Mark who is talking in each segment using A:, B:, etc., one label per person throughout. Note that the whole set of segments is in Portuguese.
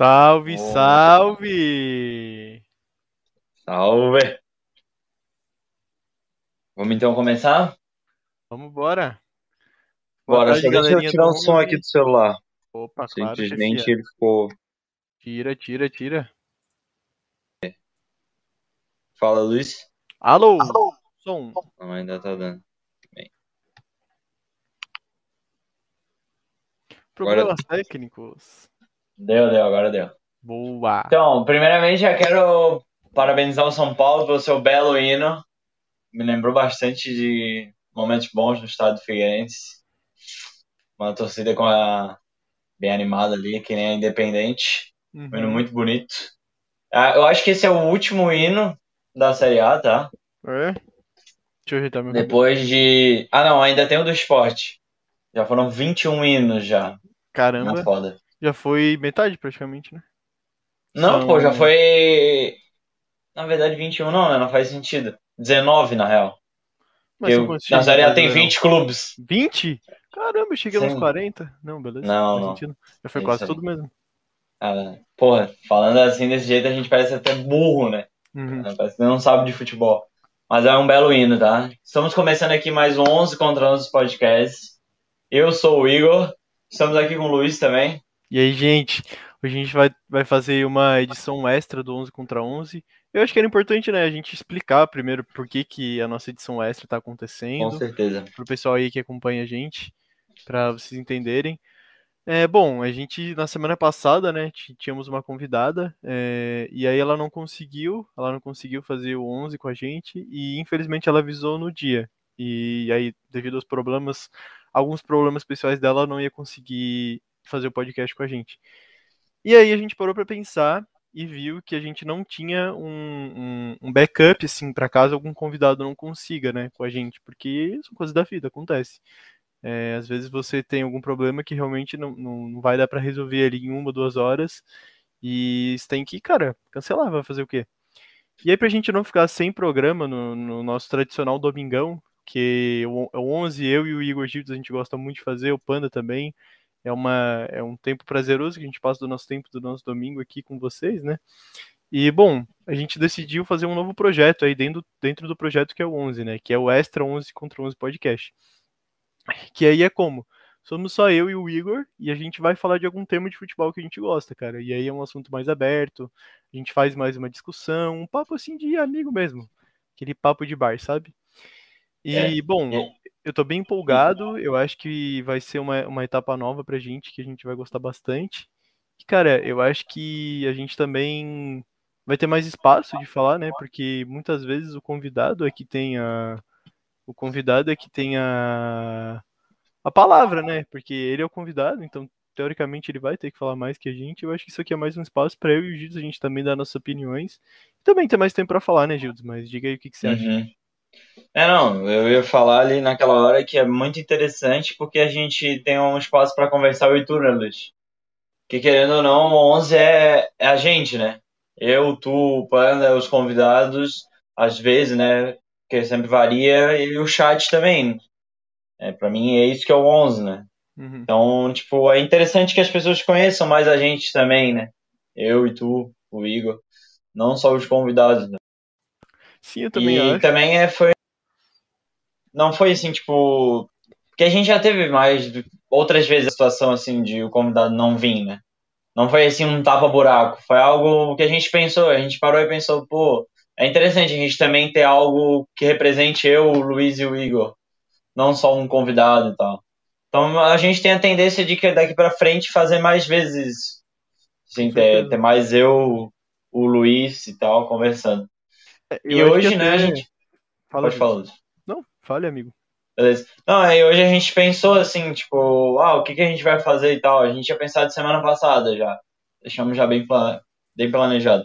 A: Salve, salve!
B: Salve! Vamos então começar?
A: Vamos embora.
B: Bora, só deixa eu tirar o som aqui do celular.
A: Opa, claro,
B: Simplesmente
A: chefia.
B: ele ficou.
A: Tira, tira, tira.
B: Fala, Luiz.
A: Alô? Som.
B: Não, ainda tá dando.
A: Problemas técnicos.
B: Deu, deu, agora deu.
A: Boa.
B: Então, primeiramente já quero parabenizar o São Paulo pelo seu belo hino. Me lembrou bastante de momentos bons no estado do Figueirense. Uma torcida com a... bem animada ali, que nem a Independente. Um hino
A: Uhum.
B: muito bonito. Ah, eu acho que esse é o último hino da Série A, tá?
A: É? Deixa eu ajeitar meu.
B: Depois de. Ah, não, ainda tem o do esporte. Já foram 21 hinos já.
A: Caramba,
B: Na foda.
A: Já foi metade praticamente, né?
B: Não,
A: São-
B: pô, já foi. Na verdade, 21 não, né? Não faz sentido. 19, na real.
A: Mas quantos
B: na Série A tem
A: Brasileirão?
B: 20 clubes.
A: 20? Caramba, eu cheguei nos
B: Sim.
A: 40. Não, beleza.
B: Não, não.
A: sentido. Já foi
B: É
A: quase tudo mesmo.
B: Ah, porra, falando assim desse jeito, a gente parece até burro, né?
A: Uhum.
B: Parece que não sabe de futebol. Mas é um belo hino, tá? Estamos começando aqui mais um 11 contra 11 podcasts. Eu sou o Igor. Estamos aqui com o Luiz também.
A: E aí, gente, hoje a gente vai, vai fazer uma edição extra do 11 contra 11. Eu acho que era importante, né, a gente explicar primeiro por que, que a nossa edição extra tá
B: Com
A: acontecendo,
B: certeza.
A: pro pessoal aí que acompanha a gente, para vocês entenderem. É, bom, a gente, na semana passada, né, tínhamos uma convidada, é, e aí ela não conseguiu, ela não conseguiu fazer o 11 com a gente, e infelizmente ela avisou no dia. E aí, devido aos problemas, alguns problemas pessoais dela, ela não ia conseguir fazer o podcast com a gente. E aí a gente parou pra pensar e viu que a gente não tinha um, um, um backup, assim, para caso algum convidado não consiga, né, com a gente, porque são coisas da vida, acontece. É, às vezes você tem algum problema que realmente não, não, não vai dar pra resolver ali em uma, duas horas, e você tem que, cara, cancelar, vai fazer o quê? E aí, pra gente não ficar sem programa no, no nosso tradicional domingão, que o, o 11, eu e o Igor Gildes, a gente gosta muito de fazer, o Panda também, é, uma, é um tempo prazeroso que a gente passa do nosso tempo, do nosso domingo aqui com vocês, né? E, bom, a gente decidiu fazer um novo projeto aí dentro, dentro do projeto que é o 11, né? Que é o Extra 11 contra 11 Podcast. Que aí é como? Somos só eu e o Igor e a gente vai falar de algum tema de futebol que a gente gosta, cara. E aí é um assunto mais aberto, a gente faz mais uma discussão, um papo assim de amigo mesmo. Aquele papo de bar, sabe? E,
B: É,
A: bom,
B: é.
A: Eu tô bem empolgado, eu acho que vai ser uma, uma etapa nova pra gente, que a gente vai gostar bastante. E, cara, eu acho que a gente também vai ter mais espaço de falar, né? Porque muitas vezes o convidado é que tem a. O convidado é que tem a. A palavra, né? Porque ele é o convidado, então teoricamente ele vai ter que falar mais que a gente. Eu acho que isso aqui é mais um espaço pra eu e o Gildes a gente também dar nossas opiniões. E também ter mais tempo pra falar, né, Gildes? Mas diga aí o que, que você acha.
B: É, não, eu ia falar ali naquela hora que é muito interessante porque a gente tem um espaço para conversar tu, né, Luiz? Que querendo ou não, o 11 é, é a gente, né? Eu, tu, o Panda, os convidados, às vezes, né? Que sempre varia, e o chat também. É, para mim é isso que é o 11, né?
A: Uhum.
B: Então, tipo, é interessante que as pessoas conheçam mais a gente também, né? Eu e tu, o Igor, não só os convidados, né?
A: Sim, eu também
B: e
A: acho.
B: também é, foi. Não foi assim, tipo. Porque a gente já teve mais outras vezes a situação assim de o convidado não vir, né? Não foi assim um tapa-buraco. Foi algo que a gente pensou. A gente parou e pensou, pô, é interessante a gente também ter algo que represente eu, o Luiz e o Igor. Não só um convidado e tal. Então a gente tem a tendência de que daqui pra frente fazer mais vezes. Assim, ter, ter mais eu, o Luiz e tal, conversando. E hoje, né, a gente.
A: Fala,
B: Pode falar, Luiz.
A: Não, fale, amigo.
B: Beleza. Não, aí hoje a gente pensou assim, tipo, ah, o que, que a gente vai fazer e tal. A gente tinha pensado semana passada já. Deixamos já bem, plan... bem planejado.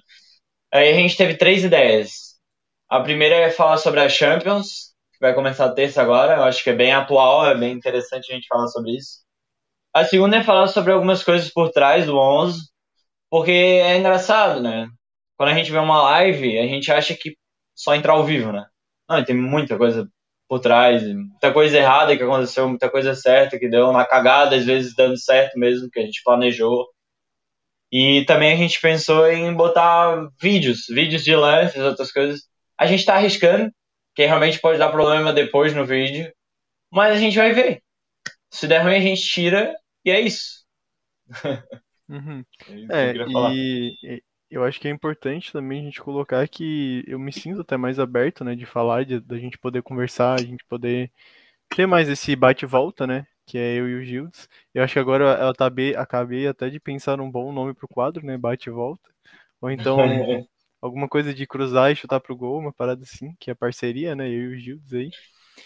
B: Aí a gente teve três ideias. A primeira é falar sobre a Champions, que vai começar terça agora. Eu acho que é bem atual, é bem interessante a gente falar sobre isso. A segunda é falar sobre algumas coisas por trás do 11, porque é engraçado, né? Quando a gente vê uma live, a gente acha que só entrar ao vivo, né? Não, tem muita coisa por trás, muita coisa errada que aconteceu, muita coisa certa que deu na cagada, às vezes dando certo mesmo, que a gente planejou. E também a gente pensou em botar vídeos, vídeos de lances, outras coisas. A gente tá arriscando, que realmente pode dar problema depois no vídeo, mas a gente vai ver. Se der ruim, a gente tira e é isso.
A: Uhum.
B: É isso que
A: É,
B: eu queria falar.
A: e eu acho que é importante também a gente colocar que eu me sinto até mais aberto, né, de falar, de, da gente poder conversar, a gente poder ter mais esse bate e volta, né, que é eu e o Gildes. Eu acho que agora eu acabei, acabei até de pensar num bom nome pro quadro, né, bate e volta. Ou então alguma coisa de cruzar e chutar pro gol, uma parada assim, que é parceria, né, eu e o Gildes aí.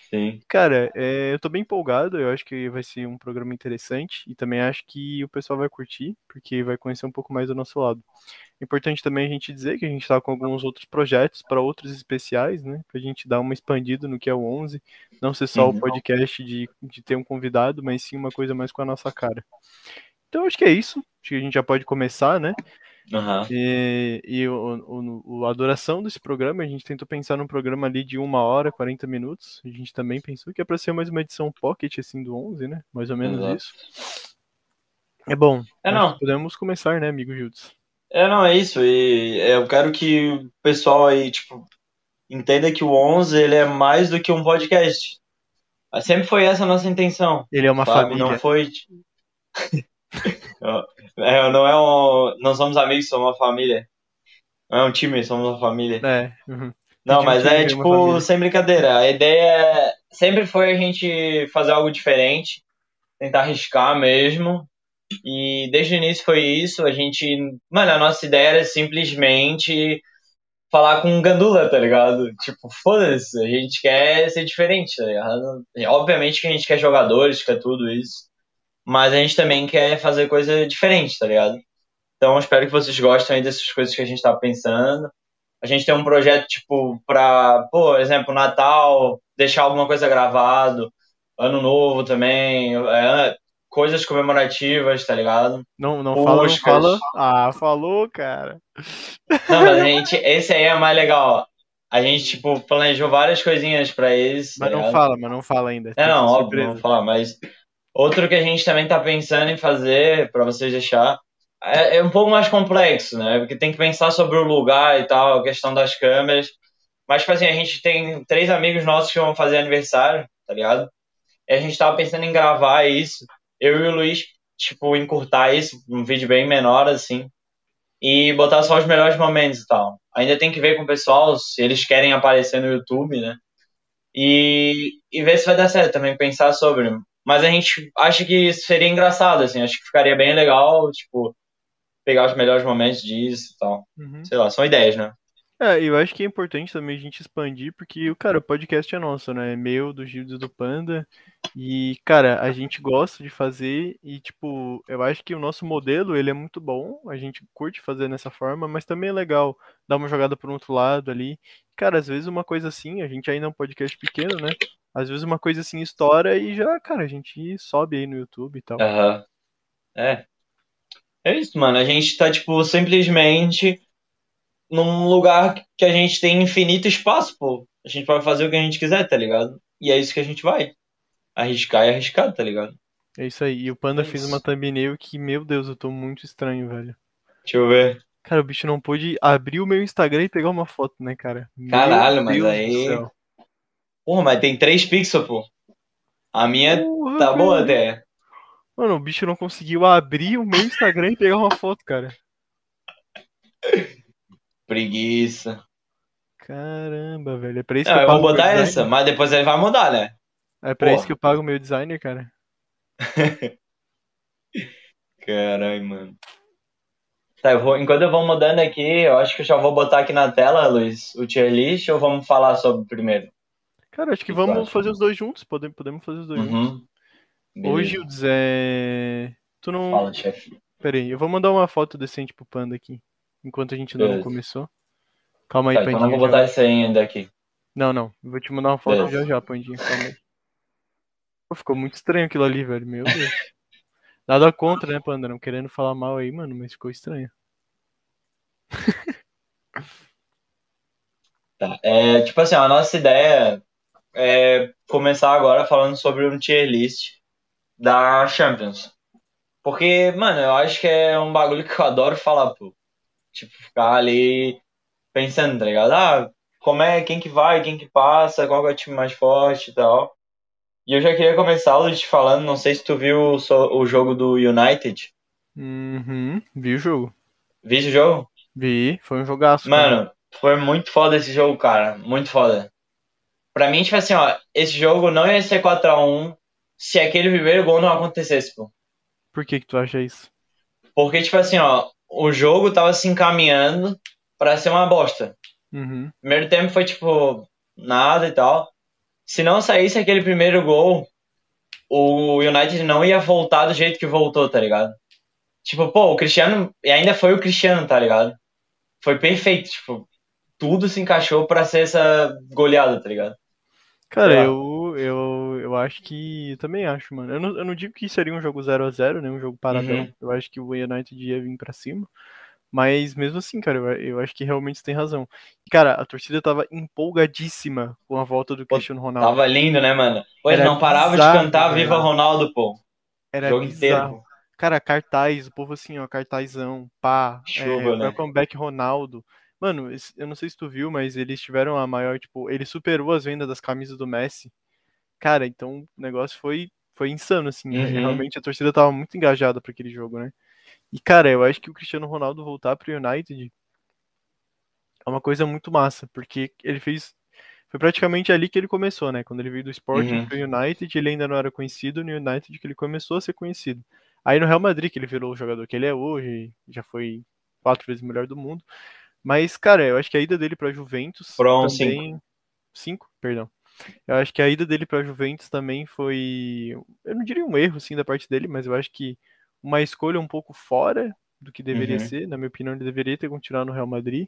B: Sim.
A: Cara, é, eu tô bem empolgado, eu acho que vai ser um programa interessante e também acho que o pessoal vai curtir, porque vai conhecer um pouco mais do nosso lado. É importante também a gente dizer que a gente tá com alguns outros projetos para outros especiais, né? Pra gente dar uma expandida no que é o 11, não ser só o
B: Uhum.
A: podcast de, de ter um convidado, mas sim uma coisa mais com a nossa cara. Então acho que é isso, acho que a gente já pode começar, né?
B: Aham.
A: E, e o, o- o- a duração desse programa, a gente tentou pensar num programa ali de uma hora, 40 minutos. A gente também pensou que é para ser mais uma edição pocket, assim, do 11, né? Mais ou menos
B: Exato.
A: isso. É bom.
B: É, não.
A: Podemos começar, né, amigo Gildes?
B: É, não, é isso. E eu quero que o pessoal aí, tipo, entenda que o 11, ele é mais do que um podcast. Sempre foi essa a nossa intenção,
A: Ele é uma
B: sabe?
A: família.
B: Não foi... é, não é um... Não somos amigos, somos uma família. Não é um time, somos uma família.
A: É. uhum.
B: Não, mas é tipo, sem brincadeira. A ideia sempre foi a gente fazer algo diferente, tentar arriscar mesmo. E desde o início foi isso. A gente. Mano, a nossa ideia era simplesmente falar com Gandula, tá ligado? Tipo, foda-se, a gente quer ser diferente, tá ligado? Obviamente que a gente quer jogadores, quer tudo isso. Mas a gente também quer fazer coisa diferente, tá ligado? Então espero que vocês gostem aí dessas coisas que a gente tá pensando. A gente tem um projeto, tipo, pra, por exemplo, Natal, deixar alguma coisa gravado, Ano Novo também, é, coisas comemorativas, tá ligado?
A: Não, não fala, não fala. Ah, falou, cara.
B: Não, mas a gente, esse aí é mais legal. A gente, tipo, planejou várias coisinhas pra eles.
A: Mas
B: tá
A: não fala, mas não fala ainda.
B: É, não, óbvio, não vou falar, mas outro que a gente também tá pensando em fazer, pra vocês deixar, é, é um pouco mais complexo, né? Porque tem que pensar sobre o lugar e tal, a questão das câmeras. Mas, tipo assim, a gente tem três amigos nossos que vão fazer aniversário, tá ligado? E a gente tava pensando em gravar isso. Eu e o Luiz, tipo, encurtar isso, um vídeo bem menor, assim. E botar só os melhores momentos e tal. Ainda tem que ver com o pessoal, se eles querem aparecer no YouTube, né? E, e ver se vai dar certo também, pensar sobre. Mas a gente acha que isso seria engraçado, assim, acho que ficaria bem legal, tipo, pegar os melhores momentos disso e tal.
A: Uhum.
B: Sei lá, são ideias, né?
A: É, eu acho que é importante também a gente expandir, porque, cara, o podcast é nosso, né? É meu, do Gildes e do Panda. E, cara, a gente gosta de fazer e, tipo, eu acho que o nosso modelo, ele é muito bom, a gente curte fazer nessa forma, mas também é legal dar uma jogada por um outro lado ali. Cara, às vezes uma coisa assim, a gente ainda é um podcast pequeno, né? Às vezes uma coisa assim estoura e já, cara, a gente sobe aí no YouTube e tal.
B: Aham. É. É isso, mano. A gente tá, tipo, simplesmente num lugar que a gente tem infinito espaço, pô. A gente pode fazer o que a gente quiser, tá ligado? E é isso que a gente vai. Arriscar e arriscar, tá ligado?
A: É isso aí. E o Panda
B: É
A: fez uma thumbnail que, meu Deus, eu tô muito estranho, velho.
B: Deixa eu ver.
A: Cara, o bicho não pôde abrir o meu Instagram e pegar uma foto, né, cara? Meu
B: Caralho, mas
A: Deus
B: aí-. Porra, mas tem 3 pixels, pô. A minha
A: Porra,
B: tá boa até.
A: Mano, o bicho não conseguiu abrir o meu Instagram e pegar uma foto, cara.
B: Preguiça.
A: Caramba, velho. É pra isso
B: Não,
A: que eu
B: eu vou botar essa, mas depois ele vai mudar, né?
A: É pra isso que eu pago o meu designer, cara.
B: Caralho, mano. Tá, eu vou, enquanto eu vou mudando aqui, eu acho que eu já vou botar aqui na tela, Luiz, o tier list ou vamos falar sobre primeiro?
A: Cara, acho que
B: Que
A: vamos
B: acha?
A: fazer os dois juntos. Podemos, podemos fazer os dois juntos.
B: Uhum.
A: Ô,
B: Beleza.
A: Gildes, é. Tu não.
B: Fala, chefe.
A: Pera aí, eu vou mandar uma foto decente pro Panda aqui. Enquanto a gente ainda não
B: Beleza.
A: começou. Calma aí,
B: Tá, então
A: Pandinha.
B: não vou
A: já-
B: botar isso aí ainda aqui.
A: Não, não. Eu vou te mandar uma foto
B: Beleza.
A: já já, Pandinha. Calma aí. Pô, ficou muito estranho aquilo ali, velho. Meu Deus. Nada contra, né, Panda? Não querendo falar mal aí, mano, mas ficou estranho.
B: Tá. É, tipo assim, a nossa ideia é começar agora falando sobre um tier list da Champions. Porque, mano, eu acho que é um bagulho que eu adoro falar, pô. Tipo, ficar ali pensando, tá ligado? Ah, como é, quem que vai, quem que passa, qual que é o time mais forte e tal. E eu já queria começar, Luiz, te falando, não sei se tu viu o, o jogo do United.
A: Uhum, vi o jogo.
B: Vi o jogo?
A: Vi, foi um jogaço.
B: Mano, cara. foi muito foda esse jogo, cara. Muito foda. Pra mim, tipo assim, ó, esse jogo não ia ser 4x1 se aquele primeiro gol não acontecesse, pô.
A: Por que que tu acha isso?
B: Porque, tipo assim, ó, o jogo tava se encaminhando para ser uma bosta.
A: Uhum.
B: Primeiro tempo foi, tipo, nada e tal. Se não saísse aquele primeiro gol, o United não ia voltar do jeito que voltou, tá ligado? Tipo, pô, o Cristiano. E ainda foi o Cristiano, tá ligado? Foi perfeito, tipo, tudo se encaixou para ser essa goleada, tá ligado?
A: Cara, eu, eu, eu acho que. Eu também acho, mano. Eu não, eu não digo que seria um jogo 0 a 0 né? Um jogo paradão. Uhum. Eu acho que o United ia vir pra cima. Mas mesmo assim, cara, eu, eu acho que realmente tem razão. cara, a torcida tava empolgadíssima com a volta do Cristiano Ronaldo.
B: Tava lindo, né, mano? Pô, ele não parava bizarro, de cantar Viva Ronaldo, pô.
A: Era jogo bizarro. inteiro. Cara, cartaz, o povo assim, ó, cartazão, pá,
B: Chuva,
A: é,
B: né?
A: comeback Ronaldo. Mano, eu não sei se tu viu, mas eles tiveram a maior, tipo, ele superou as vendas das camisas do Messi. Cara, então o negócio foi, foi insano, assim. Né? Uhum. Realmente a torcida tava muito engajada para aquele jogo, né? E, cara, eu acho que o Cristiano Ronaldo voltar pro United é uma coisa muito massa, porque ele fez. Foi praticamente ali que ele começou, né? Quando ele veio do Sporting uhum. pro United, ele ainda não era conhecido, no United que ele começou a ser conhecido. Aí no Real Madrid que ele virou o jogador que ele é hoje, já foi quatro vezes melhor do mundo. Mas, cara, eu acho que a ida dele pra Juventus
B: Pronto,
A: também. Cinco. cinco? Perdão. Eu acho que a ida dele pra Juventus também foi. Eu não diria um erro, assim, da parte dele, mas eu acho que uma escolha um pouco fora do que deveria uhum. ser. Na minha opinião, ele deveria ter continuado no Real Madrid.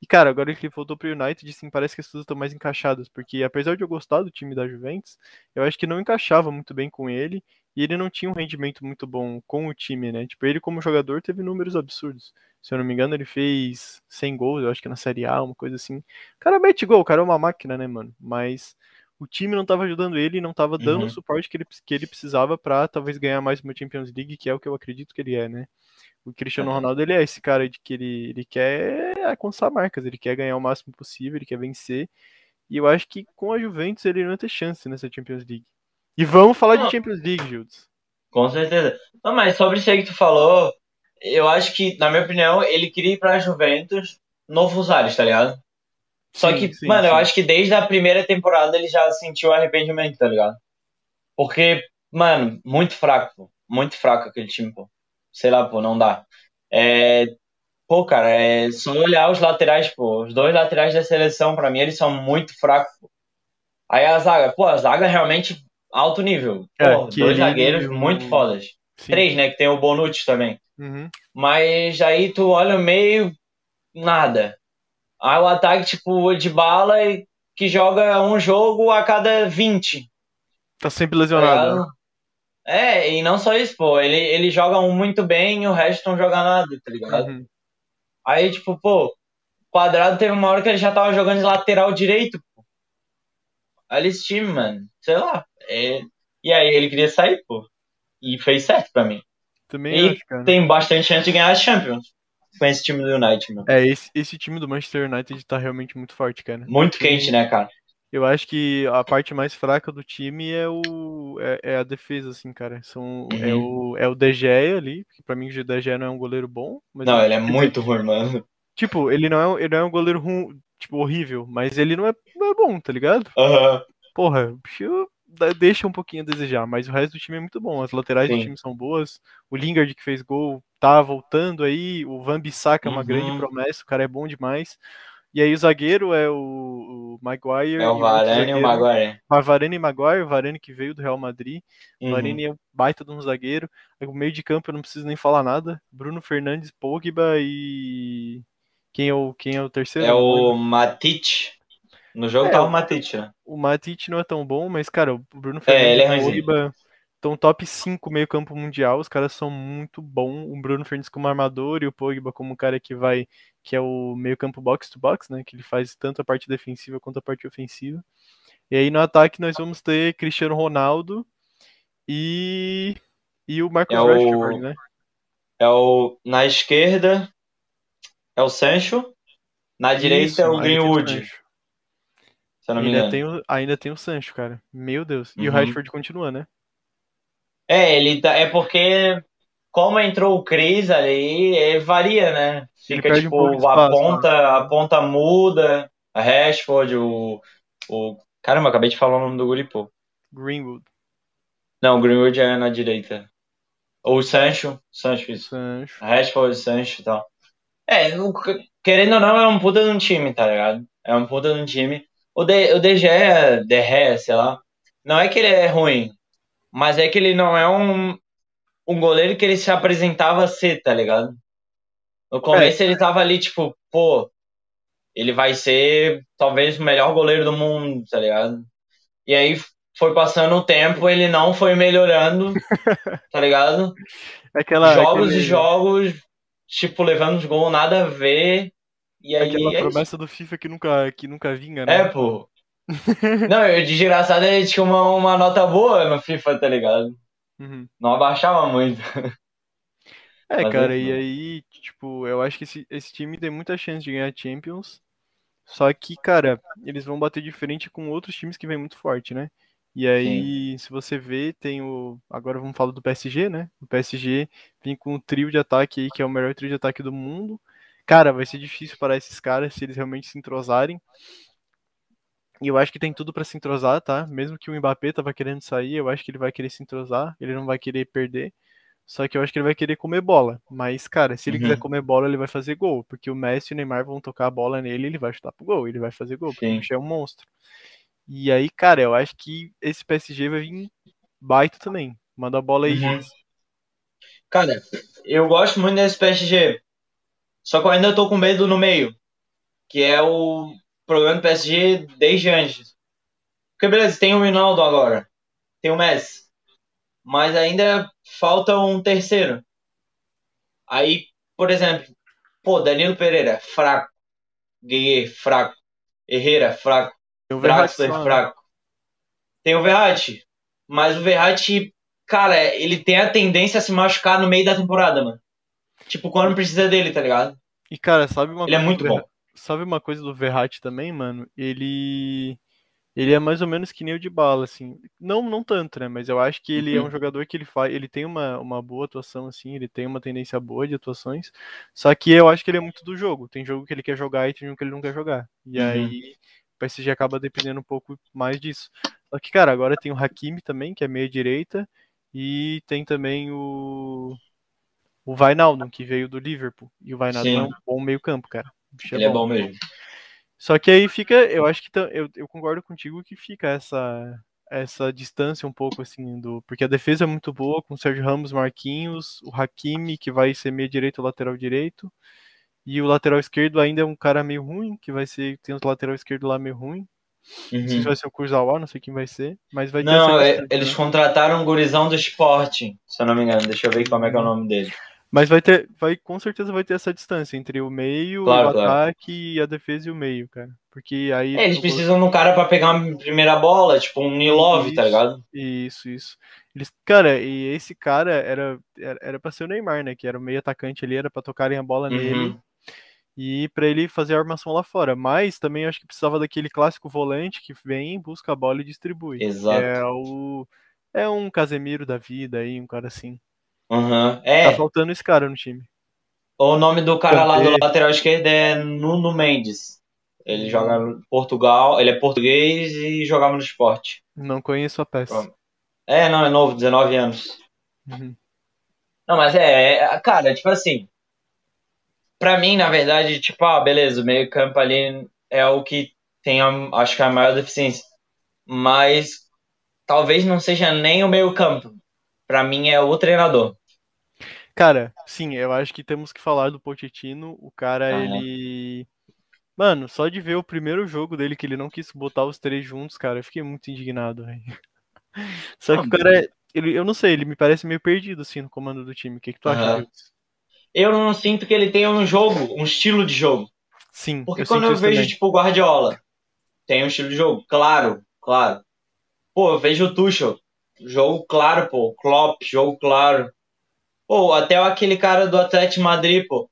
A: E, cara, agora que ele voltou pro United, sim, parece que as coisas estão mais encaixadas. Porque, apesar de eu gostar do time da Juventus, eu acho que não encaixava muito bem com ele. E ele não tinha um rendimento muito bom com o time, né? Tipo, ele como jogador teve números absurdos. Se eu não me engano, ele fez 100 gols, eu acho que na Série A, uma coisa assim. O cara mete gol, o cara é uma máquina, né, mano? Mas o time não estava ajudando ele, não estava dando uhum. o suporte que ele, que ele precisava para talvez ganhar mais uma Champions League, que é o que eu acredito que ele é, né? O Cristiano Ronaldo, ele é esse cara de que ele, ele quer alcançar marcas, ele quer ganhar o máximo possível, ele quer vencer. E eu acho que com a Juventus ele não vai ter chance nessa Champions League. E vamos falar não. de Champions League, Gildes.
B: Com certeza. Não, mas sobre isso aí que tu falou, eu acho que, na minha opinião, ele queria ir pra Juventus novos ares, tá ligado? Só sim, que, sim, mano, sim. eu acho que desde a primeira temporada ele já sentiu arrependimento, tá ligado? Porque, mano, muito fraco, pô. Muito fraco aquele time, pô. Sei lá, pô, não dá. É. Pô, cara, é só olhar os laterais, pô. Os dois laterais da seleção, pra mim, eles são muito fracos, pô. Aí a zaga, pô, a zaga realmente alto nível. É, pô, é, dois zagueiros muito fodas. Três, né? Que tem o Bonucci também.
A: Uhum.
B: Mas aí tu olha o meio, nada. Aí o ataque, tipo, de bala que joga um jogo a cada 20.
A: Tá sempre lesionado. Tá
B: é, e não só isso, pô. Ele, ele joga um muito bem e o resto não joga nada, tá ligado? Uhum. Aí, tipo, pô, quadrado teve uma hora que ele já tava jogando de lateral direito, pô. Olha esse time, mano. Sei lá. É... E aí ele queria sair, pô. E fez certo pra mim.
A: Também
B: e
A: acho,
B: tem bastante chance de ganhar a Champions com esse time do United, mano.
A: É, esse, esse time do Manchester United tá realmente muito forte, cara.
B: Muito quente, né, cara?
A: Eu acho que a parte mais fraca do time é o é, é a defesa, assim, cara. São, é uhum. é, o, é o Gea ali, que pra mim o Gea não é um goleiro bom.
B: não, ele é muito ruim, mano.
A: Tipo, ele não é, ele não é um goleiro ruim, tipo, horrível, mas ele não é, não é bom, tá ligado?
B: Aham. Uhum.
A: Porra, o bicho deixa um pouquinho a desejar, mas o resto do time é muito bom. As laterais Sim. do time são boas. O Lingard que fez gol tá voltando aí. O Van Bissaka é uma uhum. grande promessa, o cara é bom demais. E aí o zagueiro é o, o Maguire.
B: É o Varane e o Maguire.
A: Varane e Maguire, o Varane que veio do Real Madrid. Uhum. O Varane é um baita de um zagueiro. O meio de campo eu não preciso nem falar nada. Bruno Fernandes, Pogba e... Quem é o, quem é o terceiro?
B: É o Matic. No jogo é, tá o Matic, né?
A: O Matic não é tão bom, mas, cara, o Bruno Fernandes
B: é, ele
A: é Pogba estão top 5 meio campo mundial, os caras são muito bons. O Bruno Fernandes como armador e o Pogba como um cara que vai, que é o meio campo box to box, né, que ele faz tanto a parte defensiva quanto a parte ofensiva. E aí no ataque nós vamos ter Cristiano Ronaldo e E o Marcos
B: É o-
A: Rashford, né?
B: É o. Na esquerda é o Sancho. Na direita
A: Isso,
B: é o
A: ainda tem
B: Greenwood. Se eu não me
A: ainda,
B: engano.
A: tem o, ainda tem o Sancho, cara. Meu Deus. E o
B: Uhum.
A: Rashford continua, né?
B: É, ele tá, é porque como entrou o Cris ali, é, varia, né? Fica
A: perde um
B: tipo,
A: de
B: a
A: espaço,
B: ponta, a ponta muda, a Rashford, o, o. Caramba, acabei de falar o nome do guri, pô.
A: Greenwood,
B: Não, o Greenwood é na direita. Ou o Sancho, Sancho, isso.
A: Sancho.
B: Rashford, Sancho e tal. É, o- querendo ou não, é um puta de um time, tá ligado? É um puta de um time. O, de, o DG, é- De Gea, sei lá, não é que ele é ruim, mas é que ele não é um, um goleiro que ele se apresentava a ser, tá ligado? No começo ele tava ali, tipo, pô, ele vai ser talvez o melhor goleiro do mundo, tá ligado? E aí foi passando o tempo, ele não foi melhorando, tá ligado?
A: Aquela,
B: jogos
A: aquele-
B: e jogos, tipo, levando os gols nada a ver. E aí.
A: Aquela
B: é isso.
A: promessa do FIFA que nunca, que nunca vinga, né?
B: É, pô. Não, eu de desgraçado ele tinha uma, uma nota boa no FIFA, tá ligado?
A: Uhum.
B: Não abaixava muito.
A: É,
B: Mas
A: cara, e aí, tipo, eu acho que esse, esse time tem muita chance de ganhar Champions. Só que, cara, eles vão bater de frente com outros times que vem muito forte, né? E aí, se você vê, tem o. Agora vamos falar do PSG, né? O PSG vem com um trio de ataque aí, que é o melhor trio de ataque do mundo. Cara, vai ser difícil para esses caras se eles realmente se entrosarem. E eu acho que tem tudo pra se entrosar, tá? Mesmo que o Mbappé tava querendo sair, eu acho que ele vai querer se entrosar, ele não vai querer perder. Só que eu acho que ele vai querer comer bola. Mas, cara, se ele
B: Uhum.
A: quiser comer bola, ele vai fazer gol. Porque o Messi e o Neymar vão tocar a bola nele e ele vai chutar pro gol. Ele vai fazer gol, porque
B: Sim.
A: o bicho é um monstro. E aí, cara, eu acho que esse PSG vai vir baita também. Manda a bola aí,
B: Uhum.
A: gente.
B: Cara, eu gosto muito desse PSG. Só que eu ainda tô com medo no meio. Que é o problema do PSG desde antes. Porque beleza, tem o Ronaldo agora. Tem o Messi. Mas ainda falta um terceiro. Aí, por exemplo, pô, Danilo Pereira, fraco. Gueye, fraco. Herrera, fraco.
A: Tem o
B: Draxler,
A: né?
B: fraco. Tem o Verratti. Mas o Verratti, cara, ele tem a tendência a se machucar no meio da temporada, mano. Tipo, quando precisa dele, tá ligado?
A: E, cara, sabe uma
B: Ele é
A: coisa do
B: muito bom.
A: Sabe uma coisa do Verratti também, mano? Ele. Ele é mais ou menos que nem o de bala, assim. Não, não tanto, né? Mas eu acho que ele é
B: Uhum.
A: um jogador que ele faz. Ele tem uma, uma boa atuação, assim. Ele tem uma tendência boa de atuações. Só que eu acho que ele é muito do jogo. Tem jogo que ele quer jogar e tem jogo que ele não quer jogar. E
B: Uhum.
A: aí o PSG acaba dependendo um pouco mais disso. Só que, cara, agora tem o Hakimi também, que é meia direita. E tem também o. O Wijnaldum, que veio do Liverpool. E o
B: Sim.
A: é um bom meio campo, cara. Bicho
B: Ele é bom mesmo.
A: só que aí fica, eu acho que eu, eu concordo contigo que fica essa essa distância um pouco assim do, porque a defesa é muito boa com o Sérgio Ramos, Marquinhos, o Hakimi que vai ser meio direito ou lateral direito, e o lateral esquerdo ainda é um cara meio ruim, que vai ser tem os lateral esquerdo lá meio ruim. Não sei se
B: Uhum.
A: vai ser o Kurzawa, não sei quem vai ser, mas vai ter
B: Não, é- eles
A: né?
B: contrataram um gurizão do Sporting, se eu não me engano. Deixa eu ver como é que é o nome dele.
A: Mas vai ter, vai com certeza vai ter essa distância entre o meio,
B: Claro,
A: o
B: claro.
A: ataque e a defesa e o meio, cara. Porque aí
B: É, eles precisam de um cara pra pegar a primeira bola, tipo um Nilov, tá ligado?
A: Isso, isso. Eles, cara, e esse cara era, era, pra ser o Neymar, né? Que era o meio atacante ali, era pra tocarem a bola nele
B: Uhum.
A: e pra ele fazer a armação lá fora. Mas também acho que precisava daquele clássico volante que vem, busca a bola e distribui. Que
B: Exato.
A: é o. É um Casemiro da vida aí, um cara assim.
B: Uhum.
A: Tá
B: É,
A: faltando esse cara no time.
B: o nome do cara lá do lateral esquerdo é Nuno Mendes. Ele
A: Hum.
B: joga no Portugal, ele é português e jogava no esporte.
A: Não conheço a peça.
B: É, não, é novo, 19 anos.
A: Uhum.
B: Não, mas é, é, cara, tipo assim. Pra mim, na verdade, tipo, ah, beleza, o meio-campo ali é o que tem, a, acho que a maior deficiência. Mas talvez não seja nem o meio-campo. Pra mim é o treinador.
A: Cara, sim, eu acho que temos que falar do Pochettino. O cara,
B: Aham.
A: ele. Mano, só de ver o primeiro jogo dele que ele não quis botar os três juntos, cara, eu fiquei muito indignado, velho. Só que o cara, ele, eu não sei, ele me parece meio perdido, assim, no comando do time. O que que tu acha?
B: Eu não sinto que ele tenha um jogo, um estilo de jogo.
A: Sim,
B: Porque
A: eu
B: quando eu vejo,
A: também.
B: tipo, o Guardiola, tem um estilo de jogo, claro, claro. Pô, eu vejo o Tuchel, jogo claro, pô. Klopp, jogo claro. Pô, até aquele cara do Atlético Madrid, pô.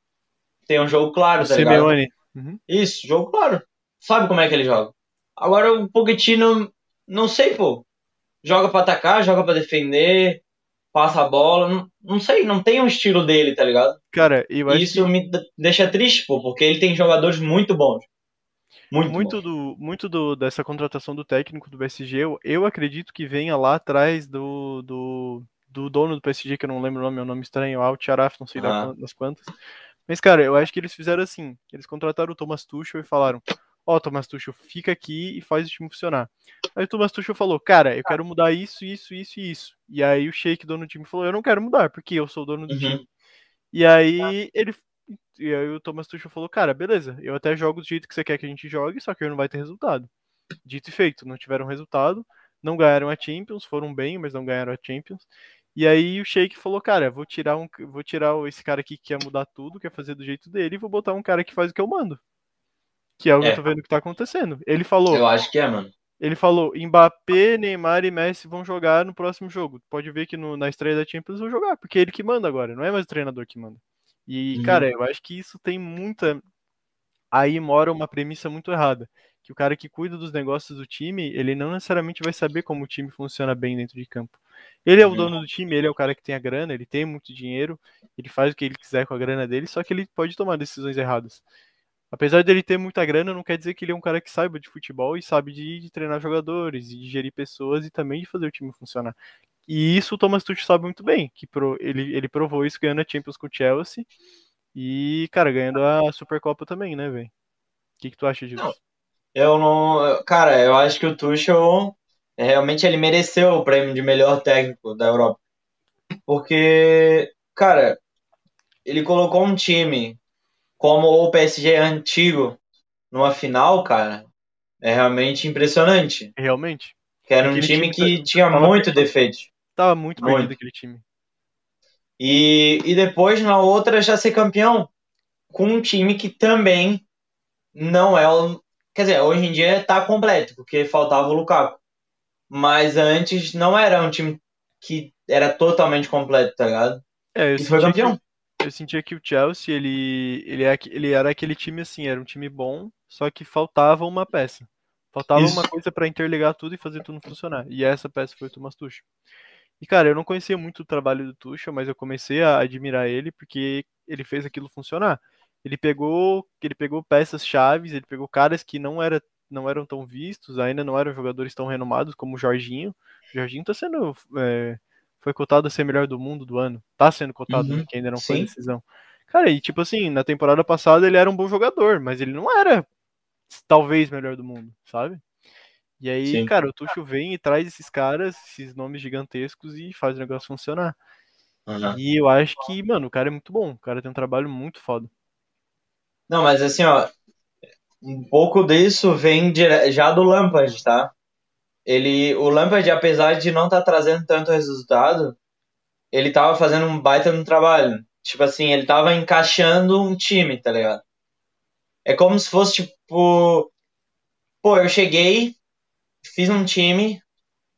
B: Tem um jogo claro, tá ligado?
A: Simeone. Uhum.
B: Isso, jogo claro. Sabe como é que ele joga. Agora o Pochettino, não sei, pô. Joga pra atacar, joga pra defender, passa a bola. Não, não sei, não tem um estilo dele, tá ligado?
A: Cara, eu acho
B: Isso
A: que
B: me deixa triste, pô, porque ele tem jogadores muito bons. Muito,
A: muito do muito do, dessa contratação do técnico do PSG, eu, eu acredito que venha lá atrás do, do, do dono do PSG, que eu não lembro o nome, é um nome estranho, Al Araf, não sei quan- das quantas. Mas, cara, eu acho que eles fizeram assim. Eles contrataram o Thomas Tuchel e falaram: Ó, Thomas Tuchel, fica aqui e faz o time funcionar. Aí o Thomas Tuchel falou: Cara, eu quero mudar isso, isso, isso e isso. E aí o Sheik, dono do time, falou: Eu não quero mudar, porque eu sou o dono do
B: Uhum.
A: time. E aí ele. E aí o Thomas Tuchel falou: Cara, beleza, eu até jogo do jeito que você quer que a gente jogue, só que não vai ter resultado. Dito e feito, não tiveram resultado, não ganharam a Champions, foram bem, mas não ganharam a Champions. E aí o Sheik falou, cara, vou tirar um, vou tirar esse cara aqui que quer mudar tudo, quer fazer do jeito dele, e vou botar um cara que faz o que eu mando. Que é o que
B: É.
A: eu tô vendo que tá acontecendo. Ele falou,
B: Eu acho que é, mano.
A: ele falou, Mbappé, Neymar e Messi vão jogar no próximo jogo. Pode ver que no- na estreia da Champions vão jogar, porque é ele que manda agora, não é mais o treinador que manda. E,
B: Uhum.
A: cara, eu acho que isso tem muita. Aí mora uma premissa muito errada. Que o cara que cuida dos negócios do time, ele não necessariamente vai saber como o time funciona bem dentro de campo. Ele é o
B: Uhum.
A: dono do time, ele é o cara que tem a grana, ele tem muito dinheiro, ele faz o que ele quiser com a grana dele, só que ele pode tomar decisões erradas. Apesar dele ter muita grana, não quer dizer que ele é um cara que saiba de futebol e sabe de, de treinar jogadores, e de gerir pessoas e também de fazer o time funcionar. E isso o Thomas Tuchel sabe muito bem, que pro- ele, ele provou isso ganhando a Champions com o Chelsea e, cara, ganhando a Supercopa também, né, velho? O que, que tu acha disso?
B: Não. Eu não. Cara, eu acho que o Tuchel realmente ele mereceu o prêmio de melhor técnico da Europa. Porque, cara, ele colocou um time como o PSG antigo numa final, cara. É realmente impressionante.
A: Realmente?
B: Que era um time
A: time
B: que tinha muito defeito.
A: Tava muito, perdido aquele time.
B: E, e depois na outra já ser campeão com um time que também não é o. Quer dizer, hoje em dia tá completo, porque faltava o Lukaku. Mas antes não era um time que era totalmente completo, tá ligado?
A: É, eu
B: E foi campeão.
A: que, eu sentia que o Chelsea, ele, ele, é ele era aquele time assim, era um time bom, só que faltava uma peça. Faltava
B: Isso.
A: uma coisa pra interligar tudo e fazer tudo funcionar. E essa peça foi o Thomas Tuchel. E, cara, eu não conhecia muito o trabalho do Tuchel, mas eu comecei a admirar ele porque ele fez aquilo funcionar. Ele pegou, ele pegou peças chaves, ele pegou caras que não, era, não eram tão vistos, ainda não eram jogadores tão renomados como o Jorginho. O Jorginho tá sendo, é, foi cotado a ser melhor do mundo do ano. Tá sendo cotado,
B: Uhum,
A: né, que ainda não foi
B: sim.
A: decisão. Cara, e tipo assim, na temporada passada ele era um bom jogador, mas ele não era talvez melhor do mundo, sabe? E aí,
B: Sim.
A: cara, o Tuchel vem e traz esses caras, esses nomes gigantescos e faz o negócio funcionar.
B: Aham.
A: E eu acho que, mano, o cara é muito bom. O cara tem um trabalho muito foda.
B: Não, mas assim, ó, um pouco disso vem dire- já do Lampard, tá? Ele, o Lampard, apesar de não estar trazendo tanto resultado, ele tava fazendo um baita no trabalho. Tipo assim, ele tava encaixando um time, tá ligado? É como se fosse tipo, pô, eu cheguei, fiz um time,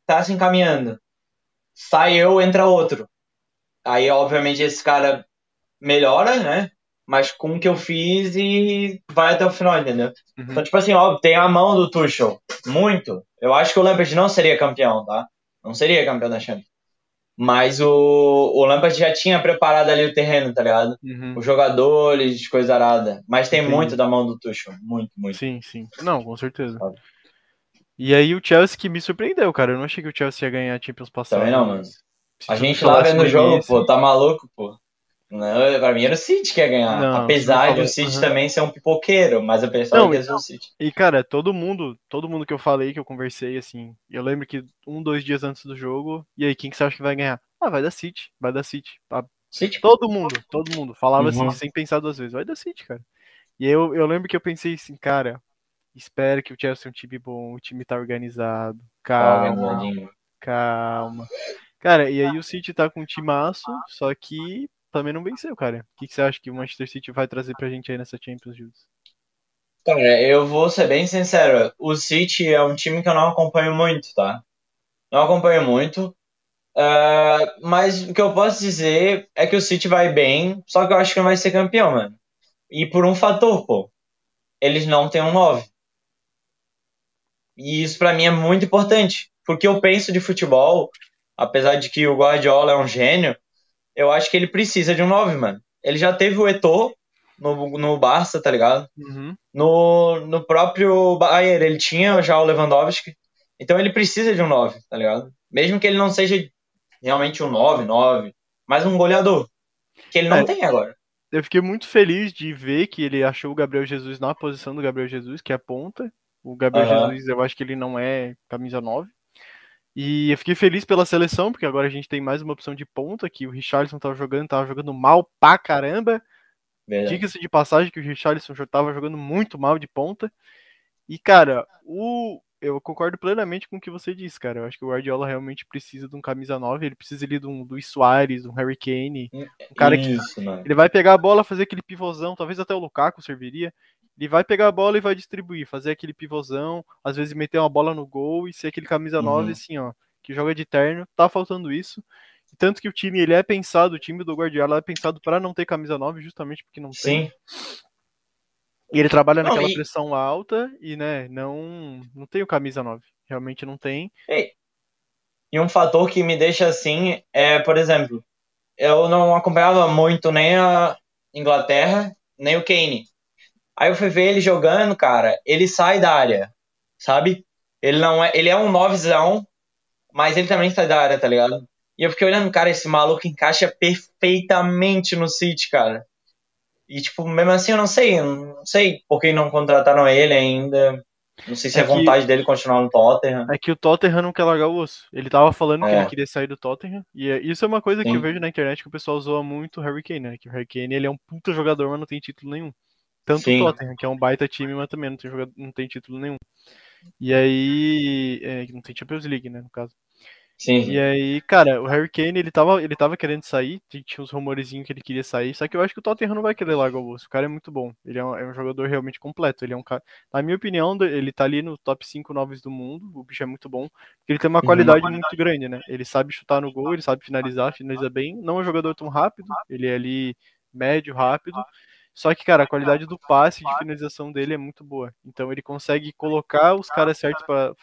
B: tá se encaminhando. Sai eu, entra outro. Aí, obviamente, esse cara melhora, né? Mas com o que eu fiz e vai até o final, entendeu?
A: Uhum.
B: Então, tipo assim, ó, tem a mão do Tuchel. Muito. Eu acho que o Lampard não seria campeão, tá? Não seria campeão da Champions. Mas o, o Lampard já tinha preparado ali o terreno, tá ligado?
A: Uhum.
B: Os jogadores, coisa arada. Mas tem
A: Entendi.
B: muito da mão do Tuchel. Muito, muito.
A: Sim, sim. Não, com certeza.
B: Sabe?
A: E aí o Chelsea que me surpreendeu, cara. Eu não achei que o Chelsea ia ganhar a Champions passada.
B: Também não, mano.
A: Se
B: A gente lá vendo o
A: no
B: jogo,
A: início-
B: pô, tá maluco, pô. Não, pra mim era o City que ia ganhar.
A: Não,
B: Apesar de
A: não
B: o City
A: falou-
B: também ser um pipoqueiro, mas eu pensava
A: Não,
B: que ia ser o City.
A: E, cara, todo mundo, todo mundo que eu falei, que eu conversei, assim, eu lembro que um, dois dias antes do jogo, e aí, quem que você acha que vai ganhar? Ah, vai dar City, vai dar City. Ah,
B: City,
A: Todo mundo, todo mundo falava
B: Uhum.
A: assim, sem pensar duas vezes, vai dar City, cara. E eu, eu lembro que eu pensei assim, cara, espera que o Chelsea é um time bom, o time tá organizado, calma,
B: organizadinho.
A: calma. Cara, e aí o City tá com um timaço, só que também não venceu, cara. O que, que você acha que o Manchester City vai trazer pra gente aí nessa Champions, Jules?
B: Cara, eu vou ser bem sincero. O City é um time que eu não acompanho muito, tá? Não acompanho muito. Uh, mas o que eu posso dizer é que o City vai bem, só que eu acho que não vai ser campeão, mano. E por um fator, pô. Eles não têm um 9. E isso para mim é muito importante, porque eu penso de futebol, apesar de que o Guardiola é um gênio, eu acho que ele precisa de um 9, mano. Ele já teve o Eto'o no, no Barça, tá ligado?
A: Uhum.
B: No, no próprio Bayern ele tinha já o Lewandowski, então ele precisa de um 9, tá ligado? Mesmo que ele não seja realmente um 9, 9, mas um goleador, que ele não é, tem agora.
A: Eu fiquei muito feliz de ver que ele achou o Gabriel Jesus na posição do Gabriel Jesus, que é a ponta, o Gabriel uhum. Jesus, eu acho que ele não é camisa 9. E eu fiquei feliz pela seleção, porque agora a gente tem mais uma opção de ponta, que o Richarlison tava jogando, tava jogando mal pra caramba. Diga-se de passagem que o Richarlison já tava jogando muito mal de ponta. E, cara, o... eu concordo plenamente com o que você disse, cara. Eu acho que o Guardiola realmente precisa de um camisa 9, ele precisa ali de um Luiz Soares, um Harry Kane, um cara Isso, que mano. ele vai pegar a bola, fazer aquele pivôzão, talvez até o Lukaku serviria. Ele vai pegar a bola e vai distribuir, fazer aquele pivôzão, às vezes meter uma bola no gol e ser aquele camisa 9 uhum. assim, ó, que joga de terno. Tá faltando isso. Tanto que o time ele é pensado, o time do Guardiola é pensado para não ter camisa 9, justamente porque não
B: Sim.
A: tem. E ele trabalha não, naquela e... pressão alta e, né, não, não tem o camisa 9. Realmente não tem.
B: E, e um fator que me deixa assim é, por exemplo, eu não acompanhava muito nem a Inglaterra, nem o Kane. Aí eu fui ver ele jogando, cara, ele sai da área, sabe? Ele não é, ele é um novezão, mas ele também sai da área, tá ligado? E eu fiquei olhando, cara, esse maluco encaixa perfeitamente no City, cara. E tipo, mesmo assim eu não sei, não sei por que não contrataram ele ainda. Não sei se é, é vontade que, dele continuar no Tottenham.
A: É que o Tottenham não quer largar o osso. Ele tava falando é. que ele queria sair do Tottenham. E é, isso é uma coisa Sim. que eu vejo na internet que o pessoal zoa muito o Harry Kane, né? Que o Harry Kane ele é um puta jogador, mas não tem título nenhum. Tanto Sim. o Tottenham, que é um baita time, mas também não tem, jogado, não tem título nenhum. E aí. É, não tem Champions League, né, no caso.
B: Sim.
A: E aí, cara, o Harry Kane, ele tava, ele tava querendo sair, tinha uns rumorezinhos que ele queria sair, só que eu acho que o Tottenham não vai querer largar o osso. O cara é muito bom. Ele é um, é um, jogador realmente completo. Ele é um cara. Na minha opinião, ele tá ali no top 5 novos do mundo. O bicho é muito bom. Porque ele tem uma qualidade uhum. muito grande, né? Ele sabe chutar no gol, ele sabe finalizar, finaliza bem. Não é um jogador tão rápido, ele é ali médio, rápido. Só que, cara, a qualidade do passe de finalização dele é muito boa. Então ele consegue colocar os caras certos para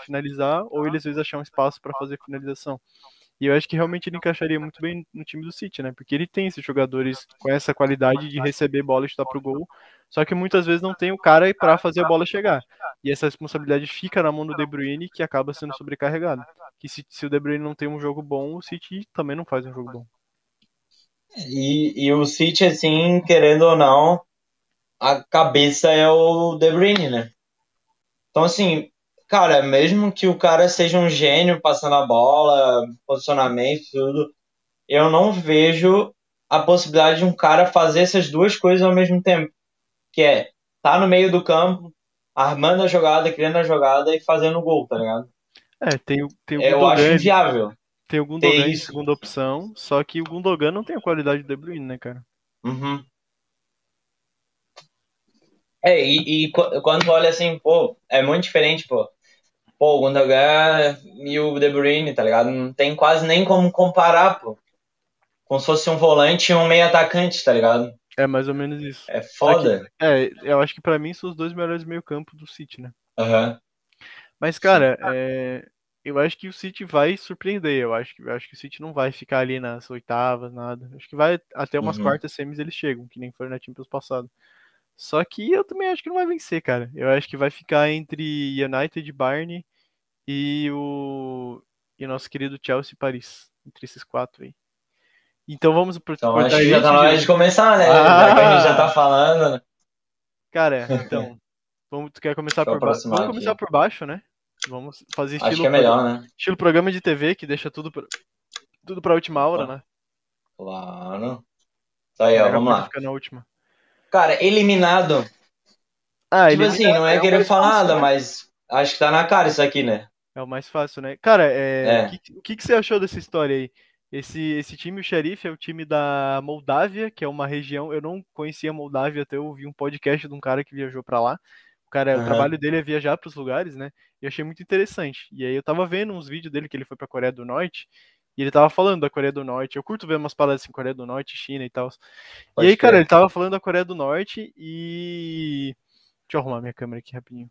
A: finalizar, ou ele às vezes achar um espaço para fazer finalização. E eu acho que realmente ele encaixaria muito bem no time do City, né? Porque ele tem esses jogadores com essa qualidade de receber bola e chutar pro gol, só que muitas vezes não tem o cara para fazer a bola chegar. E essa responsabilidade fica na mão do De Bruyne, que acaba sendo sobrecarregado. Que se, se o De Bruyne não tem um jogo bom, o City também não faz um jogo bom.
B: E, e o City, assim, querendo ou não, a cabeça é o De Bruyne, né? Então, assim, cara, mesmo que o cara seja um gênio passando a bola, posicionamento, tudo, eu não vejo a possibilidade de um cara fazer essas duas coisas ao mesmo tempo. Que é tá no meio do campo, armando a jogada, criando a jogada e fazendo o gol, tá ligado?
A: É, tem, tem o
B: Eu acho inviável.
A: Tem o Gundogan em segunda opção, só que o Gundogan não tem a qualidade do De Bruyne, né, cara?
B: Uhum. É, e, e quando olha assim, pô, é muito diferente, pô. Pô, o Gundogan e o De Bruyne, tá ligado? Não tem quase nem como comparar, pô. Como se fosse um volante e um meio atacante, tá ligado?
A: É mais ou menos isso.
B: É foda.
A: é, eu acho que para mim são os dois melhores meio campo do City, né?
B: Aham. Uhum.
A: Mas, cara, é, eu acho que o City vai surpreender. Eu acho que, eu acho que o City não vai ficar ali nas oitavas, nada. Acho que vai até umas uhum. quartas semis eles chegam, que nem foram na Champions passado. Só que eu também acho que não vai vencer, cara. Eu acho que vai ficar entre United, Bayern e o e o nosso querido Chelsea Paris, entre esses quatro aí. Então vamos
B: pro Então acho que já tá na hora de começar, né? Ah! Já que a gente já tá falando.
A: Cara, então, vamos, tu quer começar por baixo? Vamos começar por baixo, né? Vamos fazer estilo.
B: Acho que é melhor, né?
A: Estilo programa de TV que deixa tudo pra, tudo pra última hora, né?
B: Claro. Isso aí, ó, vamos lá.
A: Fica na última.
B: Cara, eliminado. Ah, tipo assim, não é, é querer falar fácil, nada, né? mas acho que tá na cara isso aqui, né?
A: É o mais fácil, né? Cara, é... é. O, que, o que, que você achou dessa história aí? Esse, esse time, o Xerife, é o time da Moldávia, que é uma região. Eu não conhecia a Moldávia até eu ouvi um podcast de um cara que viajou para lá cara, uhum. o trabalho dele é viajar para os lugares, né? E achei muito interessante. E aí eu tava vendo uns vídeos dele que ele foi para Coreia do Norte E ele tava falando da Coreia do Norte. Eu curto ver umas paradas assim, Coreia do Norte, China e tal. E aí, cara, ele tava falando da Coreia do Norte e. Deixa eu arrumar minha câmera aqui rapidinho.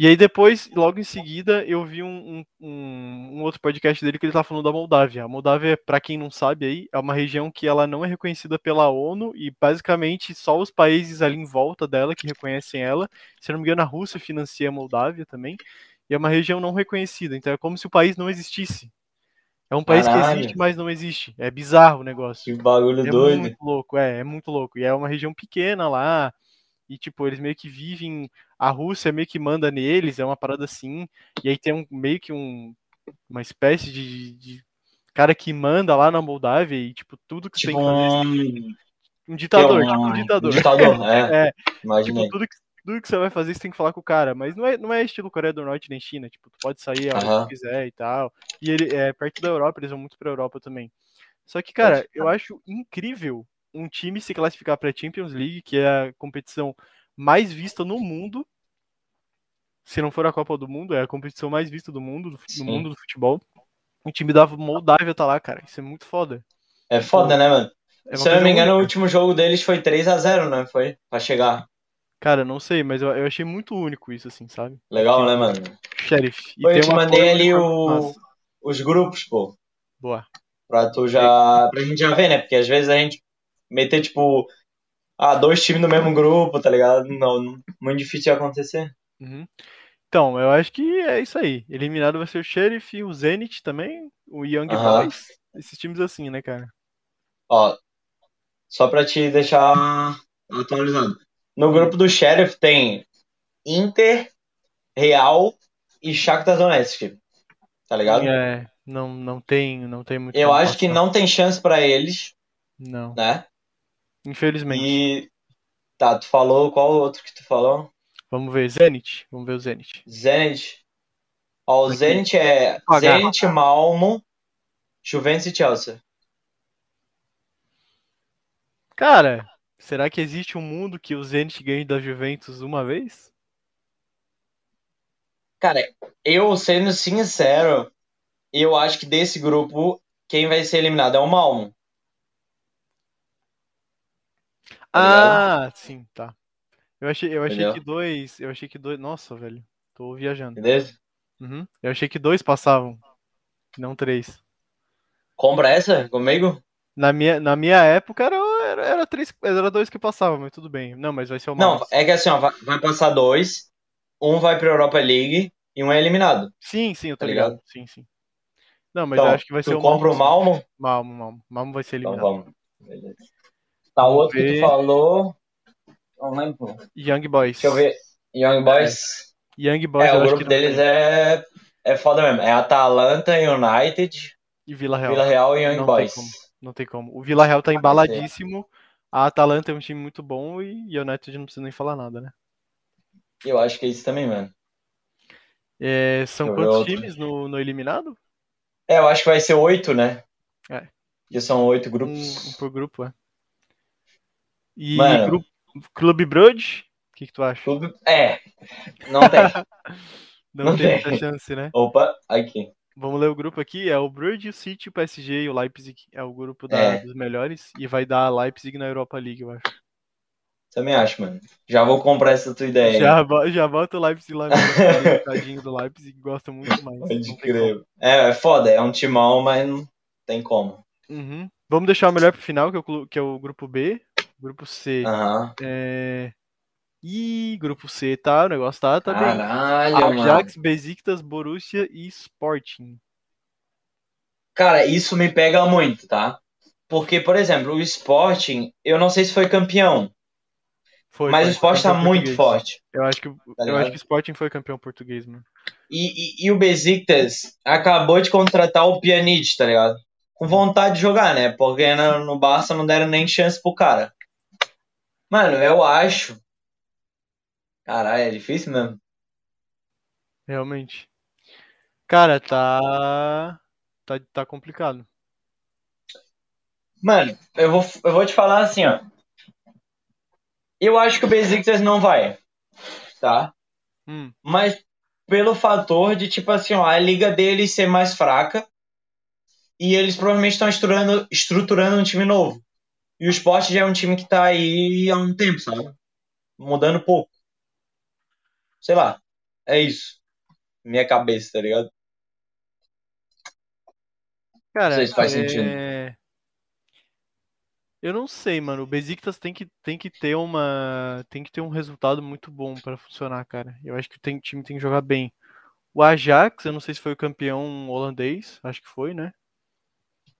A: E aí depois, logo em seguida, eu vi um, um, um- outro podcast dele que ele tava falando da Moldávia. A Moldávia, pra quem não sabe aí, é uma região que ela não é reconhecida pela ONU e basicamente só os países ali em volta dela que reconhecem ela. Se não me engano, a Rússia financia a Moldávia também. E é uma região não reconhecida, então é como se o país não existisse. É um país que
B: Caralho.
A: existe, mas não existe. É bizarro o negócio.
B: Que bagulho
A: É
B: doido.
A: muito louco, é, é muito louco. E é uma região pequena lá. E, tipo, eles meio que vivem. A Rússia meio que manda neles, é uma parada assim. E aí tem um meio que um, uma espécie de, de cara que manda lá na Moldávia e, tipo, tudo que você
B: Tipo
A: tem que fazer.
B: um.
A: Ditador,
B: é
A: tipo um
B: um-
A: ditador.
B: ditador, é.
A: É,
B: Imaginei.
A: Tipo, tudo que, tudo que você vai fazer, você tem que falar com o cara. Mas não é, não é estilo Coreia do Norte nem China. Tipo, tu pode sair a hora
B: Aham.
A: que quiser e tal. E ele é perto da Europa, eles vão muito pra Europa também. Só que, cara, eu acho incrível um time se classificar pra Champions League, que é a competição mais vista no mundo. Se não for a Copa do Mundo, é a competição mais vista do mundo, do, no mundo do futebol. O time da Moldávia tá lá, cara. Isso é muito foda.
B: É foda, né, mano?
A: É
B: Se eu não me engano, o
A: única.
B: último jogo deles foi 3x0, né? Foi? Pra chegar.
A: Cara, não sei, mas eu, eu achei muito único isso, assim, sabe?
B: Legal, né, mano?
A: Sheriff. E
B: Pô, eu te mandei ali o, os grupos, pô.
A: Boa.
B: Pra tu já. Pra gente já ver, né? Porque às vezes a gente meter, tipo. Ah, dois times no mesmo grupo, tá ligado? Não, muito difícil de acontecer.
A: Uhum. Então, eu acho que é isso aí. Eliminado vai ser o Sheriff, o Zenit também, o Young
B: Aham.
A: Boys. Esses times assim, né, cara?
B: Ó, só pra te deixar atualizado. No grupo do Sheriff tem Inter, Real e Shakhtar Donetsk. Tá ligado?
A: É, não, não tem, não tem muito
B: Eu acho que
A: passar.
B: não tem chance pra eles,
A: Não,
B: né?
A: Infelizmente.
B: E. Tá, tu falou. Qual o outro que tu falou?
A: Vamos ver, Zenit. Vamos ver o Zenit.
B: Zenit. Ó, o. Zenit é
A: H.
B: Zenit, Malmo, Juventus e Chelsea.
A: Cara, será que existe um mundo que o Zenit ganhe da Juventus uma vez?
B: Cara, eu sendo sincero, eu acho que desse grupo, quem vai ser eliminado é o Malmo. Tá ligado?
A: Ah, sim, tá. Eu achei, eu achei
B: Entendeu?
A: que dois, eu achei que dois, nossa, velho, tô viajando.
B: Entendeu?
A: Uhum. Eu achei que dois passavam, não três.
B: Compra essa comigo?
A: Na minha, na minha época era, era, era três, era dois que passavam, mas tudo bem. Não, mas vai ser o
B: Não, é que assim, ó, vai, vai passar dois, um vai pra Europa League e um é eliminado.
A: Sim, sim, eu tô
B: Tá
A: ligado.
B: ligado?
A: Sim, sim. Não, mas eu
B: Então,
A: acho que vai ser o
B: compra
A: Malmo.
B: o Malmo?
A: Malmo, Malmo. Malmo vai ser
B: Então
A: eliminado.
B: vamos. Beleza. Tá, o outro que
A: ver.
B: tu falou. Não lembro.
A: Young Boys.
B: Deixa eu ver. Young Boys.
A: Young Boys,
B: É, o grupo
A: que
B: deles
A: tem.
B: é, é foda mesmo. É Atalanta, United,
A: E Vila Real.
B: Vila Real e Young
A: Não tem
B: Boys.
A: como. Não tem como. O Vila Real tá embaladíssimo. A Atalanta é um time muito bom e o United não precisa nem falar nada, né?
B: Eu acho que é isso também, mano.
A: É, são
B: eu
A: quantos
B: outro.
A: times no, no eliminado?
B: É, eu acho que vai ser oito, né?
A: É.
B: Que são oito
A: Um,
B: grupos.
A: um por grupo, é. E
B: Mano.
A: Clube Brugge? O que, que tu acha?
B: Clube- É. Não tem.
A: Não,
B: Não
A: tem
B: tem.
A: chance, né?
B: Opa, aqui.
A: Vamos ler o grupo aqui. É o Brugge, o City, o PSG e o Leipzig. É o grupo da-
B: É.
A: dos melhores. E vai dar Leipzig na Europa League, eu acho.
B: Também acho, mano. Já vou comprar essa tua ideia.
A: Já, já bota o Leipzig lá League, tadinho do Leipzig, gosta muito mais.
B: Pode crer. É, é foda. É um timão, mas não tem como.
A: Uhum. Vamos deixar o melhor pro final, que é o, que é o grupo B. Grupo C.
B: Aham.
A: É... Ih, grupo C, tá? O negócio tá, tá bem.
B: Caralho, mano.
A: Ajax, Besiktas, Borussia e Sporting.
B: Cara, isso me pega muito, tá? Porque, por exemplo, o Sporting, eu não sei se foi campeão,
A: Foi,
B: mas
A: foi
B: o Sporting tá muito
A: português.
B: forte.
A: Eu acho que, eu
B: ligado?
A: acho que o Sporting foi campeão português, mano.
B: E, e, e o Besiktas acabou de contratar o Pjanic, tá ligado? Com vontade de jogar, né? Porque no, no Barça não deram nem chance pro cara. Mano, eu acho. Caralho, é difícil mesmo.
A: Realmente. Cara, tá. Tá, tá complicado.
B: Mano, eu vou, eu vou te falar assim, ó. Eu acho que o Besiktas não vai, tá?
A: Hum,
B: Mas pelo fator de, tipo assim, ó, a liga dele ser mais fraca e eles provavelmente estão estruturando, estruturando um time novo. E o Sport já é um time que tá aí há um tempo, sabe? Mudando pouco. Sei lá. É isso. Minha cabeça, tá ligado?
A: Cara,
B: Não sei se faz
A: é...
B: sentido.
A: Eu não sei, mano. O Besiktas tem que, tem que ter uma. Tem que ter um resultado muito bom pra funcionar, cara. Eu acho que o time tem que jogar bem. O Ajax, eu não sei se foi o campeão holandês, acho que foi, né?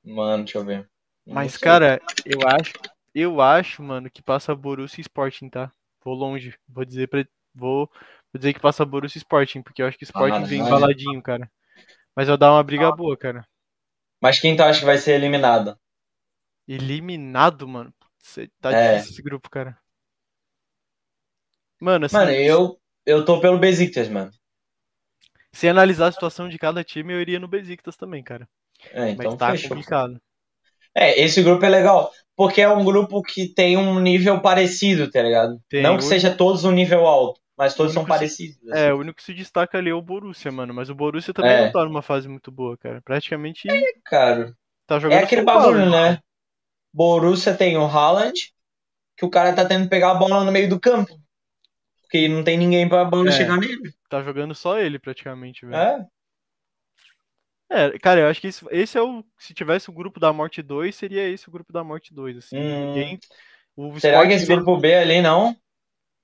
B: Mano, deixa eu ver. Não
A: Mas, cara, eu acho, eu acho, mano, que passa Borussia e Sporting, tá? Vou longe. Vou dizer para vou, vou dizer que passa Borussia e Sporting, porque eu acho que o Sporting vem
B: Caralho.
A: embaladinho, cara. Mas vai dar uma briga boa, cara.
B: Mas quem tu acha que vai ser eliminado?
A: Eliminado, mano. Putz, tá
B: É.
A: difícil esse grupo, cara. Mano, assim,
B: Mano, eu, eu tô pelo Besiktas, mano.
A: se analisar a situação de cada time, eu iria no Besiktas também, cara.
B: É, então
A: Mas tá
B: fechou.
A: complicado.
B: É, esse grupo é legal, porque é um grupo que tem um nível parecido, tá ligado?
A: Tem,
B: Não que
A: o-
B: seja todos um nível alto, mas todos são
A: único se-
B: parecidos.
A: É,
B: assim.
A: o único que se destaca ali é o Borussia, mano. Mas o Borussia também
B: É.
A: não tá numa fase muito boa, cara. Praticamente
B: Cara,
A: tá jogando
B: é aquele bagulho, né? Borussia tem o Haaland, que o cara tá tendo que pegar a bola no meio do campo. Porque não tem ninguém pra bola
A: É.
B: chegar nele.
A: Tá jogando só ele, praticamente, velho.
B: É,
A: É, cara, eu acho que esse, esse é o. Se tivesse o grupo da morte 2, seria esse o grupo da morte 2, assim.
B: Hum.
A: Ninguém. O
B: Será que esse
A: vem-
B: grupo B ali não?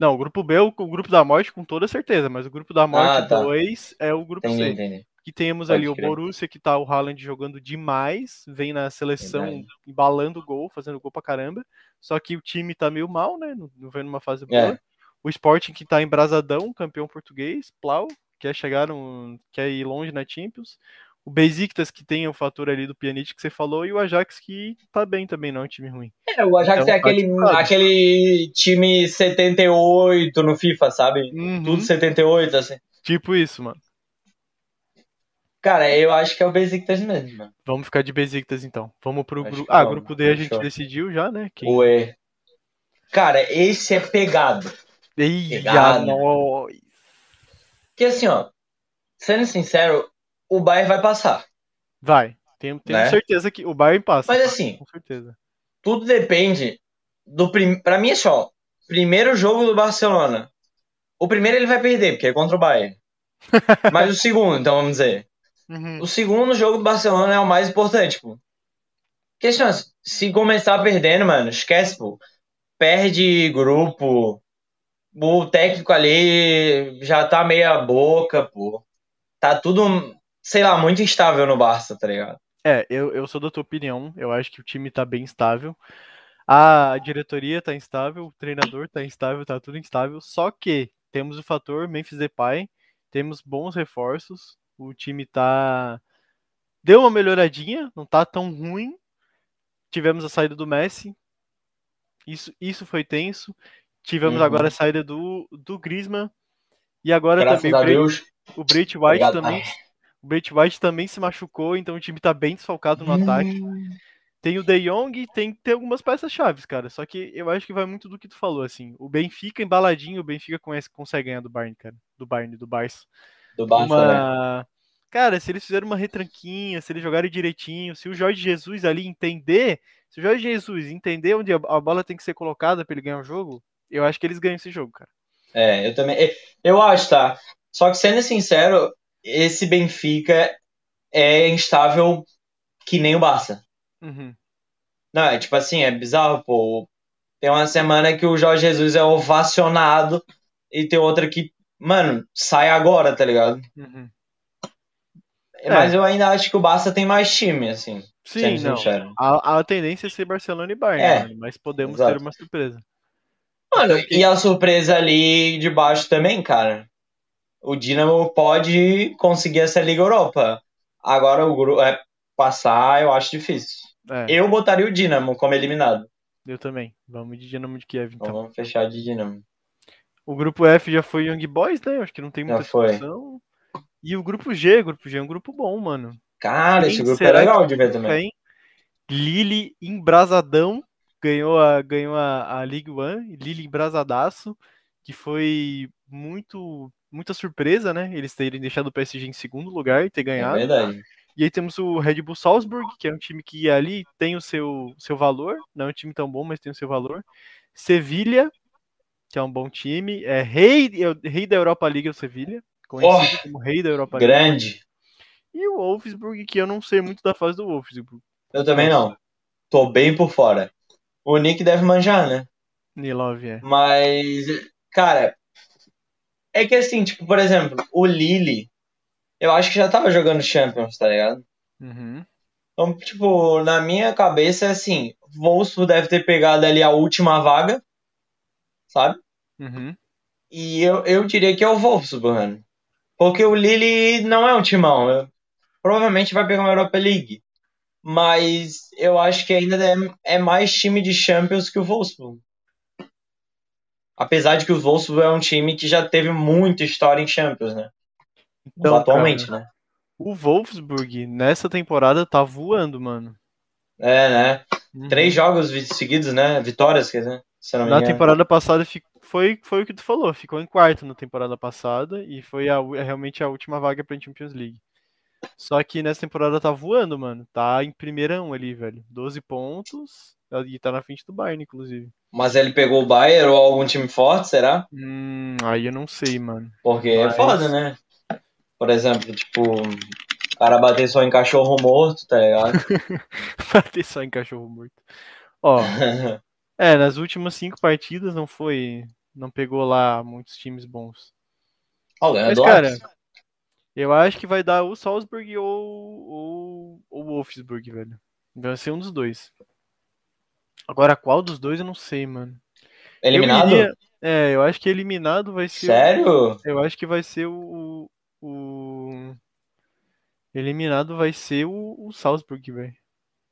A: Não, o grupo B é o, o grupo da morte com toda certeza, mas o grupo da morte
B: Ah, tá.
A: 2 é o grupo
B: Entendi,
A: C.
B: entendi.
A: Que temos
B: Pode
A: ali o
B: crer.
A: Borussia, que tá o Haaland jogando demais, vem na seleção
B: Verdade.
A: embalando o gol, fazendo gol pra caramba. Só que o time tá meio mal, né? Não, não vem numa fase boa.
B: É.
A: O Sporting que tá embrasadão, campeão português, Plau, quer chegar no, quer ir longe na Champions. O Besiktas que tem o fator ali do Pjanic que você falou e o Ajax que tá bem também, não é um time ruim.
B: É, o Ajax
A: Então,
B: é aquele,
A: praticado.
B: aquele time 78 no FIFA, sabe?
A: Uhum.
B: Tudo 78, assim.
A: Tipo isso, mano.
B: Cara, eu acho que é o Besiktas mesmo, mano.
A: Vamos ficar de Besiktas então. Vamos pro grupo. Ah,
B: vamos,
A: grupo D a gente
B: fechou.
A: decidiu já, né? Quem...
B: O E. Cara, esse é pegado.
A: Eia,
B: Pegado.
A: nós.
B: Porque assim, ó, sendo sincero, o Bayern vai passar.
A: Vai. Tenho, tenho
B: Né?
A: certeza que o Bayern passa.
B: Mas
A: tá?
B: assim,
A: Com certeza.
B: tudo depende do prim... Pra mim, é só, primeiro jogo do Barcelona. O primeiro ele vai perder, porque é contra o Bayern. Mas o segundo, então vamos dizer.
A: Uhum.
B: O segundo jogo do Barcelona é o mais importante, pô. Questão, se começar perdendo, mano, esquece, pô. Perde grupo. O técnico ali já tá meia boca, pô. Tá tudo, sei lá, muito instável no Barça, tá ligado?
A: É, eu, eu sou da tua opinião. Eu acho que o time tá bem estável. A diretoria tá instável, o treinador tá instável, tá tudo instável. Só que temos o fator Memphis Depay, temos bons reforços. O time tá deu uma melhoradinha, não tá tão ruim. Tivemos a saída do Messi. Isso, isso foi tenso. Tivemos
B: Uhum.
A: agora a saída do, do Griezmann. E agora
B: Graças
A: também o
B: Deus.
A: o Brait White
B: Obrigado,
A: também
B: pai.
A: O Brait White também se machucou, então o time tá bem desfalcado no ataque. Tem o De Jong, tem, tem algumas peças chaves, cara. Só que eu acho que vai muito do que tu falou, assim. O Benfica embaladinho, o Benfica conhece, consegue ganhar do Bayern, cara. Do Bayern, do Barça.
B: Do Barça, né?
A: Uma... Cara, se eles fizerem uma retranquinha, se eles jogarem direitinho, se o Jorge Jesus ali entender, se o Jorge Jesus entender onde a a bola tem que ser colocada pra ele ganhar o jogo, eu acho que eles ganham esse jogo, cara.
B: É, eu também. Eu acho, tá? Só que sendo sincero, esse Benfica é instável que nem o Barça.
A: Uhum.
B: Não, é tipo assim, é bizarro, pô. Tem uma semana que o Jorge Jesus é ovacionado e tem outra que, mano, sai agora, tá ligado?
A: Uhum.
B: Mas eu ainda acho que o Barça tem mais time, assim.
A: Sim, não. A, a tendência é ser Barcelona e Bayern,
B: É,
A: mano, mas podemos
B: exato.
A: ter uma surpresa.
B: Mano, e a surpresa ali de baixo também, cara. O Dinamo pode conseguir essa Liga Europa. Agora o grupo é passar, eu acho difícil.
A: É,
B: Eu botaria o Dinamo como eliminado.
A: eu também. Vamos de Dinamo de Kiev,
B: Então
A: então.
B: vamos fechar de Dinamo.
A: O grupo F já foi Young Boys, né? Acho que não tem muita
B: Já foi.
A: discussão. E o grupo G, o grupo G é um grupo bom, mano.
B: Cara,
A: Quem
B: esse grupo é legal de ver também.
A: Tem Lille embrasadão, ganhou a, ganhou a, a League One, Lille embrasadaço, que foi muito muita surpresa, né? Eles terem deixado o PSG em segundo lugar e ter
B: É
A: ganhado.
B: verdade.
A: E aí temos o Red Bull Salzburg, que é um time que ali tem o seu, seu valor, não é um time tão bom, mas tem o seu valor. Sevilha, que é um bom time, é rei, é rei da Europa League, é o Sevilha, conhecido oh, como rei da Europa
B: League. Grande.
A: E o Wolfsburg, que eu não sei muito da fase do Wolfsburg.
B: Eu também não. Tô bem por fora. O Nick deve manjar, né?
A: Nilov, é.
B: Mas, cara, é que assim, tipo, por exemplo, o Lille, eu acho que já tava jogando Champions, tá ligado?
A: Uhum.
B: Então, tipo, na minha cabeça é assim, Wolfsburg deve ter pegado ali a última vaga, sabe?
A: Uhum.
B: E eu, eu diria que é o Wolfsburg, mano. Porque o Lille não é um timão. Eu, provavelmente vai pegar uma Europa League. Mas eu acho que ainda é, é mais time de Champions que o Wolfsburg. Apesar de que o Wolfsburg é um time que já teve muita história em Champions, né? Então, atualmente, cara, né?
A: O Wolfsburg nessa temporada tá voando, mano.
B: É, né? Uhum. Três jogos seguidos, né? Vitórias, quer dizer.
A: Na temporada passada foi, foi o que tu falou, ficou em quarto na temporada passada e foi a, é realmente a última vaga pra Champions League. Só que nessa temporada tá voando, mano. Tá em primeirão ali, velho. 12 pontos e tá na frente do Bayern, inclusive.
B: Mas ele pegou o Bayern ou algum time forte, será?
A: Hum, aí eu não sei, mano.
B: Porque é Mas... é foda, né? Por exemplo, tipo, o cara bater só em cachorro morto, tá ligado?
A: bater só em cachorro morto. Ó, é, nas últimas cinco partidas não foi. Não pegou lá muitos times bons.
B: Oh, Mas, cara,
A: eu acho que vai dar o Salzburg ou, ou, ou o Wolfsburg, velho. Vai ser um dos dois. Agora, qual dos dois eu não sei, mano.
B: Eliminado? Eu iria...
A: É, eu acho que eliminado vai ser.
B: Sério?
A: O... Eu acho que vai ser o. o... Eliminado vai ser o, o Salzburg, velho.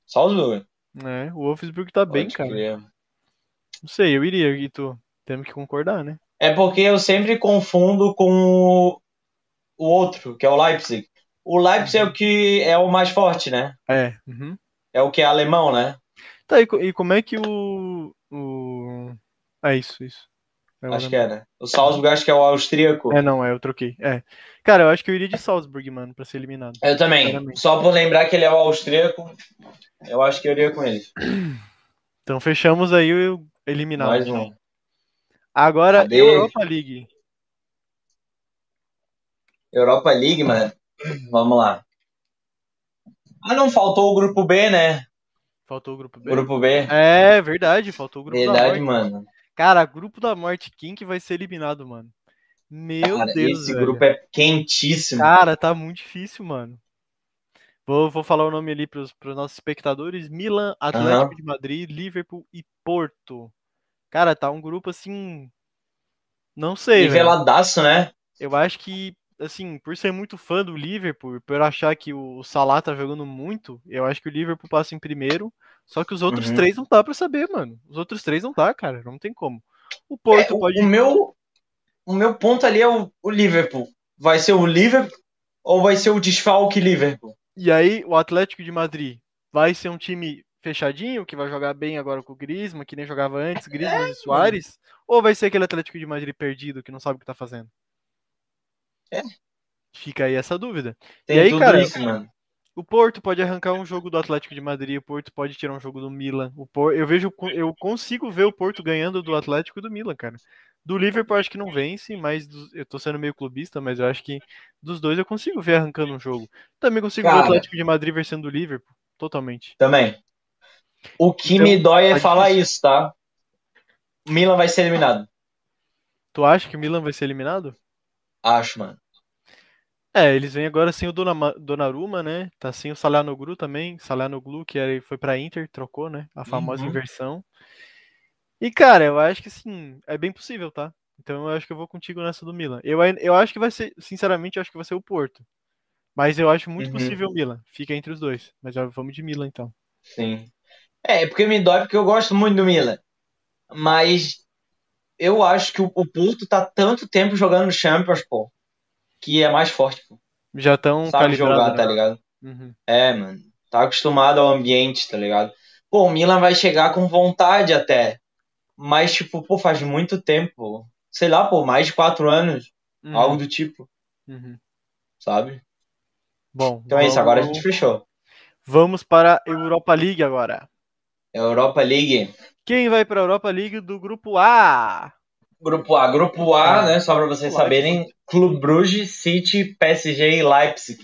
B: Salzburg?
A: É, o Wolfsburg tá Pode bem, cara. Não sei, eu iria, e tu? Temos que concordar, né?
B: É porque eu sempre confundo com o outro, que é o Leipzig. O Leipzig é o que é o mais forte, né?
A: É. Uhum.
B: É o que é alemão, né?
A: Tá, e, e como é que o. o... É isso, isso.
B: Eu acho que é, né? O Salzburg acho que é o austríaco.
A: É, não, é, eu troquei. É. Cara, eu acho que eu iria de Salzburg, mano, pra ser eliminado.
B: Eu também. Só por lembrar que ele é o austríaco, eu acho que eu iria com ele.
A: Então fechamos aí o eliminado.
B: Mais um.
A: Agora, Cadê? Europa League.
B: Europa League, mano. Vamos lá. Ah, não faltou o grupo B, né?
A: Faltou o grupo B.
B: Grupo B.
A: É, verdade, faltou o grupo
B: verdade,
A: da
B: morte. mano.
A: Cara, grupo da morte, quem que vai ser eliminado, mano? Meu
B: Cara,
A: Deus,
B: esse
A: velho.
B: grupo é quentíssimo.
A: Cara, tá muito difícil, mano. Vou, vou falar o nome ali pros, pros nossos espectadores. Milan, Atlético uhum. de Madrid, Liverpool e Porto. Cara, tá um grupo assim... Não sei,
B: Niveladaço, né?
A: Eu acho que assim, por ser muito fã do Liverpool, por achar que o Salah tá jogando muito, eu acho que o Liverpool passa em primeiro. Só que os outros uhum. três não dá para saber, mano. Os outros três não dá, cara. Não tem como. O Porto
B: é,
A: pode.
B: O meu, o meu ponto ali é o, o, Liverpool. Vai ser o Liverpool ou vai ser o desfalque Liverpool?
A: E aí, o Atlético de Madrid vai ser um time fechadinho, que vai jogar bem agora com o Griezmann, que nem jogava antes, Griezmann é, e Soares? Ou vai ser aquele Atlético de Madrid perdido, que não sabe o que tá fazendo?
B: É.
A: Fica aí essa dúvida.
B: Tem
A: e aí, cara,
B: isso,
A: o Porto pode arrancar um jogo do Atlético de Madrid, o Porto pode tirar um jogo do Milan. O Porto, eu vejo, eu consigo ver o Porto ganhando do Atlético e do Milan, cara. Do Liverpool acho que não vence, mas do, eu tô sendo meio clubista, mas eu acho que dos dois eu consigo ver arrancando um jogo. Também consigo cara, ver o Atlético de Madrid vencendo o Liverpool, totalmente.
B: Também. O que então, me dói é tá falar isso, tá? Milan vai ser eliminado.
A: Tu acha que o Milan vai ser eliminado?
B: Acho, mano.
A: É, eles vêm agora sem o Donnarumma, né? Tá sem o Salhanoglu também. Salhanoglu, que era, foi pra Inter, trocou, né? A famosa uhum. inversão. E, cara, eu acho que, sim, é bem possível, tá? Então eu acho que eu vou contigo nessa do Milan. Eu, eu acho que vai ser, sinceramente, eu acho que vai ser o Porto. Mas eu acho muito uhum. possível o Milan. Fica entre os dois. Mas já vamos de Milan, então.
B: Sim. É, porque me dói porque eu gosto muito do Milan. Mas eu acho que o, o Porto tá tanto tempo jogando no Champions, pô que é mais forte, pô.
A: Já estão
B: Sabe jogar,
A: né?
B: tá ligado?
A: Uhum.
B: É, mano. Tá acostumado ao ambiente, tá ligado? Pô, o Milan vai chegar com vontade até. Mas, tipo, pô, faz muito tempo. Sei lá, pô, mais de quatro anos. Uhum. Algo do tipo.
A: Uhum.
B: Sabe?
A: Bom,
B: Então é isso, agora a gente fechou.
A: Vamos para a Europa League agora.
B: Europa League.
A: Quem vai para a Europa League do grupo A?
B: Grupo A. Grupo A,
A: Ah,
B: né? Só pra vocês
A: Leipzig.
B: saberem, Clube Bruges, City, PSG e Leipzig.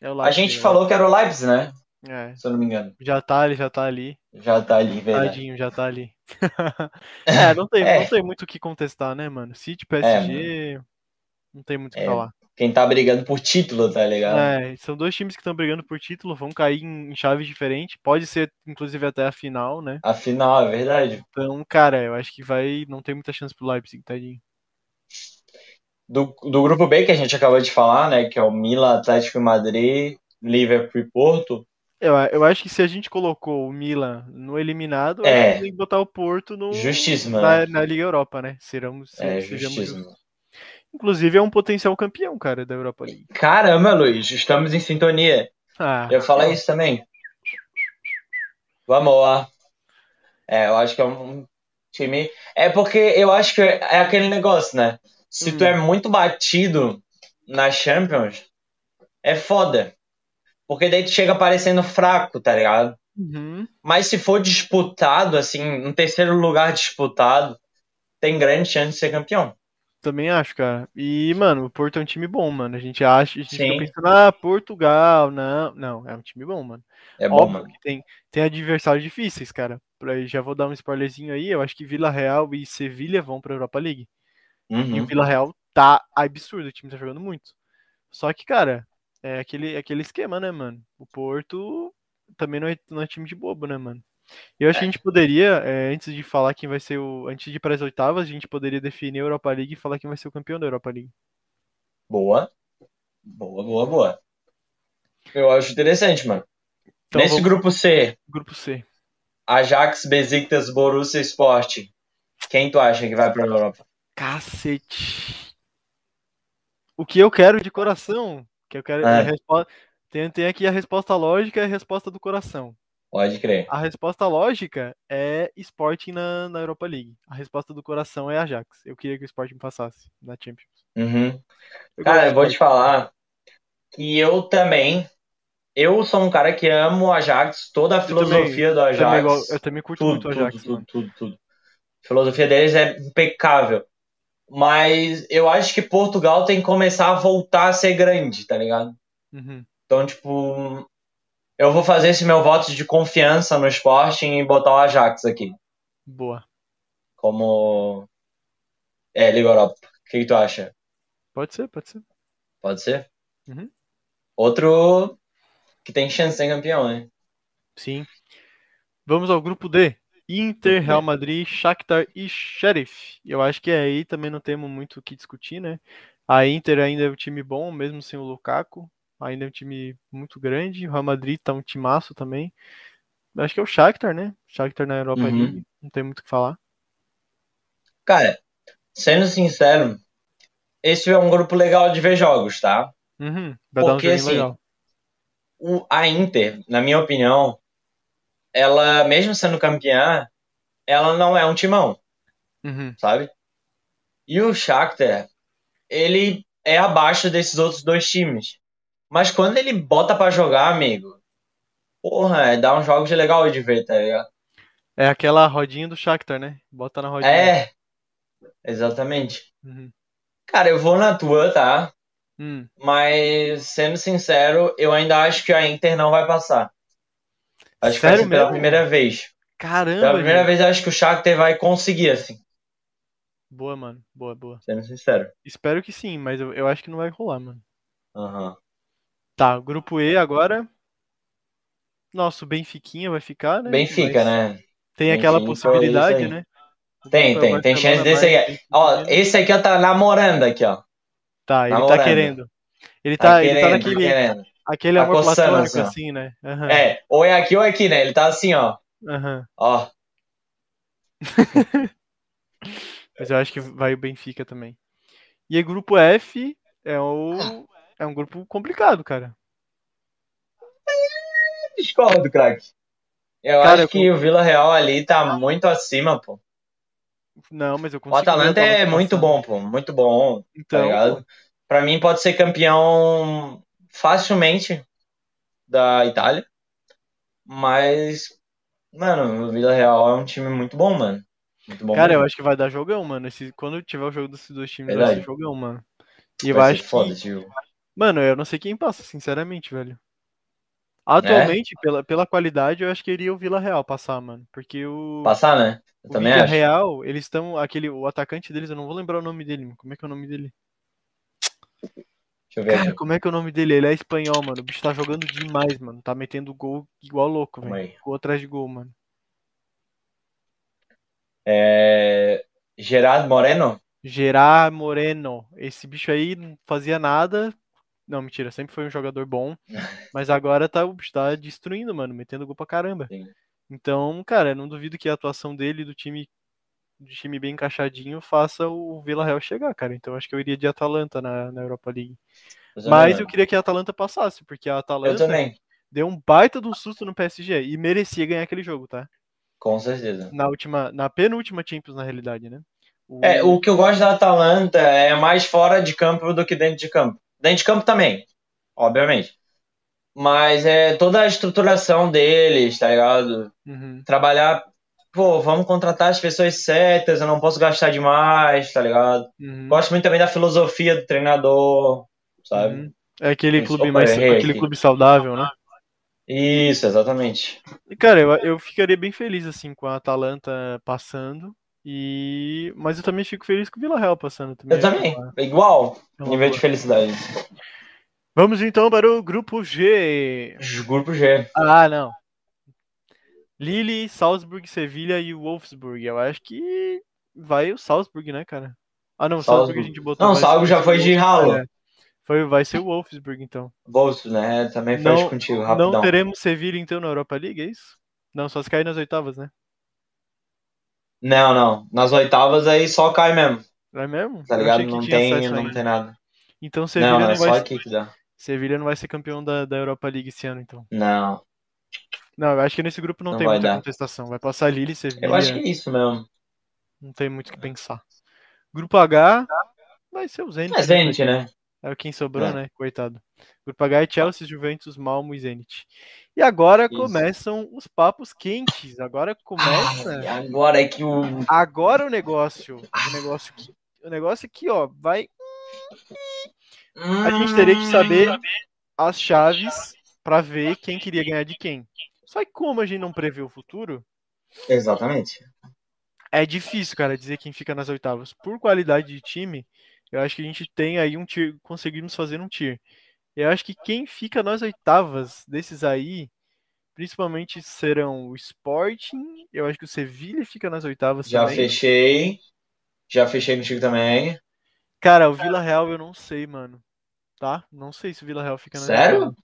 A: É o
B: A
A: Leipzig,
B: gente
A: né?
B: falou que era o Leipzig, né?
A: É,
B: Se eu não me engano.
A: já tá ali, já tá ali.
B: Já tá ali, verdade.
A: Tadinho, já tá ali. é, não tem,
B: É.
A: não tem muito o que contestar, né, mano? City, PSG, não tem muito o que
B: É.
A: falar.
B: Quem tá brigando por título, tá ligado?
A: É, são dois times que estão brigando por título, vão cair em, em chaves diferentes. Pode ser, inclusive, até a final, né?
B: Afinal, é verdade.
A: Então, cara, eu acho que vai. Não tem muita chance pro Leipzig, tadinho.
B: Do, do grupo B que a gente acabou de falar, né? Que é o Milan, Atlético de Madrid, Liverpool e Porto.
A: Eu, eu acho que se a gente colocou o Milan no eliminado,
B: É.
A: a gente tem que botar o Porto no,
B: Justíssimo,
A: na,
B: né?
A: na Liga Europa, né? Seramos,
B: É,
A: sejamos
B: justíssimo.
A: justos. Inclusive, é um potencial campeão, cara, da Europa League.
B: Caramba, Luiz, estamos em sintonia.
A: Ah,
B: Eu falei isso também. Vamos lá. É, eu acho que é um time. É porque eu acho que é aquele negócio, né? Se tu
A: Hum.
B: é muito batido na Champions, é foda. Porque daí tu chega parecendo fraco, tá ligado?
A: Uhum.
B: Mas se for disputado, assim, um terceiro lugar disputado, tem grande chance de ser campeão.
A: Também acho, cara. E, mano, o Porto é um time bom, mano. A gente acha, a gente
B: Sim.
A: fica pensando, ah, Portugal, não. Não, é um time bom, mano.
B: É bom,
A: Óbvio
B: mano.
A: que tem, tem adversários difíceis, cara. Pra, já vou dar um spoilerzinho aí. Eu acho que Vila Real e Sevilha vão pra Europa League. E o
B: Uhum.
A: Vila Real tá absurdo, o time tá jogando muito. Só que, cara, é aquele, aquele esquema, né, mano? O Porto também não é, não é time de bobo, né, mano? Eu acho que a gente poderia, é, antes de falar quem vai ser o. Antes de ir para as oitavas, a gente poderia definir a Europa League e falar quem vai ser o campeão da Europa League.
B: Boa. Boa, boa, boa. Eu acho interessante, mano.
A: Então,
B: Nesse
A: vamos
B: grupo C,
A: grupo C.
B: Ajax, Besiktas, Borussia Sport. Quem tu acha que vai pra Europa?
A: Cacete. O que eu quero de coração, que eu quero.
B: É.
A: a Tem, tem aqui a resposta lógica e a resposta do coração.
B: Pode crer.
A: A resposta lógica é Sporting na, na Europa League. A resposta do coração é Ajax. Eu queria que o Sporting passasse na Champions.
B: Uhum.
A: Eu
B: Cara, eu vou te falar que eu também. Eu sou um cara que amo o Ajax, toda a filosofia do
A: Sporting. Também
B: Ajax.
A: go- eu também curto
B: tudo,
A: muito o Ajax,
B: tudo, tudo, tudo. A filosofia deles é impecável. Mas eu acho que Portugal tem que começar a voltar a ser grande, tá ligado?
A: Uhum.
B: Então, tipo, eu vou fazer esse meu voto de confiança no Sporting e botar o Ajax aqui.
A: Boa.
B: Como. É, Liga Europa. O que, que tu acha?
A: Pode ser, pode ser.
B: Pode ser?
A: Uhum.
B: Outro que tem chance de ser campeão, né?
A: Sim. Vamos ao grupo D. Inter,
B: D.
A: Real Madrid, Shakhtar e Sheriff. Eu acho que aí também não temos muito o que discutir, né? A Inter ainda é um time bom, mesmo sem o Lukaku. Ainda é um time muito grande. O Real Madrid tá um timaço também. Eu Acho que é o Shakhtar, né? Shakhtar na Europa
B: Uhum.
A: League. Não tem muito o que falar.
B: Cara, sendo sincero, esse é um grupo legal de ver jogos, tá?
A: Uhum. Vai dar um
B: Porque,
A: joguinho
B: assim,
A: legal.
B: O, a Inter, na minha opinião, ela, mesmo sendo campeã, ela não é um timão,
A: Uhum.
B: sabe? E o Shakhtar, ele é abaixo desses outros dois times. Mas quando ele bota pra jogar, amigo, porra, é, dá uns jogos legal de ver, tá ligado?
A: É aquela rodinha do Shakhtar, né? Bota na rodinha.
B: É, exatamente.
A: Uhum.
B: Cara, eu vou na tua, tá?
A: Hum.
B: Mas, sendo sincero, eu ainda acho que a Inter não vai passar. Acho que vai
A: Sério
B: ser pela primeira vez.
A: Caramba,
B: Pela primeira
A: gente.
B: vez, eu acho que o Shakhtar vai conseguir, assim,
A: Boa, mano. Boa, boa.
B: sendo sincero.
A: Espero que sim, mas eu, eu acho que não vai rolar, mano.
B: Aham.
A: Tá, grupo E agora. Nosso Benfiquinha vai ficar, né?
B: Benfica,
A: Mas
B: né?
A: Tem aquela
B: Benfica,
A: possibilidade, né?
B: Tem,
A: é
B: tem, tem chance desse aí.
A: Benfica,
B: Ó,
A: Milan.
B: esse aqui ó, tá namorando aqui, ó.
A: Tá, ele tá
B: namorando.
A: querendo. Ele
B: Tá
A: tá, ele tá
B: querendo,
A: naquele
B: querendo.
A: aquele
B: tá
A: amor
B: coçando,
A: platônico
B: assim, ó.
A: assim, né? Aham,
B: É, ou é aqui ou é aqui, né? Ele tá assim, ó.
A: aham.
B: Ó.
A: Mas eu acho que vai o Benfica também. E aí, grupo F é o é um grupo complicado, cara.
B: Discordo, craque. Eu
A: Cara,
B: acho que o Vila Real ali tá muito acima, pô.
A: Não, mas eu
B: O
A: consigo ver
B: Atalanta é muito bom, pô. Muito bom. Tá
A: Então,
B: ligado?
A: pô,
B: Pra mim pode ser campeão facilmente da Itália. Mas, mano, o Vila Real é um time muito bom, mano. Muito bom
A: Cara,
B: mesmo.
A: eu acho que vai dar jogão, mano. Esse, quando tiver o jogo desses dois times, vai
B: Verdade.
A: ser jogão, mano. E eu
B: Vai
A: acho
B: ser foda
A: que.
B: jogo.
A: Mano, eu não sei quem passa, sinceramente, velho.
B: É?
A: Atualmente, pela, pela qualidade, eu acho que iria o Vila Real passar, mano. Porque o,
B: Passar, né? Eu
A: o
B: também
A: Vila
B: acho.
A: Real, eles estão. aquele O atacante deles, eu não vou lembrar o nome dele. Como é que é o nome dele?
B: Deixa eu ver
A: Cara,
B: aqui.
A: como é que é o nome dele? Ele é espanhol, mano. O bicho tá jogando demais, mano. Tá metendo gol igual louco, velho. Gol atrás de gol, mano.
B: É... Gerard Moreno?
A: Gerard Moreno. Esse bicho aí não fazia nada. Não, mentira, sempre foi um jogador bom. Mas agora tá, tá destruindo, mano. Metendo gol pra caramba.
B: Sim.
A: Então, cara, não duvido que a atuação dele, do time, do time bem encaixadinho, faça o Vila Real chegar, cara. Então acho que eu iria de Atalanta na, na Europa League. Mas
B: mano.
A: eu queria que a Atalanta passasse, porque a Atalanta deu um baita de um susto no PSG e merecia ganhar aquele jogo, tá?
B: com certeza.
A: Na última, na penúltima Champions, na realidade, né? O-
B: É, o que eu gosto da Atalanta é mais fora de campo do que dentro de campo. Dentro de campo também, obviamente. Mas é toda a estruturação deles, tá ligado?
A: Uhum,
B: Trabalhar, pô, vamos contratar as pessoas certas, eu não posso gastar demais, tá ligado?
A: uhum,
B: Gosto muito também da filosofia do treinador, sabe?
A: uhum. É aquele
B: Isso,
A: clube mais. Aquele
B: aqui.
A: clube saudável, né?
B: Isso, exatamente.
A: E, cara, eu, eu ficaria bem feliz, assim, com a Atalanta passando. E... Mas eu também fico feliz com o Vila Real passando também.
B: Eu também,
A: uma-
B: igual,
A: é
B: nível
A: boa.
B: de felicidade.
A: Vamos então para o grupo G.
B: Grupo G.
A: Ah, não. Lille, Salzburg, Sevilha e Wolfsburg. Eu acho que vai o Salzburg, né, cara? Ah, não, o Salzburg a
B: Salzburg.
A: gente botou.
B: Não, Salzburg já foi de ralo.
A: É, foi, vai ser o Wolfsburg, então.
B: Bolso, né? Também fecho
A: Não-
B: contigo, rapidão.
A: Não teremos Sevilha, então, na Europa League, é isso? Não, só se cair nas oitavas, né?
B: Não, não. Nas oitavas aí só cai mesmo,
A: Não é mesmo?
B: tá ligado? Não tem, não
A: ainda.
B: tem nada.
A: Então Sevilha
B: Não,
A: não,
B: não, é
A: vai
B: só
A: ser...
B: aqui que dá.
A: Sevilha não vai ser campeão da, da Europa League esse ano, então.
B: Não,
A: Não, eu acho que nesse grupo não,
B: Não
A: tem muita
B: dar.
A: contestação. Vai passar Lille e Sevilha.
B: eu acho que é isso mesmo.
A: Não tem muito o que pensar. Grupo H vai ser o Zenit.
B: É
A: né,
B: Zenit, né?
A: É quem sobrou,
B: É.
A: né? Coitado. H é Chelsea, Juventus, Malmo e Zenit. E agora
B: Isso.
A: começam os papos quentes. Agora começa.
B: E agora é que o.
A: Agora o negócio. O negócio aqui. O negócio aqui, ó, vai. A gente teria que saber as chaves pra ver quem queria ganhar de quem. Só que como a gente não prevê o futuro,
B: Exatamente.
A: é difícil, cara, dizer quem fica nas oitavas. Por qualidade de time, eu acho que a gente tem aí um tier, conseguimos fazer um tier. Eu acho que quem fica nas oitavas desses aí, principalmente serão o Sporting, eu acho que o Sevilha fica nas oitavas
B: Já
A: também.
B: fechei. Já fechei contigo também.
A: Cara, o Vila Real eu não sei, mano. Tá? Não sei se o Vila Real fica nas
B: Sério?
A: oitavas.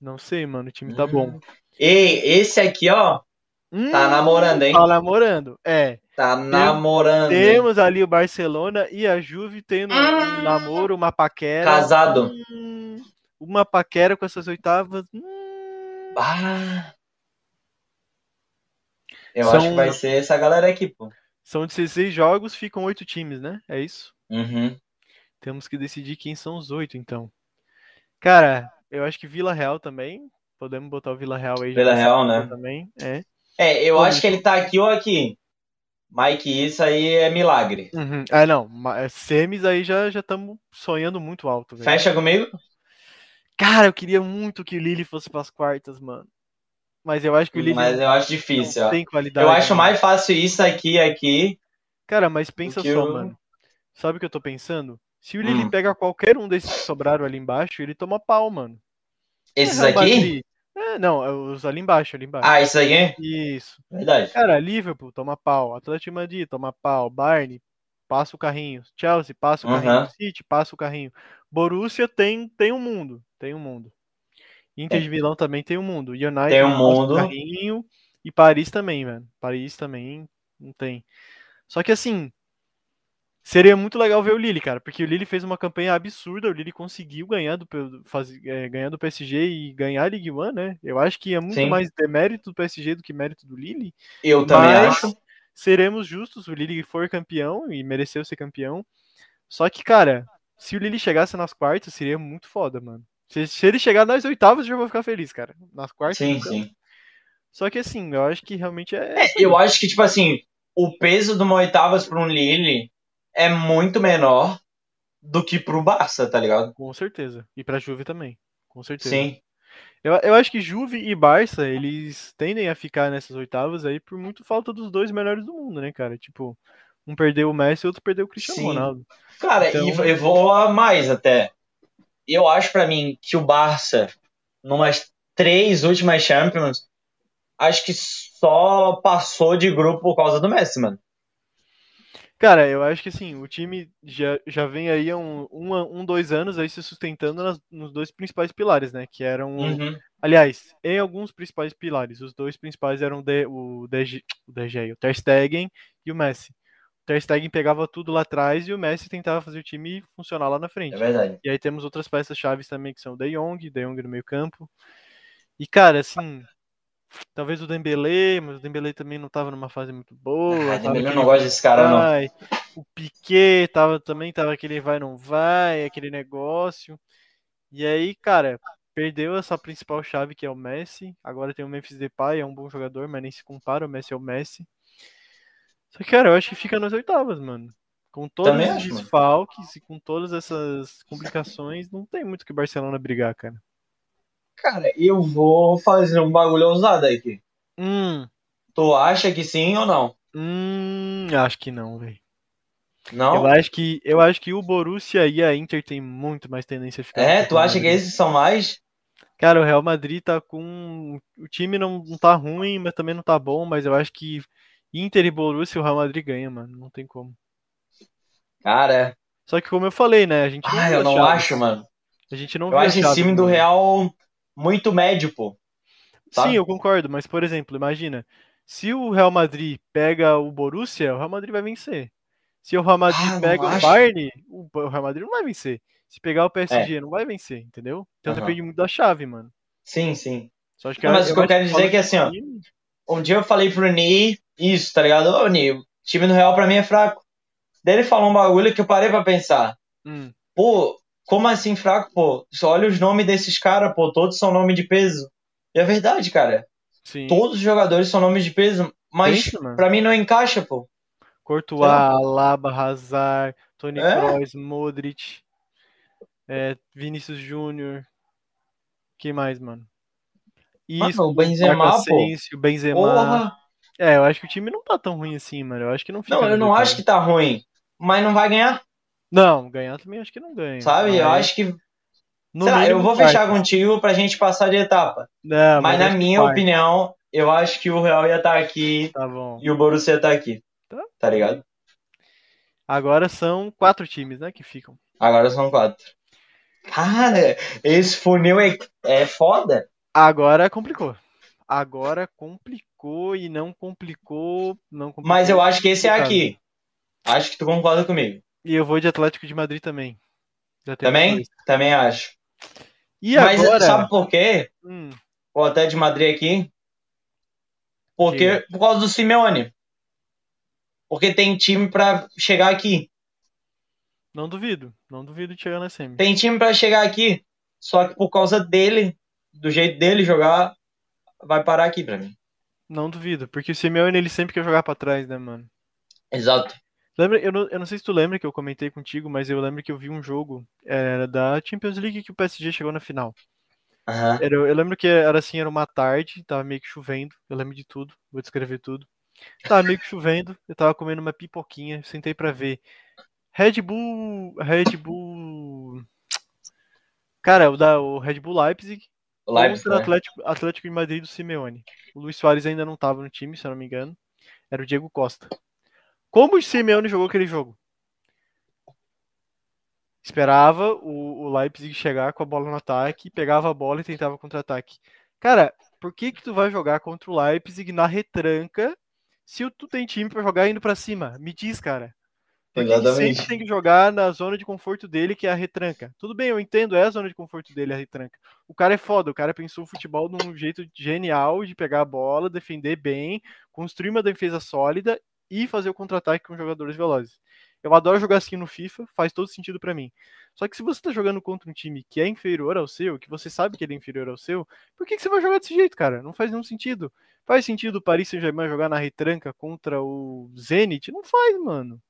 A: Não sei, mano, o time tá bom.
B: Hum. Ei, esse aqui, ó, tá
A: Hum,
B: namorando, hein?
A: Tá namorando. É.
B: Tá namorando.
A: Temos ali o Barcelona e a Juve tendo um
B: Hum.
A: namoro, uma paquera.
B: Casado.
A: Uma paquera com essas oitavas. Hum,
B: Ah. Eu
A: São-
B: acho que vai ser essa galera aqui, pô.
A: são 16 jogos, ficam oito times, né? É isso?
B: Uhum.
A: Temos que decidir quem são os oito, então. Cara, eu acho que Vila Real também. Podemos botar o Vila Real aí. já
B: Vila Real, né?
A: Também, é.
B: É, eu acho que ele tá aqui ou aqui. Mike, isso aí é milagre.
A: Uhum. Ah, não. é, Semis aí já estamos sonhando muito alto, velho.
B: Fecha comigo?
A: Cara, eu queria muito que o Lille fosse pras quartas, mano. Mas eu acho que o Lille
B: Mas eu acho difícil,
A: tem qualidade.
B: Eu acho
A: mano.
B: mais fácil isso aqui aqui.
A: Cara, mas pensa só,
B: eu-
A: mano. Sabe o que eu tô pensando? Se o Lille
B: Hum.
A: pega qualquer um desses que sobraram ali embaixo, ele toma pau, mano.
B: Esses
A: É,
B: aqui?
A: É, não, é os ali embaixo, ali embaixo.
B: Ah, isso aqui?
A: Isso.
B: Verdade.
A: Cara, Liverpool toma pau, Atlético Madrid toma pau, Bayern passa o carrinho, Chelsea passa o
B: Aham.
A: carrinho, City passa o carrinho. Borussia tem tem um mundo, tem um mundo. Inter de Milão também tem um mundo. United
B: Tem um mundo.
A: o carrinho e Paris também, velho. Paris também não tem. Só que assim, seria muito legal ver o Lille, cara, porque o Lille fez uma campanha absurda, o Lille conseguiu ganhar do, P- faz, é, ganhar do PSG e ganhar a Ligue 1, né? Eu acho que é muito
B: Sim.
A: mais demérito do PSG do que mérito do Lille
B: Eu também
A: Mas-
B: acho.
A: Seremos justos, o Lille for campeão e mereceu ser campeão. Só que, cara, se o Lille chegasse nas quartas, seria muito foda, mano. Se, se ele chegar nas oitavas, eu já vou ficar feliz, cara. Nas quartas.
B: Sim,
A: nunca.
B: sim.
A: Só que assim, eu acho que realmente é.
B: É, eu acho que, tipo assim, o peso de uma oitavas para um Lille é muito menor do que pro Barça, tá ligado?
A: Com certeza. E pra Juve também. Com certeza.
B: Sim.
A: Eu, eu acho que Juve e Barça, eles tendem a ficar nessas oitavas aí por muito falta dos dois melhores do mundo, né, cara? Tipo, um perdeu o Messi e outro perdeu o Cristiano
B: Sim.
A: Ronaldo.
B: Cara,
A: Então-
B: e eu vou a mais até. Eu acho pra mim que o Barça, numas três últimas Champions, acho que só passou de grupo por causa do Messi, mano.
A: Cara, eu acho que assim, o time já, já vem aí há um, um, um, dois anos aí se sustentando nas- nos dois principais pilares, né? Que eram.
B: Uhum.
A: Aliás, em alguns principais pilares. Os dois principais eram de, o DG, o DG, o Ter Stegen e o Messi. O Ter Stegen pegava tudo lá atrás e o Messi tentava fazer o time funcionar lá na frente.
B: É verdade.
A: E aí temos outras peças chaves também que são o De Jong, De Jong no meio campo. E cara, assim, talvez o Dembélé, mas o Dembélé também não tava numa fase muito boa.
B: Ah,
A: aquele
B: não gosto desse cara, não.
A: vai. O Piquet tava, também tava aquele vai não vai, aquele negócio. E aí, cara, perdeu essa principal chave que é o Messi. Agora tem o Memphis Depay, é um bom jogador, mas nem se compara, o Messi é o Messi. Só que, cara, eu acho que fica nas oitavas, mano. Com todos
B: Também
A: os desfalques e com todas essas complicações, não tem muito que o Barcelona brigar, cara.
B: Cara, eu vou fazer um bagulho ousado aqui.
A: Hum,
B: Tu acha que sim ou não?
A: hum, acho que não, velho. Eu
B: Não?
A: acho que eu acho que o Borussia e a Inter tem muito mais tendência a ficar.
B: É, tu acha que
A: Madrid.
B: esses são mais?
A: Cara, o Real Madrid tá com. O time não, não tá ruim, mas também não tá bom. Mas eu acho que Inter e Borussia o Real Madrid ganha, mano. Não tem como.
B: Cara,
A: Só que, como eu falei, né? A gente não
B: ah, eu não acho, mano.
A: A gente não
B: Eu acho
A: chaves,
B: time do. Real muito médio, pô. sabe?
A: Sim, eu concordo. Mas, por exemplo, imagina. Se o Real Madrid pega o Borussia, o Real Madrid vai vencer. Se o Real Madrid
B: Ah,
A: pega o. Bayern, o Real Madrid não vai vencer. Se pegar o PSG, não vai vencer, entendeu? Então
B: É. Aham.
A: depende muito da chave, mano.
B: Sim, sim.
A: Só acho que
B: Não, mas o que eu quero dizer é que, assim, ó, Um dia eu falei pro Ni isso, tá ligado? Ô, Ni, o time do Real pra mim é fraco. Daí ele falou um bagulho que eu parei pra pensar.
A: Hum,
B: Pô, como assim fraco, pô? Só olha os nomes desses caras, pô. Todos são nome de peso. E é verdade, cara.
A: sim.
B: Todos os jogadores são nomes de peso. Mas pra mim não encaixa, pô.
A: Courtois, Alaba, Hazard, Toni
B: É?
A: Kroos, Modric, é, Vinícius Júnior. Quem mais, mano?
B: Mano, o Benzema, pô.
A: Benzema.
B: Porra.
A: É, eu acho que o time não tá tão ruim assim, mano. Eu acho que não fica
B: Não, eu não acho que tá ruim. Mas não vai ganhar,
A: Não, ganhar também acho que não ganha.
B: sabe? Eu
A: Mas,
B: acho que. lá, eu vou fechar
A: quartas.
B: contigo pra gente passar de etapa.
A: Não,
B: mas na
A: acho que
B: minha
A: quartas.
B: opinião, eu acho que o Real ia estar aqui
A: Tá bom.
B: e o Borussia tá aqui.
A: Tá.
B: Tá ligado?
A: Agora são quatro times, né, que ficam.
B: Agora são quatro. Cara, esse funil é, é foda.
A: Agora complicou. Agora complicou e não complicou, não complicou.
B: Mas eu acho que esse é aqui. Acho que tu concorda comigo.
A: E eu vou de Atlético de Madrid também.
B: Também? Também acho.
A: E
B: Mas
A: agora?
B: sabe por quê?
A: Hum,
B: O até de Madrid aqui? Porque
A: Diga.
B: por causa do Simeone. Porque tem time pra chegar aqui.
A: não duvido. Não duvido de chegar na semi.
B: Tem time pra chegar aqui. Só que por causa dele, do jeito dele jogar, vai parar aqui pra mim.
A: Não duvido. Porque o Simeone ele sempre quer jogar pra trás, né, mano?
B: Exato.
A: Lembra, eu, não, eu não sei se tu lembra que eu comentei contigo, mas eu lembro que eu vi um jogo era da Champions League que o PSG chegou na final.
B: Aham.
A: Era, eu lembro que era assim, era uma tarde, tava meio que chovendo. Eu lembro de tudo, vou descrever tudo. Tava meio que chovendo, eu tava comendo uma pipoquinha, sentei pra ver. Red Bull, Red Bull. Cara, o da o Red Bull Leipzig
B: O Leipzig,
A: contra
B: né?
A: Atlético, Atlético de Madrid do Simeone. O Luiz Soares ainda não tava no time, se eu não me engano. Era o Diego Costa. Como o Simeone jogou aquele jogo? Esperava o, o Leipzig chegar com a bola no ataque, pegava a bola e tentava contra-ataque. Cara, por que que tu vai jogar contra o Leipzig na retranca se tu tem time pra jogar indo pra cima? Me diz, cara. Por que que
B: Exatamente.
A: sempre tem que jogar na zona de conforto dele, que é a retranca? Tudo bem, eu entendo, é a zona de conforto dele, a retranca. O cara é foda, o cara pensou o futebol de um jeito genial de pegar a bola, defender bem, construir uma defesa sólida e fazer o contra-ataque com jogadores velozes. Eu adoro jogar assim no FIFA, faz todo sentido para mim. Só que se você tá jogando contra um time que é inferior ao seu, que você sabe que ele é inferior ao seu, por que, que você vai jogar desse jeito, cara? Não faz nenhum sentido. Faz sentido o Paris Saint-Germain jogar na retranca contra o Zenit? Não faz, mano.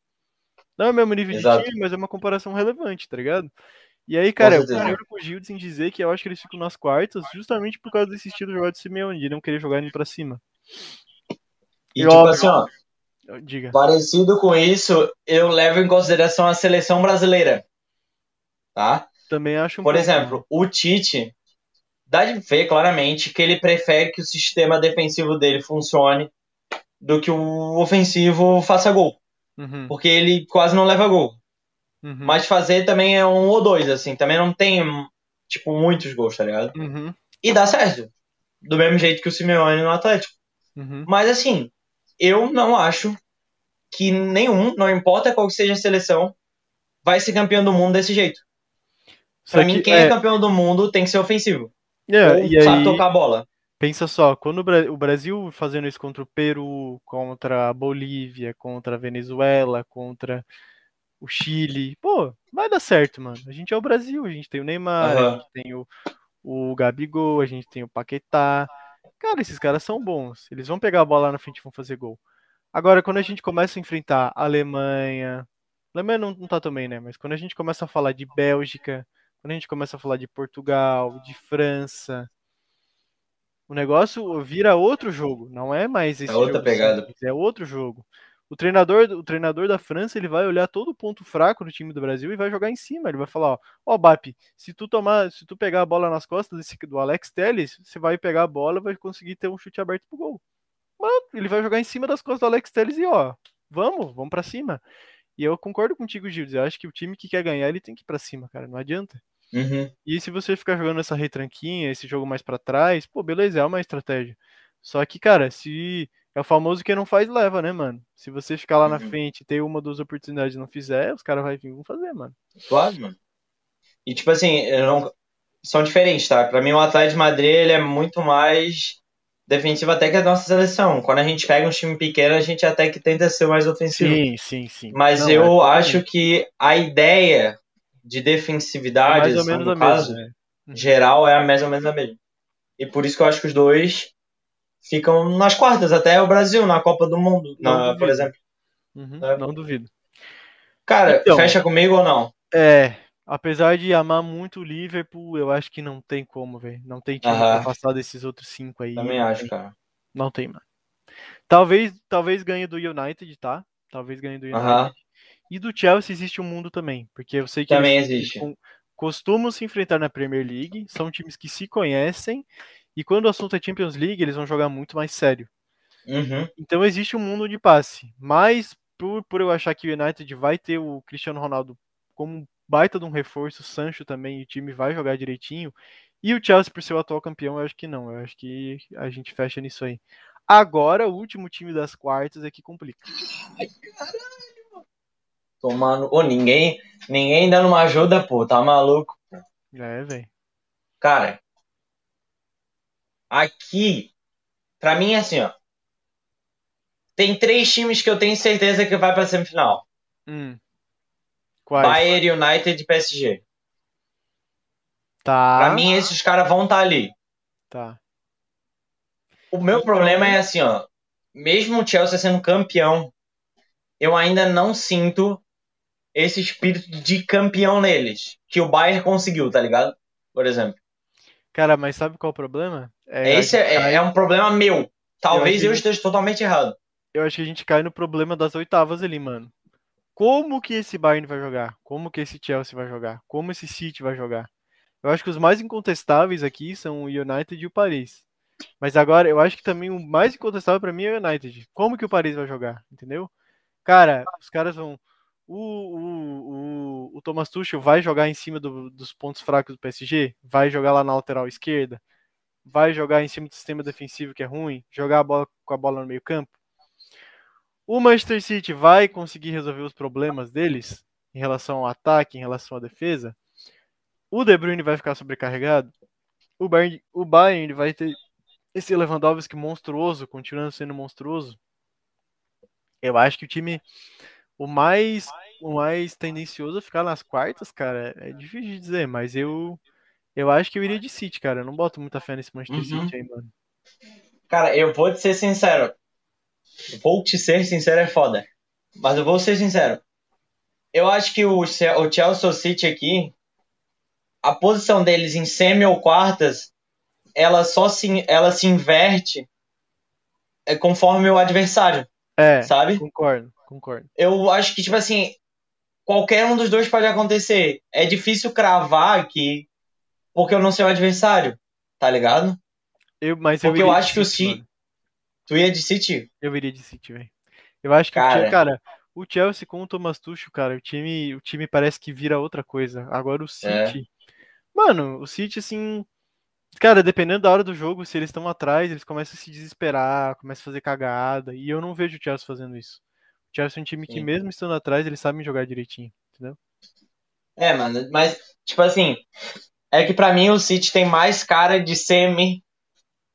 A: Não é o mesmo nível Exato. de time, mas é uma comparação relevante, tá ligado? E aí, cara, eu concordo com o Gildes em dizer que eu acho que eles ficam nas quartas justamente por causa desse estilo de jogar de Simeone, de não querer jogar indo pra cima.
B: E, e tipo assim, ó, Diga. parecido com isso, eu levo em consideração a seleção brasileira. Tá?
A: Também acho um
B: Por exemplo, o Tite dá de ver claramente que ele prefere que o sistema defensivo dele funcione do que o ofensivo faça gol. Uhum. Porque ele quase não leva gol. Uhum. Mas fazer também é um ou dois, assim. Também não tem, tipo, muitos gols, tá ligado? Uhum. E dá certo. Do mesmo jeito que o Simeone no Atlético. Uhum. Mas, assim, eu não acho que nenhum, não importa qual seja a seleção, vai ser campeão do mundo desse jeito. Pra Só mim, quem é... é... campeão do mundo tem que ser ofensivo.
A: É, ou
B: e sabe aí... tocar a bola.
A: Pensa só, quando o Brasil fazendo isso contra o Peru, contra a Bolívia, contra a Venezuela, contra o Chile. Pô, vai dar certo, mano. A gente é o Brasil, a gente tem o Neymar, uhum. a gente tem o, o Gabigol, a gente tem o Paquetá. Cara, esses caras são bons. Eles vão pegar a bola lá na frente e vão fazer gol. Agora, quando a gente começa a enfrentar a Alemanha. A Alemanha não, não tá também, né? Mas quando a gente começa a falar de Bélgica, quando a gente começa a falar de Portugal, de França, o negócio vira outro jogo. Não é mais esse
B: é outra
A: jogo
B: pegada.
A: Simples, é outro jogo. O treinador, o treinador da França, ele vai olhar todo o ponto fraco do time do Brasil e vai jogar em cima. Ele vai falar, ó, ó Bap, se tu tomar, se tu pegar a bola nas costas desse, do Alex Telles, você vai pegar a bola, vai conseguir ter um chute aberto pro gol. Mano, ele vai jogar em cima das costas do Alex Telles e ó, vamos, vamos para cima. E eu concordo contigo, Gildes. Eu acho que o time que quer ganhar, ele tem que ir pra cima, cara. Não adianta.
B: Uhum.
A: E se você ficar jogando essa retranquinha, esse jogo mais para trás, pô, beleza, é uma estratégia. Só que, cara, se é o famoso que não faz, leva, né, mano? Se você ficar lá uhum. na frente ter uma duas oportunidades e não fizer, os caras vão vir vão fazer, mano.
B: Claro, mano. E tipo assim, não... são diferentes, tá? Pra mim o Atlético de Madrid ele é muito mais defensivo até que a nossa seleção. Quando a gente pega um time pequeno, a gente até que tenta ser mais ofensivo.
A: Sim, sim, sim.
B: Mas não, eu é acho que a ideia de defensividade, é mais ou menos no caso, mesma, né? geral, é mais ou menos a mesma. E por isso que eu acho que os dois ficam nas quartas, até o Brasil na Copa do Mundo, na, por exemplo.
A: Uhum, é. Não duvido.
B: Cara, então, fecha comigo ou não?
A: É, apesar de amar muito o Liverpool, eu acho que não tem como, velho. Não tem time pra passar desses outros cinco aí.
B: Também acho, tem. cara.
A: Não tem, mano. Talvez, talvez ganhe do United, tá? Talvez ganhe do United. E do Chelsea existe um mundo também, porque eu sei que
B: também existe.
A: costumam se enfrentar na Premier League, são times que se conhecem e quando o assunto é Champions League, eles vão jogar muito mais sério.
B: Uhum.
A: Então existe um mundo de passe. Mas por, por eu achar que o United vai ter o Cristiano Ronaldo como baita de um reforço, o Sancho também, o time vai jogar direitinho. E o Chelsea, por ser o atual campeão, eu acho que não. Eu acho que a gente fecha nisso aí. Agora, o último time das quartas é que complica.
B: Ai, caralho. Tomando. Ô, ninguém, ninguém dando uma ajuda, pô. Tá maluco, pô.
A: É, velho.
B: Cara, Aqui, para mim é assim, ó. Tem três times que eu tenho certeza que vai pra semifinal.
A: Hum.
B: Quais? Bayern, United e PSG.
A: Tá.
B: Pra mim, esses caras vão estar tá ali.
A: Tá.
B: O meu então... problema é assim, ó. Mesmo o Chelsea sendo campeão, eu ainda não sinto esse espírito de campeão neles. Que o Bayern conseguiu, tá ligado? Por exemplo.
A: Cara, mas sabe qual é o problema?
B: É, Esse é, cai... é, um problema meu. Talvez eu, eu esteja totalmente errado.
A: Eu acho que a gente cai no problema das oitavas ali, mano. Como que esse Bayern vai jogar? Como que esse Chelsea vai jogar? Como esse City vai jogar? Eu acho que os mais incontestáveis aqui são o United e o Paris. Mas agora, eu acho que também o mais incontestável para mim é o United. Como que o Paris vai jogar? Entendeu? Cara, os caras vão o, o, o, o Thomas Tuchel vai jogar em cima do, dos pontos fracos do PSG? Vai jogar lá na lateral esquerda? Vai jogar em cima do sistema defensivo que é ruim? Jogar a bola com a bola no meio campo? O Manchester City vai conseguir resolver os problemas deles em relação ao ataque, em relação à defesa? O De Bruyne vai ficar sobrecarregado? O Bayern, o Bayern vai ter esse Lewandowski monstruoso, continuando sendo monstruoso? Eu acho que o time O mais, o mais tendencioso a ficar nas quartas, cara, é difícil de dizer, mas eu, eu acho que eu iria de City, cara. Eu não boto muita fé nesse Manchester
B: Uhum.
A: City aí, mano.
B: Cara, eu vou te ser sincero. Vou te ser sincero é foda. Mas eu vou ser sincero. Eu acho que o, o Chelsea City aqui, a posição deles em semi ou quartas, ela só se, ela se inverte é, conforme o adversário,
A: É,
B: sabe?
A: concordo, concordo.
B: Eu acho que, tipo assim, qualquer um dos dois pode acontecer. É difícil cravar aqui, porque eu não sei o adversário, tá ligado?
A: Eu, mas
B: Porque
A: eu,
B: eu acho que o
A: City, mano.
B: Tu ia de City?
A: Eu iria de City, velho. Eu acho que o
B: Cara.
A: time, cara, o Chelsea com o Thomas Tuchel, cara, o time, o time parece que vira outra coisa. Agora o
B: É.
A: City, mano, o City assim, cara, dependendo da hora do jogo, se eles estão atrás, eles começam a se desesperar, começam a fazer cagada, e eu não vejo o Chelsea fazendo isso. Chelsea é um time que
B: Sim.
A: mesmo estando atrás, eles sabem jogar direitinho, entendeu?
B: É, mano, mas, tipo assim, é que pra mim o City tem mais cara de semi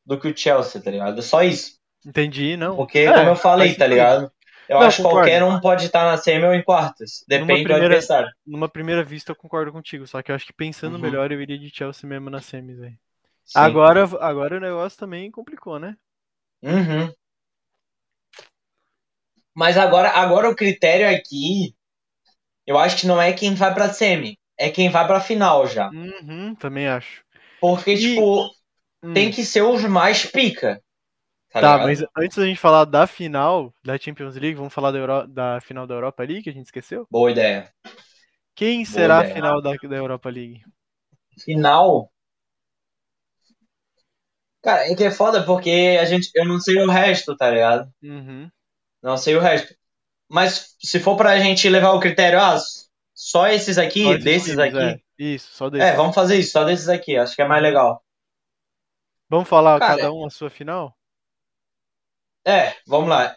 B: do que o Chelsea, tá ligado? Só isso.
A: Entendi, não.
B: Porque,
A: É,
B: como eu falei, tá ligado? Eu
A: Não,
B: acho que qualquer um pode estar na semi ou em quartas. Depende do
A: primeira-
B: adversário.
A: Numa primeira vista eu concordo contigo, só que eu acho que pensando
B: Uhum.
A: melhor eu iria de Chelsea mesmo na semis, velho. Agora, agora o negócio também complicou, né?
B: Uhum. Mas agora, agora o critério aqui, eu acho que não é quem vai pra semi, é quem vai pra final já.
A: Uhum, também acho.
B: Porque,
A: E-
B: tipo,
A: Hum.
B: tem que ser os mais pica. Tá,
A: Tá, mas antes da gente falar da final da Champions League, vamos falar da, Euro- da final da Europa League, que a gente esqueceu?
B: Boa ideia.
A: Quem será a
B: ideia.
A: final da, da Europa League?
B: Final. Cara, é que é foda porque a gente, eu não sei o resto, tá ligado?
A: Uhum.
B: Não sei o resto. Mas se for pra gente levar o critério, ah, só esses aqui,
A: Só esses
B: desses aqui.
A: é. Isso, só desses.
B: É, vamos fazer isso, só desses aqui, acho que é mais legal.
A: Vamos falar
B: Cara,
A: cada um a sua final?
B: É, vamos lá.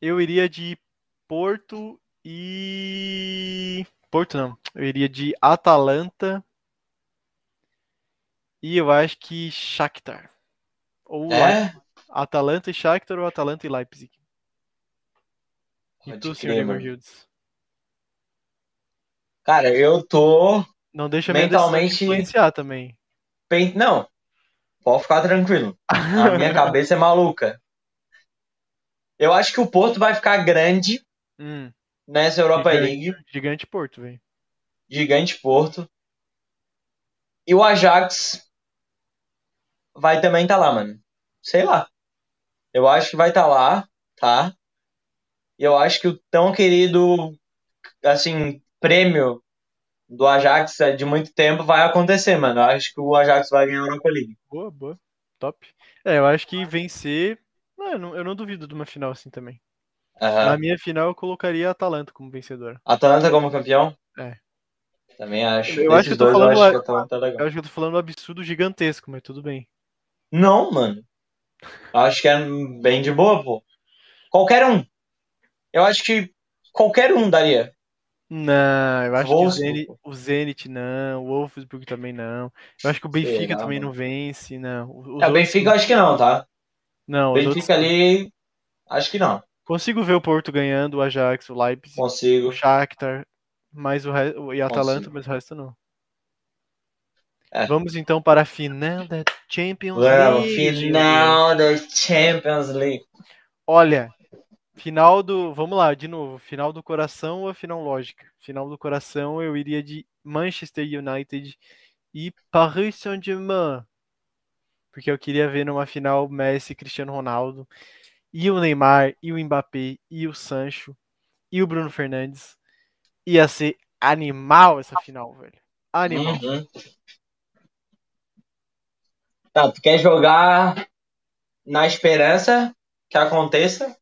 A: Eu iria de Porto e. Porto não. Eu iria de Atalanta. E eu acho que Shakhtar. Ou
B: É?
A: Atalanta e Shakhtar ou Atalanta e Leipzig. E tu,
B: crer,
A: senhor. Gildes?
B: Cara, eu tô.
A: Não deixa
B: Mentalmente-
A: influenciar também.
B: pen- Não, pode ficar tranquilo. A minha cabeça é maluca. Eu acho que o Porto vai ficar grande
A: Hum,
B: nessa Europa
A: Gigante.
B: League.
A: gigante Porto, velho.
B: Gigante Porto. E o Ajax vai também estar lá, mano. Sei lá. Eu acho que vai estar lá, tá? E eu acho que o tão querido, assim, prêmio do Ajax de muito tempo vai acontecer, mano. Eu acho que o Ajax vai ganhar a Europa League.
A: Boa, boa. Top. É, eu acho que vencer. Não, eu, não, eu duvido de uma final assim também.
B: Aham.
A: Na minha final, eu colocaria a Atalanta como vencedora.
B: Atalanta como campeão?
A: É.
B: Também acho.
A: Eu acho que eu tô
B: dois,
A: falando
B: eu acho
A: a-
B: que a Atalanta é legal.
A: Eu acho que eu tô falando um absurdo gigantesco, mas tudo bem.
B: Não, mano. Acho que é bem de boa, pô. Qualquer um. Eu acho que qualquer um daria.
A: Não, eu acho que o
B: Wolfsburg,
A: Zenit,
B: pô.
A: o Zenit não, o Wolfsburg também não. Eu acho que o Benfica
B: Será,
A: também
B: mano?
A: não vence, não. Os
B: É, o
A: outros-
B: Benfica eu acho que não, tá?
A: Não,
B: O Benfica
A: outros-
B: ali. Acho que não.
A: Consigo ver o Porto ganhando, o Ajax, o Leipzig,
B: Consigo.
A: o Shakhtar, mas o re... e a Atalanta, mas o resto não.
B: É.
A: Vamos então para a final da Champions
B: Well,
A: League.
B: final da Champions League.
A: Olha, final do. Vamos lá, de novo. Final do coração ou final lógica? Final do coração eu iria de Manchester United e Paris Saint-Germain. Porque eu queria ver numa final Messi Cristiano Ronaldo. E o Neymar, e o Mbappé, e o Sancho, e o Bruno Fernandes. Ia ser animal essa final, velho. Animal.
B: Uhum. Tá, tu quer jogar na esperança que aconteça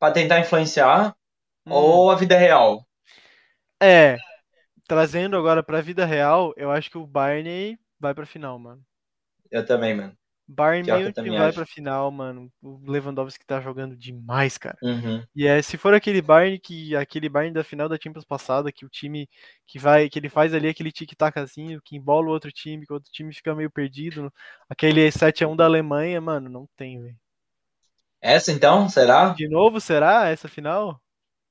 B: pra tentar influenciar
A: Hum.
B: ou a vida real?
A: É, trazendo agora pra vida real, eu acho que o Barney vai pra final, mano.
B: Eu também, mano.
A: Bayern
B: eu
A: meio que vai
B: acho.
A: pra final, mano. O Lewandowski tá jogando demais, cara.
B: Uhum.
A: E é, se for aquele Bayern que aquele Bayern da final da Champions passada, que o time que vai, que ele faz ali aquele tic-taczinho, que embola o outro time, que o outro time fica meio perdido, aquele 7 a 1 da Alemanha, mano, não tem, velho.
B: Essa então, será?
A: De novo, será essa final?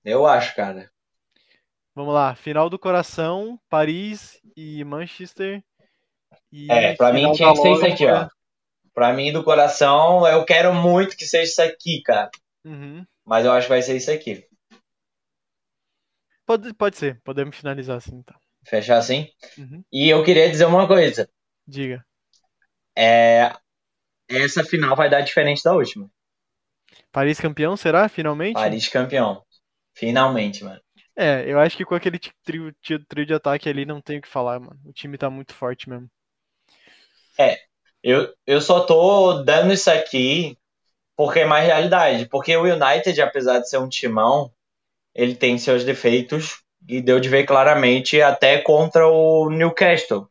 B: Eu acho, cara.
A: Vamos lá, final do coração, Paris e Manchester. E
B: É, pra mim tinha que ser isso aqui, ó. Pra mim, do coração, eu quero muito que seja isso aqui, cara.
A: Uhum.
B: Mas eu acho que vai ser isso aqui.
A: Pode, pode ser, podemos finalizar assim, então.
B: Fechar assim?
A: Uhum.
B: E eu queria dizer uma coisa.
A: Diga.
B: É... Essa final vai dar diferente da última.
A: Paris campeão, será? Finalmente?
B: Paris campeão. Finalmente, mano.
A: É, eu acho que com aquele trio, trio, trio de ataque ali não tem o que falar, mano. O time tá muito forte mesmo.
B: Eu, eu só tô dando isso aqui porque é mais realidade. Porque o United, apesar de ser um timão, ele tem seus defeitos e deu de ver claramente até contra o Newcastle.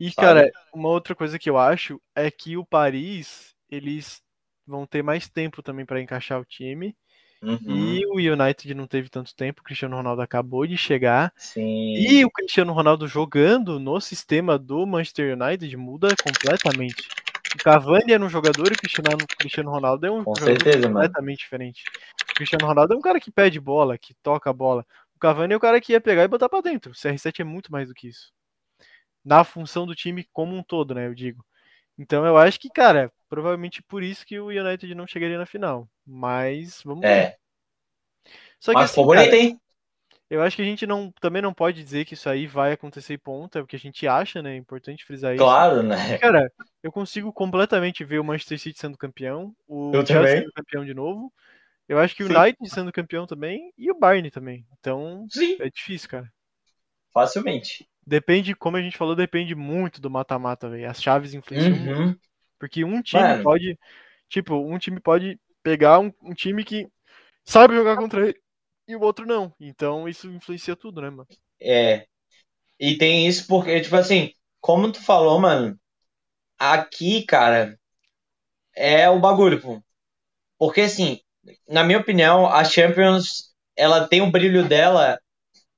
A: E,
B: Sabe?
A: cara, uma outra coisa que eu acho é que o Paris, eles vão ter mais tempo também pra encaixar o time.
B: Uhum.
A: E o United não teve tanto tempo, o Cristiano Ronaldo acabou de chegar.
B: Sim.
A: E o Cristiano Ronaldo jogando no sistema do Manchester United muda completamente. O Cavani era um jogador e o Cristiano, Ronaldo é um
B: Com
A: jogador
B: certeza, mano.
A: completamente diferente. O Cristiano Ronaldo é um cara que pede bola, que toca a bola. O Cavani é o cara que ia pegar e botar pra dentro. O CR7 é muito mais do que isso. Na função do time como um todo, né, eu digo. Então eu acho que, cara, provavelmente por isso que o United não chegaria na final. Mas vamos ver.
B: É.
A: Só que
B: Mas
A: assim,
B: bonito, hein?
A: eu acho que a gente não, também não pode dizer que isso aí vai acontecer e ponto, é o que a gente acha, né? É importante frisar isso.
B: Claro, né?
A: Cara, eu consigo completamente ver o Manchester City sendo campeão, o
B: Eu
A: Chelsea
B: também.
A: sendo campeão de novo. Eu acho que o. United sendo campeão também e o Bayern também. Então,
B: Sim,
A: é difícil, cara.
B: facilmente.
A: Depende, como a gente falou, depende muito do mata-mata, velho. As chaves influenciam muito.
B: Uhum.
A: Porque um time
B: Mano.
A: pode. Tipo, um time pode pegar um, um time que sabe jogar contra ele e o outro não. Então isso influencia tudo, né, mano?
B: É. E tem isso porque, tipo assim, como tu falou, mano, aqui, cara, é o bagulho, pô. Porque, assim, na minha opinião, a Champions, ela tem o brilho dela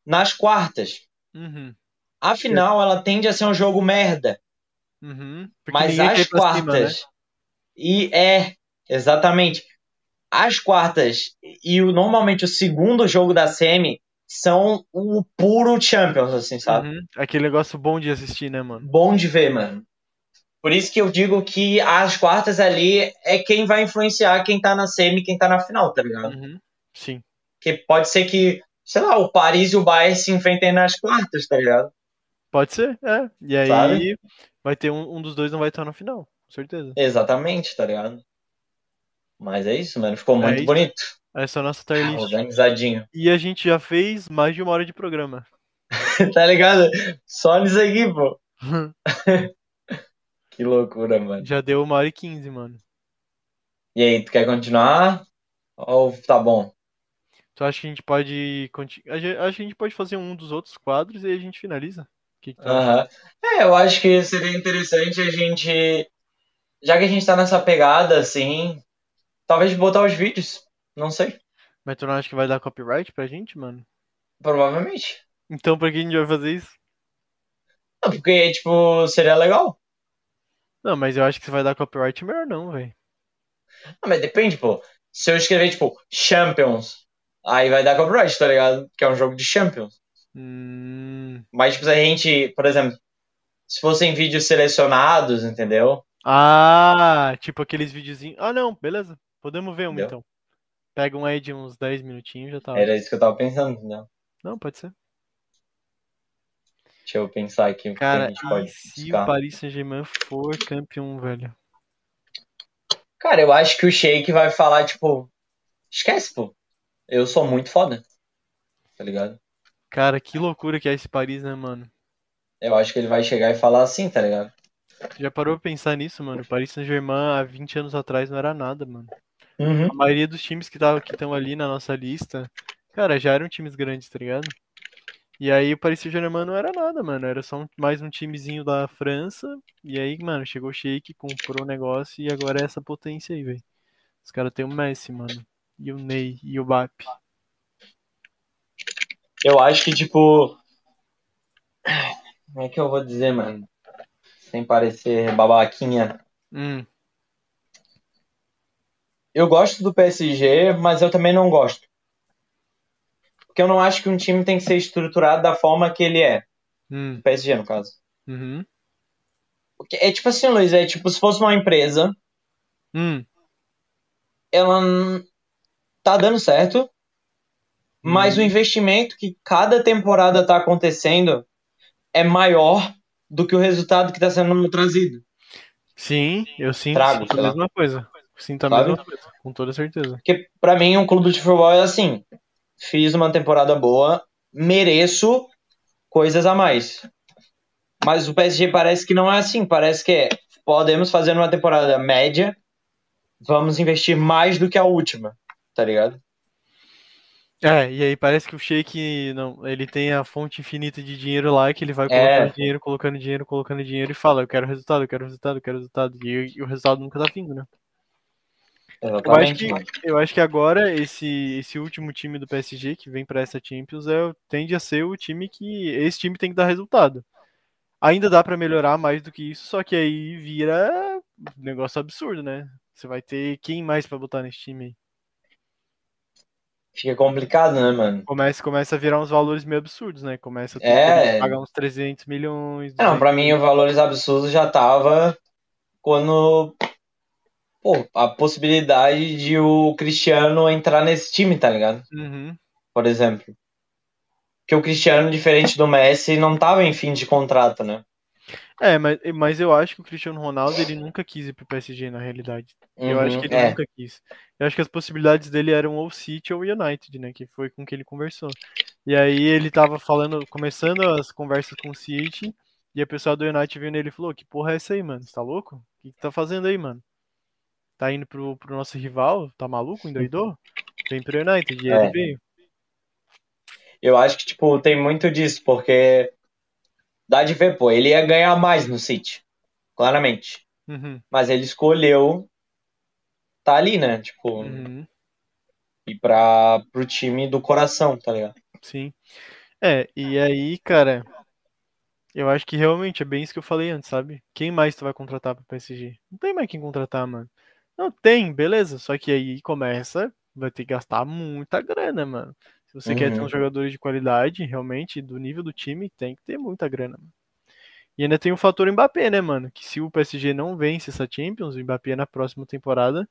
B: nas quartas.
A: Uhum.
B: Afinal, ela tende a ser um jogo merda.
A: Uhum.
B: Mas as
A: pra cima, né?
B: quartas. E é, exatamente. As quartas e o, normalmente o segundo jogo da semi são o puro Champions, assim, sabe?
A: Uhum. Aquele negócio bom de assistir, né, mano?
B: Bom de ver, mano. Por isso que eu digo que as quartas ali é quem vai influenciar quem tá na semi e quem tá na final, tá ligado?
A: Uhum. Sim.
B: Porque pode ser que, sei lá, o Paris e o Bayern se enfrentem nas quartas, tá ligado?
A: Pode ser, é. E aí
B: Sabe?
A: vai ter um, um dos dois não vai estar na final, com certeza.
B: Exatamente, tá ligado? Mas é isso, mano. Ficou
A: É
B: muito bonito.
A: Essa é a nossa tier list.
B: Organizadinho.
A: E a gente já fez mais de uma hora de programa.
B: tá ligado? Só nisso aqui, pô. Que loucura, mano.
A: já deu uma hora e quinze, mano.
B: E aí, tu quer continuar? Ou tá bom?
A: Tu acha que a gente pode. Acho que a gente pode fazer um dos outros quadros e aí a gente finaliza. Que, que acha?
B: Aham. É, eu acho que seria interessante a gente. Já que a gente tá nessa pegada, assim. Talvez botar os vídeos. Não sei.
A: Mas tu não acha que vai dar copyright pra gente, mano?
B: Provavelmente.
A: Então pra que a gente vai fazer isso?
B: Não, porque, tipo, seria legal.
A: Não, mas eu acho que se vai dar copyright, melhor não, velho.
B: Ah, mas depende, pô. Se eu escrever, tipo, Champions, aí vai dar copyright, tá ligado? Que é um jogo de Champions.
A: Hum...
B: Mas, tipo, se a gente, por exemplo, se fossem vídeos selecionados, entendeu?
A: Ah, tipo aqueles videozinhos. Ah, não, beleza. Podemos ver um
B: Entendeu?
A: então. Pega um aí de uns 10 minutinhos já tá.
B: Era isso que eu tava pensando, entendeu?
A: Não, pode ser.
B: Deixa eu pensar aqui o que a
A: Cara,
B: gente pode
A: se
B: buscar.
A: o Paris Saint-Germain for campeão, velho?
B: Cara, eu acho que o Sheik vai falar, tipo, esquece, pô. Eu sou muito foda. Tá ligado?
A: Cara, que loucura que é esse Paris, né, mano?
B: Eu acho que ele vai chegar e falar assim, tá ligado?
A: Já parou pra pensar nisso, mano? O Paris Saint-Germain há 20 anos atrás não era nada, mano.
B: Uhum.
A: A maioria dos times que estão ali na nossa lista, cara, já eram times grandes, tá ligado? E aí o Paris Saint-Germain não era nada, mano. Era só um- mais um timezinho da França. E aí, mano, chegou o Sheik, comprou o negócio e agora é essa potência aí, velho. Os caras têm o Messi, mano. E o Ney e o Bap.
B: Eu acho que, tipo. Como é que eu vou dizer, mano? Sem parecer babaquinha.
A: Hum,
B: Eu gosto do PSG, mas eu também não gosto. Porque eu não acho que um time tem que ser estruturado da forma que ele é.
A: Hum,
B: PSG, no caso.
A: uhum.
B: É tipo assim, Luiz, é tipo se fosse uma empresa,
A: Hum,
B: ela tá dando certo, mas
A: Uhum.
B: o investimento que cada temporada tá acontecendo é maior do que o resultado que tá sendo trazido.
A: sim, eu sinto,
B: Trago,
A: sinto a mesma coisa. Sinto a
B: Sabe?
A: mesma coisa, com toda certeza.
B: Porque pra mim um clube de futebol é assim, fiz uma temporada boa, mereço coisas a mais. Mas o PSG parece que não é assim, parece que é, podemos fazer uma temporada média, vamos investir mais do que a última, tá ligado?
A: É, e aí parece que o Sheik não, ele tem a fonte infinita de dinheiro lá que ele vai
B: É.
A: colocando dinheiro, colocando dinheiro, colocando dinheiro e fala, eu quero resultado, eu quero resultado, eu quero resultado. E, e o resultado nunca tá vindo, né? Eu acho que, eu acho que agora esse, esse último time do PSG que vem pra essa Champions é, tende a ser o time que esse time tem que dar resultado. Ainda dá pra melhorar mais do que isso, só que aí vira um negócio absurdo, né? Você vai ter quem mais pra botar nesse time aí?
B: Fica complicado, né, mano?
A: Começa, começa a virar uns valores meio absurdos, né? Começa a
B: É.
A: pagar uns 300 milhões.
B: Não,
A: 200
B: pra mim, os valores absurdos já tava quando. Pô, a possibilidade de o Cristiano entrar nesse time, tá ligado?
A: Uhum.
B: Por exemplo. Porque o Cristiano, diferente do Messi, não tava em fim de contrato, né?
A: É, mas, mas eu acho que o Cristiano Ronaldo ele nunca quis ir pro PSG na realidade. Eu acho
B: Uhum,
A: que ele
B: é.
A: nunca quis. Eu acho que as possibilidades dele eram ou City ou United, né? Que foi com que ele conversou. E aí ele tava falando, começando as conversas com o City, e a pessoa do United veio nele e falou: Que porra é essa aí, mano? Você tá louco? O que, que tá fazendo aí, mano? Tá indo pro, pro nosso rival? Tá maluco? Endoidou? Vem pro United. E
B: É.
A: ele veio.
B: Eu acho que, tipo, tem muito disso, porque dá de ver, pô, ele ia ganhar mais no City. Claramente.
A: Uhum,
B: Mas ele escolheu tá ali, né? Tipo,
A: uhum.
B: ir pra, pro time do coração, tá ligado?
A: Sim. É, e aí, cara, eu acho que realmente é bem isso que eu falei antes, sabe? Quem mais tu vai contratar pro PSG? Não tem mais quem contratar, mano. Não tem, beleza. Só que aí começa, vai ter que gastar muita grana, mano. Se você quer ter
B: Uhum.
A: uns jogadores de qualidade, realmente, do nível do time, tem que ter muita grana, mano. E ainda tem o fator Mbappé, né, mano? Que se o PSG não vence essa Champions, o Mbappé na próxima temporada,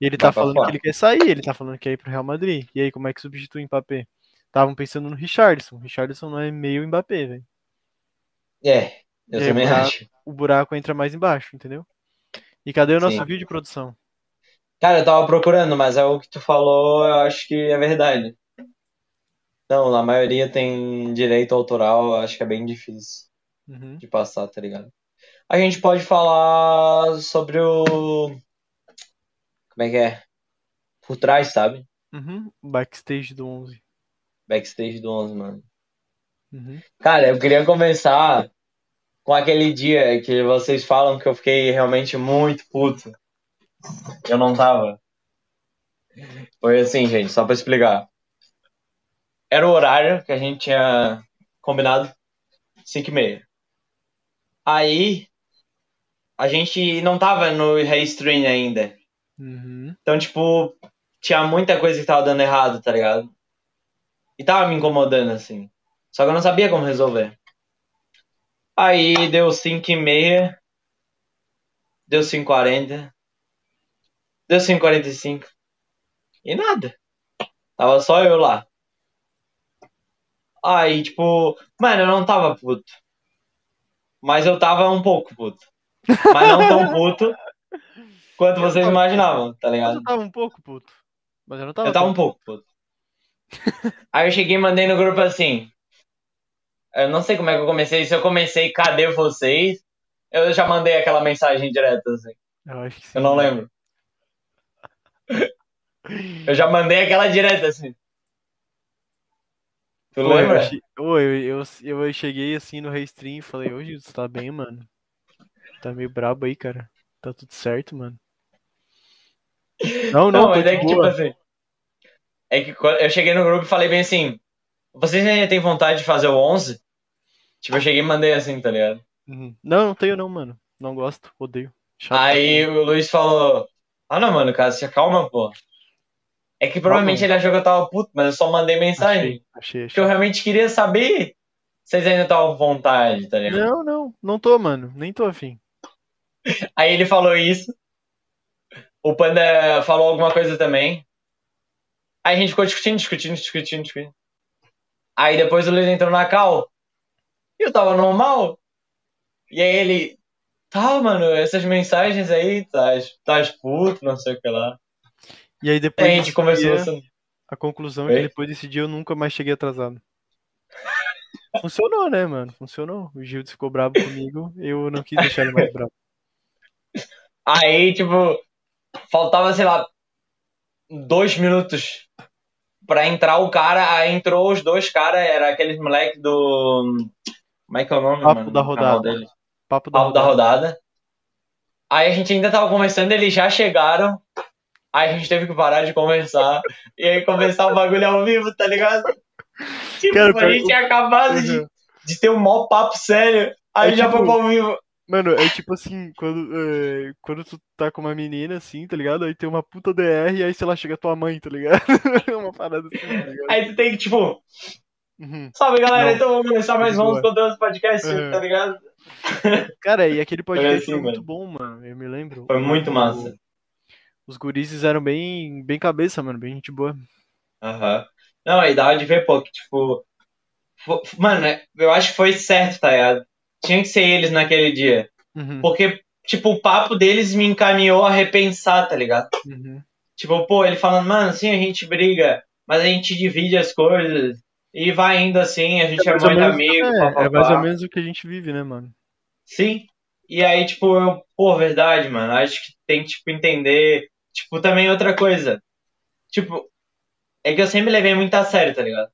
A: ele tá falando que ele quer sair, ele tá falando que quer ir pro Real Madrid. E aí, como é que substitui o Mbappé? Estavam pensando no Richarlison. O Richarlison não é meio Mbappé, velho.
B: É, eu
A: aí,
B: também
A: buraco-
B: acho.
A: O buraco entra mais embaixo, entendeu? E cadê o nosso
B: Sim.
A: vídeo de produção?
B: Cara, eu tava procurando, mas é o que tu falou, eu acho que é verdade. Não, a maioria tem direito autoral, acho que é bem difícil
A: Uhum.
B: de passar, tá ligado? A gente pode falar sobre o. Como é que é? Por trás, sabe?
A: Uhum. Backstage do 11.
B: Backstage do 11, mano.
A: Uhum.
B: Cara, eu queria começar com aquele dia que vocês falam que eu fiquei realmente muito puto. Eu não tava. Foi assim, gente, só pra explicar. Era o horário que a gente tinha combinado, 5 e meia. Aí, a gente não tava no Restream ainda.
A: Uhum.
B: Então, tipo, tinha muita coisa que tava dando errado, tá ligado? E tava me incomodando, assim. Só que eu não sabia como resolver. Aí deu 5 e meia. Deu 5h40. Deu 5h45. E nada. Tava só eu lá. Aí, tipo, mano, eu não tava puto. Mas eu tava um pouco puto. Mas não tão puto quanto vocês imaginavam, tá
A: Mas
B: ligado?
A: eu tava um pouco puto. Mas eu não tava.
B: Eu tava um pouco puto. Aí eu cheguei e mandei no grupo assim. Eu não sei como é que eu comecei. Se eu comecei, cadê vocês? Eu já mandei aquela mensagem direta, assim.
A: Eu acho que sim.
B: Eu não lembro. Eu já mandei aquela direta, assim. Tu
A: Pô, eu,
B: lembra?
A: eu, eu, eu cheguei assim no Restream e falei, ô Gil, você tá bem, mano? Tá meio brabo aí, cara. Tá tudo certo, mano. Não, não,
B: Não, mas é que, tipo assim. É que eu cheguei no grupo e falei bem assim. Vocês ainda têm vontade de fazer o 11? Tipo, eu cheguei e mandei assim, tá ligado?
A: Uhum. Não, não tenho não, mano. Não gosto, odeio. Chato.
B: Aí o Luiz falou: Ah, não, mano, cara, se acalma, pô. É que provavelmente
A: bom.
B: ele achou que eu tava puto, mas eu só mandei mensagem.
A: Achei, achei,
B: Porque eu
A: achei.
B: realmente queria saber se vocês ainda estavam à vontade, tá ligado?
A: Não, não, não tô, mano. Nem tô afim.
B: Aí ele falou isso. O Panda falou alguma coisa também. Aí a gente ficou discutindo, discutindo, discutindo, discutindo. Aí depois o Luiz entrou na cal. E eu tava normal. E aí ele. Tá, mano, essas mensagens aí, tá, tá puto, não sei o que lá.
A: E aí depois
B: a gente assim.
A: a conclusão é que depois desse dia eu nunca mais cheguei atrasado. Funcionou, né, mano? Funcionou. O Gildes ficou bravo comigo, eu não quis deixar ele mais bravo.
B: Aí, tipo, faltava, sei lá, dois minutos pra entrar o cara. Aí entrou os dois caras, era aqueles moleque do. Como é que é o nome,
A: Papo
B: mano?
A: da rodada.
B: dele?
A: Papo da
B: Papo da
A: rodada.
B: rodada. Aí a gente ainda tava conversando, eles já chegaram. Aí a gente teve que parar de conversar. e aí começar o bagulho ao vivo, tá ligado? Tipo,
A: Cara,
B: a gente tinha acabado de,
A: Uhum.
B: de ter um maior papo sério. Aí
A: É
B: já
A: tipo-
B: foi pro ao vivo.
A: Mano, é tipo assim, quando, é, quando tu tá com uma menina assim, tá ligado? Aí tem uma puta DR e aí, sei lá, chega tua mãe, tá ligado? uma parada assim, tá ligado?
B: Aí tu tem que, tipo,
A: Uhum.
B: salve galera,
A: Não.
B: então vamos começar mais um
A: boa.
B: conteúdos podcast,
A: Uhum.
B: tá ligado?
A: Cara, e aquele podcast
B: assim,
A: foi muito
B: mano.
A: bom, mano. Eu me lembro.
B: Foi muito massa.
A: Os gurizes eram bem, bem cabeça, mano, bem gente boa.
B: Aham. Não, aí dava de ver, pô, que tipo. fo- Mano, é- eu acho que foi certo, tá ligado? Tinha que ser eles naquele dia.
A: Uhum,
B: Porque, tipo, o papo deles me encaminhou a repensar, tá ligado?
A: uhum.
B: Tipo, pô, ele falando, mano, sim, a gente briga, mas a gente divide as coisas e vai indo assim, a gente é,
A: ou
B: muito amigo,
A: É,
B: papapá.
A: é mais ou menos o que a gente vive, né, mano?
B: Sim. E aí, tipo, eu, pô, verdade, mano. Acho que tem que, tipo, entender. Tipo, também outra coisa. Tipo, é que eu sempre levei muito a sério, tá ligado?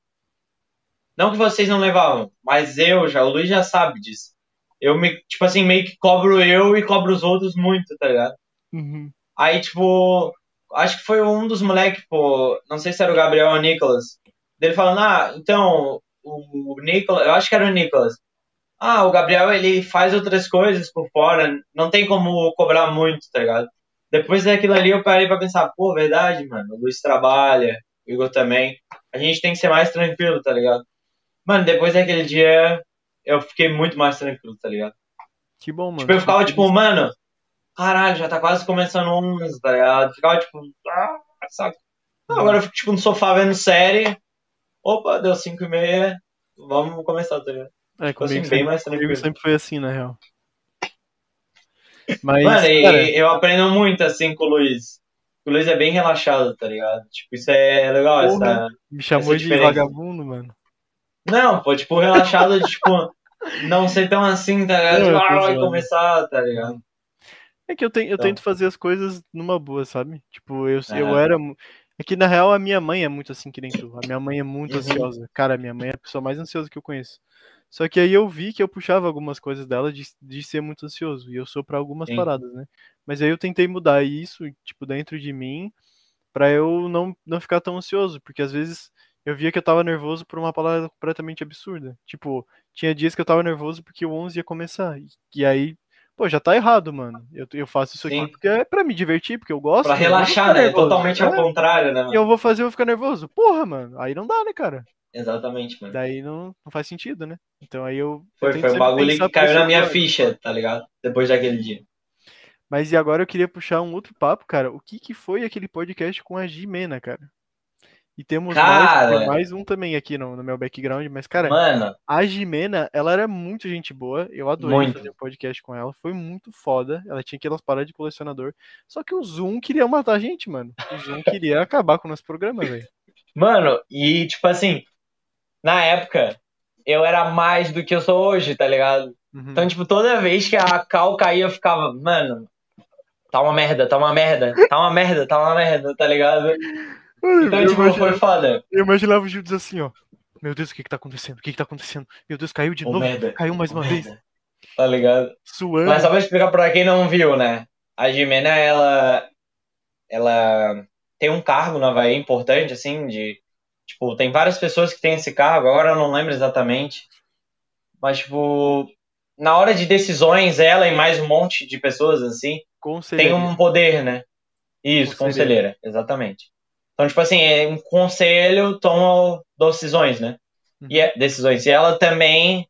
B: Não que vocês não levavam, mas eu já, o Luiz já sabe disso. Eu me, tipo assim, meio que cobro eu e cobro os outros muito, tá ligado?
A: Uhum.
B: Aí, tipo, acho que foi um dos moleques, pô, não sei se era o Gabriel ou o Nicolas, dele falando, ah, então, o Nicolas, eu acho que era o Nicolas. Ah, o Gabriel, ele faz outras coisas por fora, não tem como cobrar muito, tá ligado? Depois daquilo ali eu parei pra pensar, pô, verdade, mano, o Luiz trabalha, o Igor também, a gente tem que ser mais tranquilo, tá ligado? Mano, depois daquele dia, eu fiquei muito mais tranquilo, tá ligado?
A: Que bom, mano.
B: Tipo, eu ficava tipo, mano, caralho, já tá quase começando 11, tá ligado? Ficava tipo, ah, saco. Não, agora eu fico tipo no sofá vendo série. Opa, deu 5 e meia, vamos começar, tá ligado?
A: É,
B: Tipo assim,
A: comigo,
B: bem
A: sempre,
B: mais
A: comigo sempre foi assim, na real. Mas,
B: Mano, e
A: cara,
B: eu aprendo muito assim com o Luiz. O Luiz é bem relaxado, tá ligado? Tipo, isso é legal,
A: Porra.
B: essa.
A: me chamou
B: essa
A: de
B: diferença.
A: vagabundo, mano.
B: Não, pô, tipo, relaxado tipo, não ser tão assim, tá ligado? Tipo,
A: eu
B: ah, vai começar, tá ligado?
A: É que eu, tenho, eu
B: Então.
A: tento fazer as coisas numa boa, sabe? Tipo, eu, eu
B: É.
A: era. mu- É que na real a minha mãe é muito assim que nem tu. A minha mãe é muito
B: Uhum.
A: ansiosa. Cara, a minha mãe é a pessoa mais ansiosa que eu conheço. Só que aí eu vi que eu puxava algumas coisas dela de, de ser muito ansioso. E eu sou pra algumas
B: Sim.
A: paradas, né? Mas aí eu tentei mudar isso, tipo, dentro de mim, pra eu não, não ficar tão ansioso. Porque às vezes eu via que eu tava nervoso por uma palavra completamente absurda. Tipo, tinha dias que eu tava nervoso porque o 11 ia começar. E, e aí, pô, já tá errado, mano. Eu, eu faço isso aqui
B: Sim.
A: porque é pra me divertir, porque eu gosto.
B: Pra
A: vou
B: relaxar, né?
A: nervoso.
B: Totalmente ao
A: É,
B: contrário, né,
A: E
B: mano?
A: eu vou fazer eu ficar nervoso. Porra, mano. Aí não dá, né, cara?
B: Exatamente, mano.
A: Daí não, não faz sentido, né? Então aí eu. eu
B: Foi,
A: tento
B: foi um bagulho que caiu na minha
A: lado.
B: ficha, tá ligado? Depois daquele dia.
A: Mas e agora eu queria puxar um outro papo, cara. O que que foi aquele podcast com a Jimena, cara? E temos mais,
B: Cara.
A: tem mais um também aqui no, no meu background, mas, cara,
B: Mano,
A: a Jimena, ela era muito gente boa. Eu adorei
B: Muito.
A: fazer o podcast com ela. Foi muito foda. Ela tinha aquelas paradas de colecionador. Só que o Zoom queria matar a gente, mano. O Zoom queria acabar com o nosso programa, velho.
B: mano, e tipo assim, na época, eu era mais do que eu sou hoje, tá ligado?
A: Uhum.
B: Então, tipo, toda vez que a cal caía, eu ficava, mano, tá uma merda, tá uma merda, tá uma merda, tá uma merda, tá ligado? Então,
A: eu,
B: tipo, foi foda.
A: eu imaginava o Gil dizer assim, ó. Meu Deus, o que que tá acontecendo? O que que tá acontecendo? Meu Deus, caiu de
B: Ô,
A: novo.
B: merda,
A: Caiu mais uma vez.
B: merda, Tá ligado?
A: Suando.
B: Mas só pra explicar pra quem não viu, né? A Jimena, ela. Ela tem um cargo no Havaí importante, assim, de. Tipo, tem várias pessoas que têm esse cargo, agora eu não lembro exatamente. Mas, tipo. Na hora de decisões, ela e mais um monte de pessoas, assim, tem um poder, né? Isso,
A: Conselheira.
B: conselheira, exatamente. Então, tipo assim, é um conselho toma decisões, né? E é, decisões. E ela também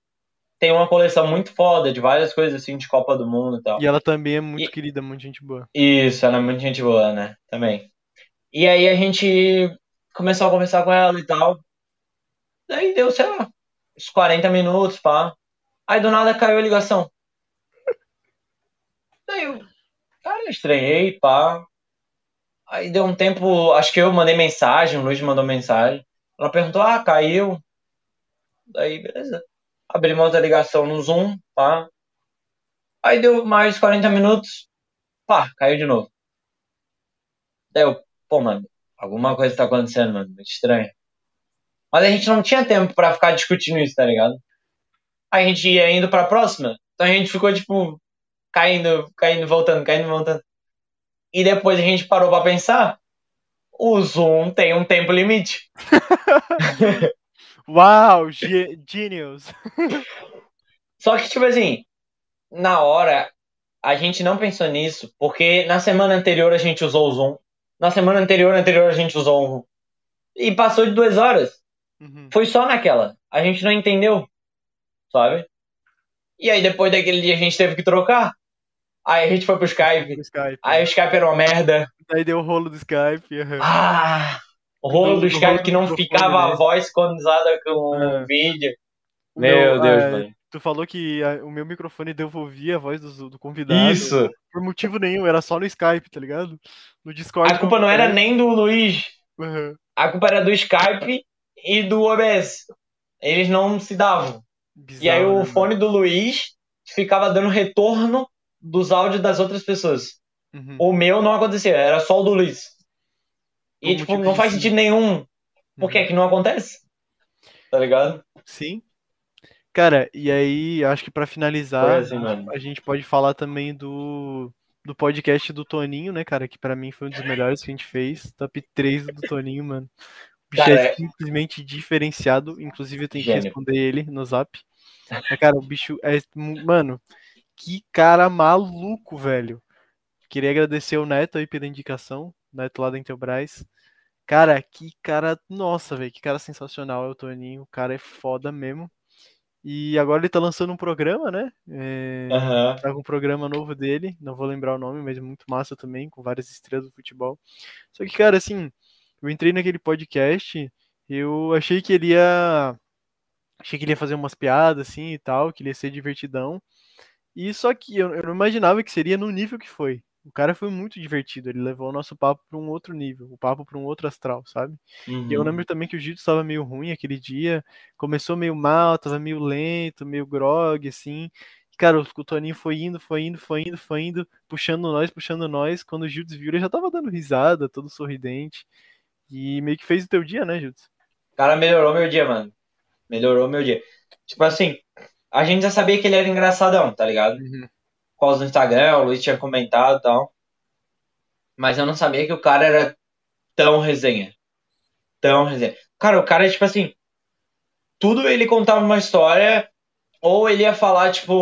B: tem uma coleção muito foda de várias coisas assim de Copa do Mundo e tal.
A: E ela também é muito e... querida, muito gente boa.
B: Isso, ela é muito gente boa, né? Também. E aí a gente começou a conversar com ela e tal. Daí deu, sei lá, uns 40 minutos, pá. Aí do nada caiu a ligação. Daí eu, cara, estranhei, pá. Aí deu um tempo, acho que eu mandei mensagem, o Luiz mandou mensagem. Ela perguntou, ah, caiu. Daí, beleza. Abrimos outra ligação no Zoom, pá. Aí deu mais 40 minutos, pá, caiu de novo. Daí eu, pô, mano, alguma coisa tá acontecendo, mano, muito estranho. Mas a gente não tinha tempo para ficar discutindo isso, tá ligado? A gente ia indo pra próxima, então a gente ficou, tipo, caindo, caindo, voltando, caindo, voltando. E depois a gente parou pra pensar, o Zoom tem um tempo limite.
A: Uau, genius!
B: Só que, tipo assim, na hora, a gente não pensou nisso, porque na semana anterior a gente usou o Zoom. Na semana anterior, anterior a gente usou o E passou de duas horas. Uhum. Foi só naquela. A gente não entendeu, sabe? E aí depois daquele dia a gente teve que trocar. Aí a gente foi pro Skype. Skype aí o Skype era uma merda.
A: Aí deu o rolo do Skype.
B: Uhum. Ah! O rolo do Skype que não ficava a voz sincronizada com o vídeo. Meu, Deus, é, mano.
A: Tu falou que a, o meu microfone devolvia a voz do, do, convidado.
B: Isso.
A: Por motivo nenhum, era só no Skype, tá ligado? No Discord.
B: A culpa não era nem do Luiz. Uhum. A culpa era do Skype e do OBS. Eles não se davam. Bizarro, e aí o né, fone do Luiz ficava dando retorno dos áudios das outras pessoas. Uhum. O meu não acontecia, era só o do Luiz. E, tipo, não faz sentido nenhum. Por que é que não acontece? Tá ligado?
A: Sim. Cara, e aí, acho que para finalizar, assim, a gente pode falar também do, do podcast do Toninho, né, cara? Que para mim foi um dos melhores que a gente fez. Top 3 do Toninho, mano. O bicho cara, é, é simplesmente diferenciado. Inclusive, eu tenho que responder ele no zap. Mas, cara, o bicho é. Mano, que cara maluco, velho. Queria agradecer o Neto aí pela indicação. Neto lá da Intelbras. Cara, que cara. Nossa, velho, que cara sensacional é o Toninho. O cara é foda mesmo. E agora ele tá lançando um programa, né? É, uhum. Tá com um programa novo dele. Não vou lembrar o nome, mas é muito massa também, com várias estrelas do futebol. Só que, cara, assim, eu entrei naquele podcast, eu achei que ele ia. Achei que ele ia fazer umas piadas assim e tal, que ele ia ser divertidão. E só que eu, eu não imaginava que seria no nível que foi. O cara foi muito divertido, ele levou o nosso papo para um outro nível, o papo para um outro astral, sabe? Uhum. E eu uhum. lembro também que o Gito estava meio ruim aquele dia, começou meio mal, tava meio lento, meio grog, assim. E, cara, o Toninho foi indo, foi indo, foi indo, foi indo, puxando nós, puxando nós. Quando o Gildes viu, ele já tava dando risada, todo sorridente. E meio que fez o teu dia, né, Gildes?
B: Cara, melhorou meu dia, mano. Melhorou meu dia. Tipo assim, a gente já sabia que ele era engraçadão, tá ligado? Uhum por causa do Instagram, o Luiz tinha comentado e tal. Mas eu não sabia que o cara era tão resenha. Tão resenha. Cara, o cara, tipo assim, tudo ele contava uma história, ou ele ia falar, tipo,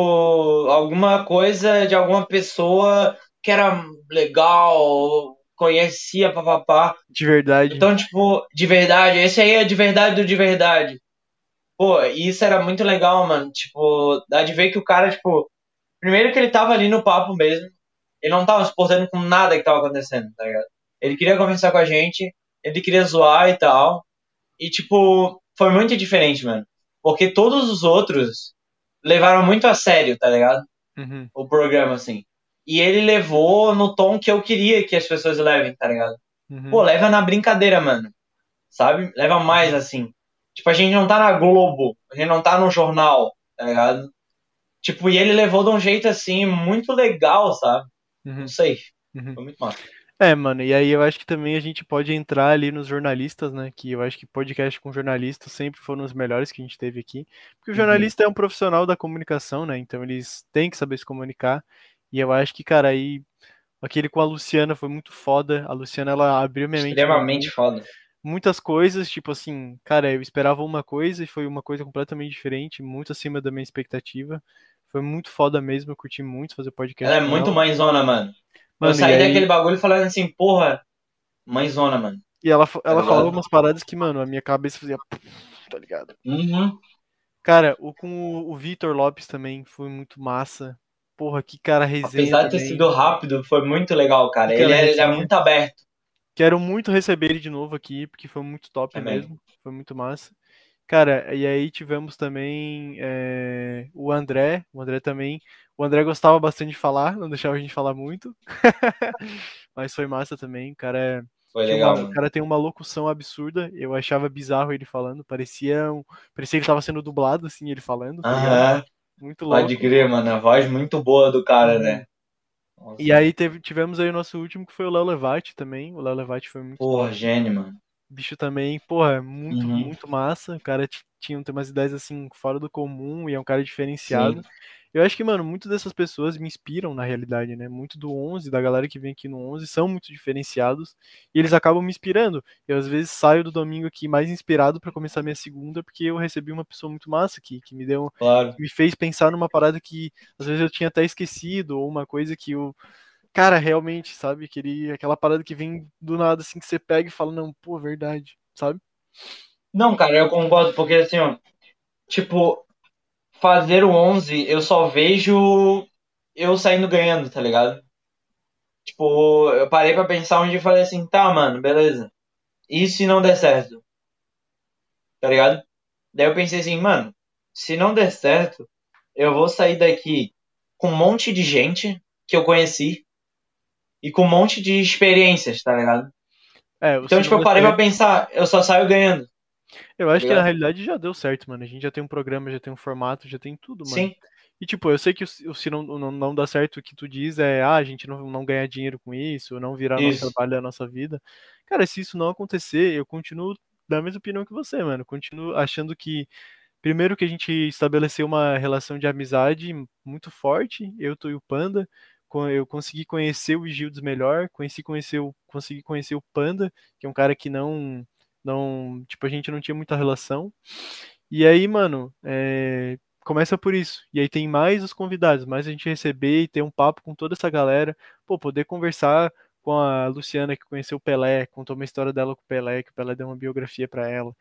B: alguma coisa de alguma pessoa que era legal, conhecia, papapá.
A: De verdade.
B: Então, tipo, de verdade, esse aí é de verdade do de verdade. Pô, isso era muito legal, mano. Tipo, dá de ver que o cara, tipo, Primeiro que ele tava ali no papo mesmo. Ele não tava se importando com nada que tava acontecendo, tá ligado? Ele queria conversar com a gente, ele queria zoar e tal. E, tipo, foi muito diferente, mano. Porque todos os outros levaram muito a sério, tá ligado? Uhum. O programa, assim. E ele levou no tom que eu queria que as pessoas levem, tá ligado? Uhum. Pô, leva na brincadeira, mano. Sabe? Leva mais assim. Tipo, a gente não tá na Globo, a gente não tá no jornal, tá ligado? Tipo, e ele levou de um jeito assim, muito legal, sabe? Uhum. Não sei. Uhum. Foi muito massa.
A: É, mano, e aí eu acho que também a gente pode entrar ali nos jornalistas, né? Que eu acho que podcast com jornalistas sempre foram os melhores que a gente teve aqui. Porque o uhum. jornalista uhum. é um profissional da comunicação, né? Então eles têm que saber se comunicar. E eu acho que, cara, aí aquele com a Luciana foi muito foda. A Luciana, ela abriu minha mente.
B: Extremamente foda.
A: Muitas coisas, tipo assim, cara, eu esperava uma coisa e foi uma coisa completamente diferente, muito acima da minha expectativa. Foi muito foda mesmo, eu curti muito fazer podcast.
B: Ela é muito mãezona, mano. mano eu saí daquele bagulho falando assim, porra, mãezona, mano.
A: E ela, ela
B: ligado?
A: falou umas paradas que, mano, a minha cabeça fazia. Tá ligado?
B: Uhum.
A: Cara, o com o, o Vitor Lopes também foi muito massa. Porra, que cara resenha
B: Apesar de ter
A: também.
B: sido rápido, foi muito legal, cara. Ele é, ele é muito aberto.
A: Quero muito receber ele de novo aqui, porque foi muito top mesmo. Foi muito massa. Cara, e aí tivemos também é, o André. O André também. O André gostava bastante de falar, não deixava a gente falar muito. Mas foi massa também. O cara, é,
B: Foi legal,
A: uma- o cara tem uma locução absurda. Eu achava bizarro ele falando. Parecia, um, parecia que ele tava sendo dublado, assim, ele falando. tá?
B: Aham.
A: Muito louco.
B: Pode crer, mano. A voz muito boa do cara,
A: Uhum.
B: né? Nossa.
A: E aí teve, tivemos aí o nosso último, que foi o Léo Levati também. O Léo Levati foi muito
B: Porra, gênio, mano.
A: Bicho também, porra, muito,
B: Uhum.
A: muito massa. O cara tinha umas ideias assim fora do comum e é um cara diferenciado.
B: Sim.
A: Eu acho que, mano, muitas dessas pessoas me inspiram na realidade, né? Muito do 11, da galera que vem aqui no 11, são muito diferenciados e eles acabam me inspirando. Eu às vezes saio do domingo aqui mais inspirado pra começar minha segunda porque eu recebi uma pessoa muito massa aqui, que me deu,
B: Claro.
A: que me fez pensar numa parada que às vezes eu tinha até esquecido ou uma coisa que eu Cara, realmente, sabe? Aquele, aquela parada que vem do nada, assim, que você pega e fala, não, pô, verdade, sabe?
B: Não, cara, eu concordo, porque assim, ó, tipo, fazer o 11, eu só vejo eu saindo ganhando, tá ligado? Tipo, eu parei pra pensar onde e falei assim, tá, mano, beleza. E se não der certo? Tá ligado? Daí eu pensei assim, mano, se não der certo, eu vou sair daqui com um monte de gente que eu conheci e com um monte de experiências, tá ligado?
A: É,
B: Então, tipo, eu parei pra
A: certo-
B: pensar, eu só saio ganhando.
A: Eu acho que na realidade já deu certo, mano. A gente já tem um programa, já tem um formato, já tem tudo, mano.
B: Sim,
A: E tipo, eu sei que o, se- não, não, não dá certo, o que tu diz é, ah, a gente não, não ganhar dinheiro com isso, não virar nosso
B: Isso.
A: trabalho a nossa vida. Cara, se isso não acontecer, eu continuo da mesma opinião que você, mano. Continuo achando que, primeiro que a gente estabeleceu uma relação de amizade muito forte, eu, tu e o Panda. Eu consegui conhecer o Gildes melhor, conheci conhecer o, consegui conhecer o Panda, que é um cara que não, não, tipo, a gente não tinha muita relação. E aí, mano, é, começa por isso. E aí tem mais os convidados, mais a gente receber e ter um papo com toda essa galera. Pô, poder conversar com a Luciana que conheceu o Pelé, contou uma história dela com o Pelé, que o Pelé deu uma biografia pra ela.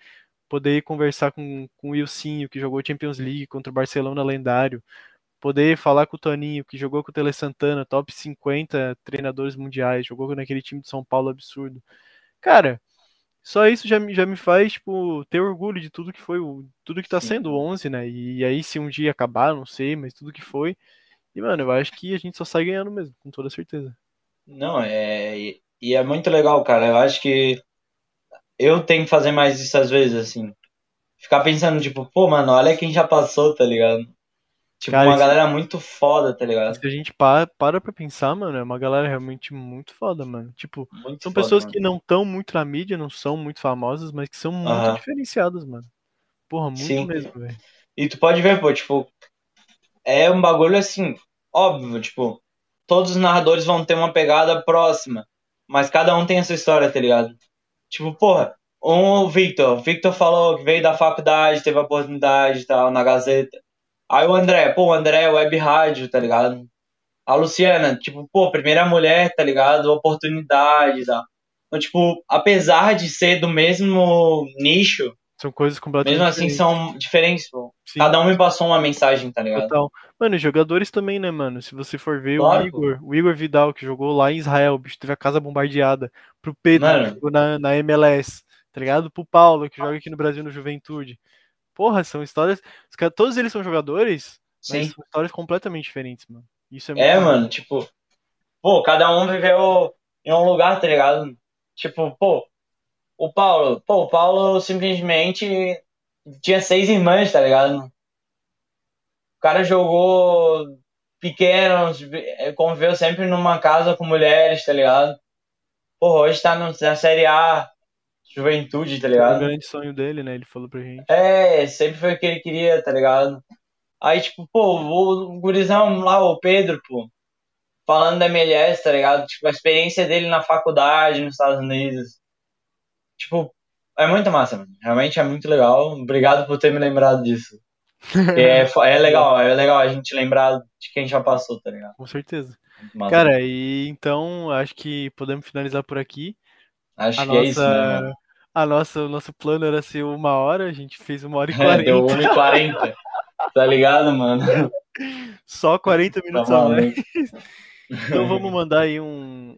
A: Poder conversar com, com o Wilsinho, que jogou Champions League contra o Barcelona lendário. Poder falar com o Toninho, que jogou com o Tele Santana, top 50 treinadores mundiais, jogou naquele time de São Paulo absurdo. Cara, só isso já, me- já me faz, tipo, ter orgulho de tudo que foi, o, tudo que tá
B: Sim.
A: sendo o 11, né? E aí, se um dia acabar, não sei, mas tudo que foi. E, mano, eu acho que a gente só sai ganhando mesmo, com toda certeza.
B: Não, é. E e é muito legal, cara. Eu acho que eu tenho que fazer mais isso às vezes, assim. Ficar pensando, tipo, pô, mano, olha quem já passou, tá ligado? Tipo,
A: Cara,
B: uma
A: isso-
B: galera muito foda, tá ligado?
A: Se a gente para, para pra pensar, mano, é uma galera realmente muito foda, mano. Tipo,
B: Muito
A: são
B: foda,
A: pessoas
B: mano.
A: que não estão muito na mídia, não são muito famosas, mas que são muito diferenciadas, mano. Porra, muito
B: Sim.
A: mesmo, velho.
B: E tu pode ver, pô, tipo, é um bagulho assim, óbvio, tipo, todos os narradores vão ter uma pegada próxima, mas cada um tem a sua história, tá ligado? Tipo, porra, um, o Victor, o Victor falou que veio da faculdade, teve a oportunidade e tal, na Gazeta. Aí o André, pô, o André é web rádio, tá ligado? A Luciana, tipo, pô, primeira mulher, tá ligado? Oportunidade tal. Então, tipo, apesar de ser do mesmo nicho,
A: São coisas completamente
B: mesmo assim
A: diferentes.
B: são diferentes, pô.
A: Sim.
B: Cada um me passou uma mensagem, tá ligado?
A: Total. Mano, e jogadores também, né, mano? Se você for ver
B: Claro,
A: o Igor, o Igor Vidal, que jogou lá em Israel, bicho teve a casa bombardeada. Pro Pedro,
B: Mano.
A: que jogou na, na MLS, tá ligado? Pro Paulo, que joga aqui no Brasil no Juventude. Porra, são histórias. os caras- todos eles são jogadores, mas
B: Sim.
A: são histórias completamente diferentes, mano. Isso é
B: É, mano, tipo, pô, cada um viveu em um lugar, tá ligado? Tipo, pô, o Paulo, pô, o Paulo simplesmente tinha seis irmãs, tá ligado? O cara jogou pequeno, conviveu sempre numa casa com mulheres, tá ligado? Pô, hoje tá na Série A, Juventude, tá
A: Foi o
B: ligado?
A: grande sonho dele, né? Ele falou pra gente.
B: É, sempre foi o que ele queria, tá ligado? Aí, tipo, pô, o gurizão lá, o Pedro, pô, falando da MLS, tá ligado? Tipo, a experiência dele na faculdade nos Estados Unidos. Tipo, é muito massa, mano. Realmente é muito legal. Obrigado por ter me lembrado disso. É, fo- é legal, é legal a gente lembrar de quem já passou, tá ligado?
A: Com certeza. Cara, e então acho que podemos finalizar por aqui.
B: Acho a que nossa, é isso, né, mano?
A: A nossa, o nosso plano era ser uma hora, a gente fez uma hora e
B: quarenta. É, deu uma e quarenta. tá ligado, mano?
A: Só 40 tá minutos tá a mais. Então vamos mandar aí um,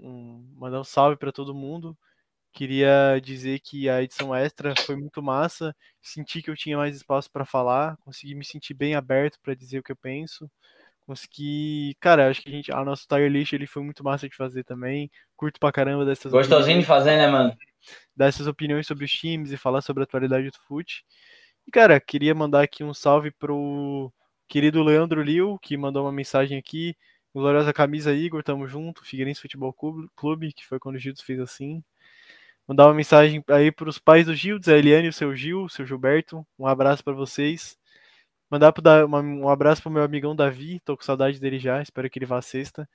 A: um mandar um salve para todo mundo. Queria dizer que a edição extra foi muito massa. Senti que eu tinha mais espaço para falar, consegui me sentir bem aberto para dizer o que eu penso. Consegui, cara, acho que a gente, a nossa tire list ele foi muito massa de fazer também. Curto pra caramba dessas
B: Gostosinho de fazer, né, mano?
A: Dessas opiniões sobre os times e falar sobre a atualidade do fute. E cara, queria mandar aqui um salve pro querido Leandro Liu, que mandou uma mensagem aqui. Gloriosa camisa Igor, tamo junto. Figueirense Futebol Clube, que foi quando o Gildos fez assim. Mandar uma mensagem aí para os pais do Gildes, a Eliane e o seu Gil, o seu Gilberto. Um abraço para vocês. Mandar pro, uma, um abraço pro meu amigão Davi, tô com saudade dele já, espero que ele vá sexta.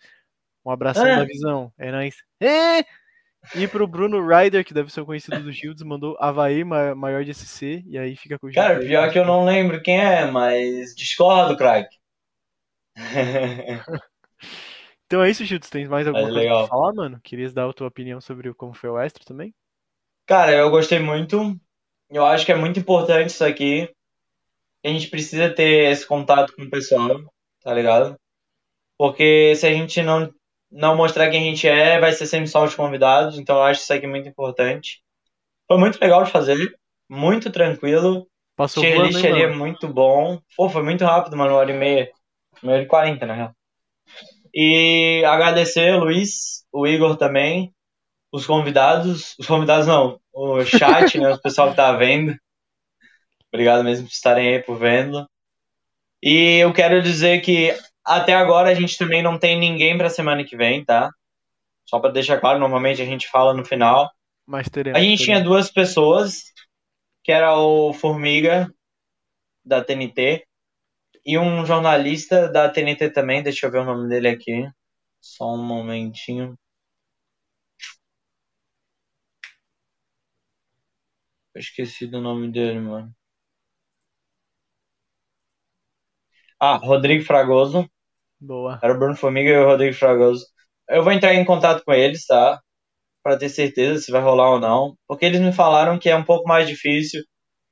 A: Um abração ah. da visão, é nóis. É! E pro Bruno Ryder, que deve ser conhecido do Gildes, mandou Havaí maior de SC, e aí fica com o
B: Cara, pior que eu não lembro quem é, mas discordo, craque.
A: então é isso, Gildes. Tem mais alguma mas coisa legal. pra falar, mano? Querias dar a tua opinião sobre como foi o extra também?
B: Cara, eu gostei muito. Eu acho que é muito importante isso aqui. A gente precisa ter esse contato com o pessoal, tá ligado? Porque se a gente não, não mostrar quem a gente é, vai ser sempre só os convidados. Então eu acho isso aqui muito importante. Foi muito legal de fazer, muito tranquilo. Passou Tier list ali é muito bom. Pô, foi muito rápido, mano, uma hora e meia. Uma hora e quarenta, na real. E agradecer, Luiz, o Igor também, os convidados, os convidados não, o chat, né, o pessoal que tá vendo. Obrigado mesmo por estarem aí, por vendo. E eu quero dizer que até agora a gente também não tem ninguém pra semana que vem, tá? Só para deixar claro, normalmente a gente fala no final.
A: Mas teremos,
B: a gente teremos. tinha duas pessoas, que era o Formiga, da TNT, e um jornalista da TNT também, deixa eu ver o nome dele aqui. Só um momentinho. Eu esqueci do nome dele, mano. Ah, Rodrigo Fragoso.
A: Boa.
B: Era o Bruno Formiga e o Rodrigo Fragoso. Eu vou entrar em contato com eles, tá? Pra ter certeza se vai rolar ou não. Porque eles me falaram que é um pouco mais difícil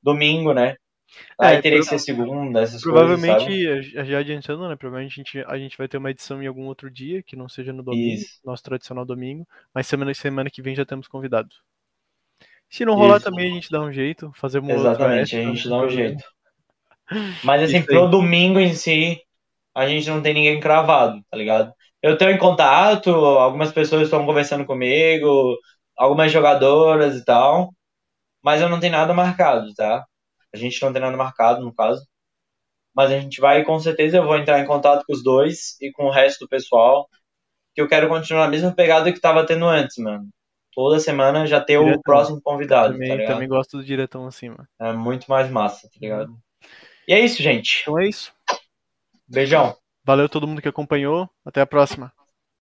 B: domingo, né? Aí é, teria que ser segunda, essas
A: provavelmente,
B: coisas,
A: já adiantando, né? Provavelmente a gente, a gente vai ter uma edição em algum outro dia, que não seja no domingo, Isso. nosso tradicional domingo. Mas semana, semana que vem já temos convidado. Se não rolar Isso. também, a gente dá um jeito, fazer uma
B: Exatamente, a gente dá um jeito. Mas assim, pro domingo em si, a gente não tem ninguém cravado, tá ligado? Eu tenho em contato, algumas pessoas estão conversando comigo, algumas jogadoras e tal, mas eu não tenho nada marcado, tá? A gente não tem nada marcado, no caso. Mas a gente vai, com certeza, eu vou entrar em contato com os dois e com o resto do pessoal, que eu quero continuar a mesma pegada que tava tendo antes, mano toda semana já ter diretão. o próximo convidado.
A: Também,
B: tá
A: também gosto do diretão assim, mano.
B: É muito mais massa, tá ligado? E é isso, gente.
A: Então é isso.
B: Beijão.
A: Valeu todo mundo que acompanhou. Até a próxima.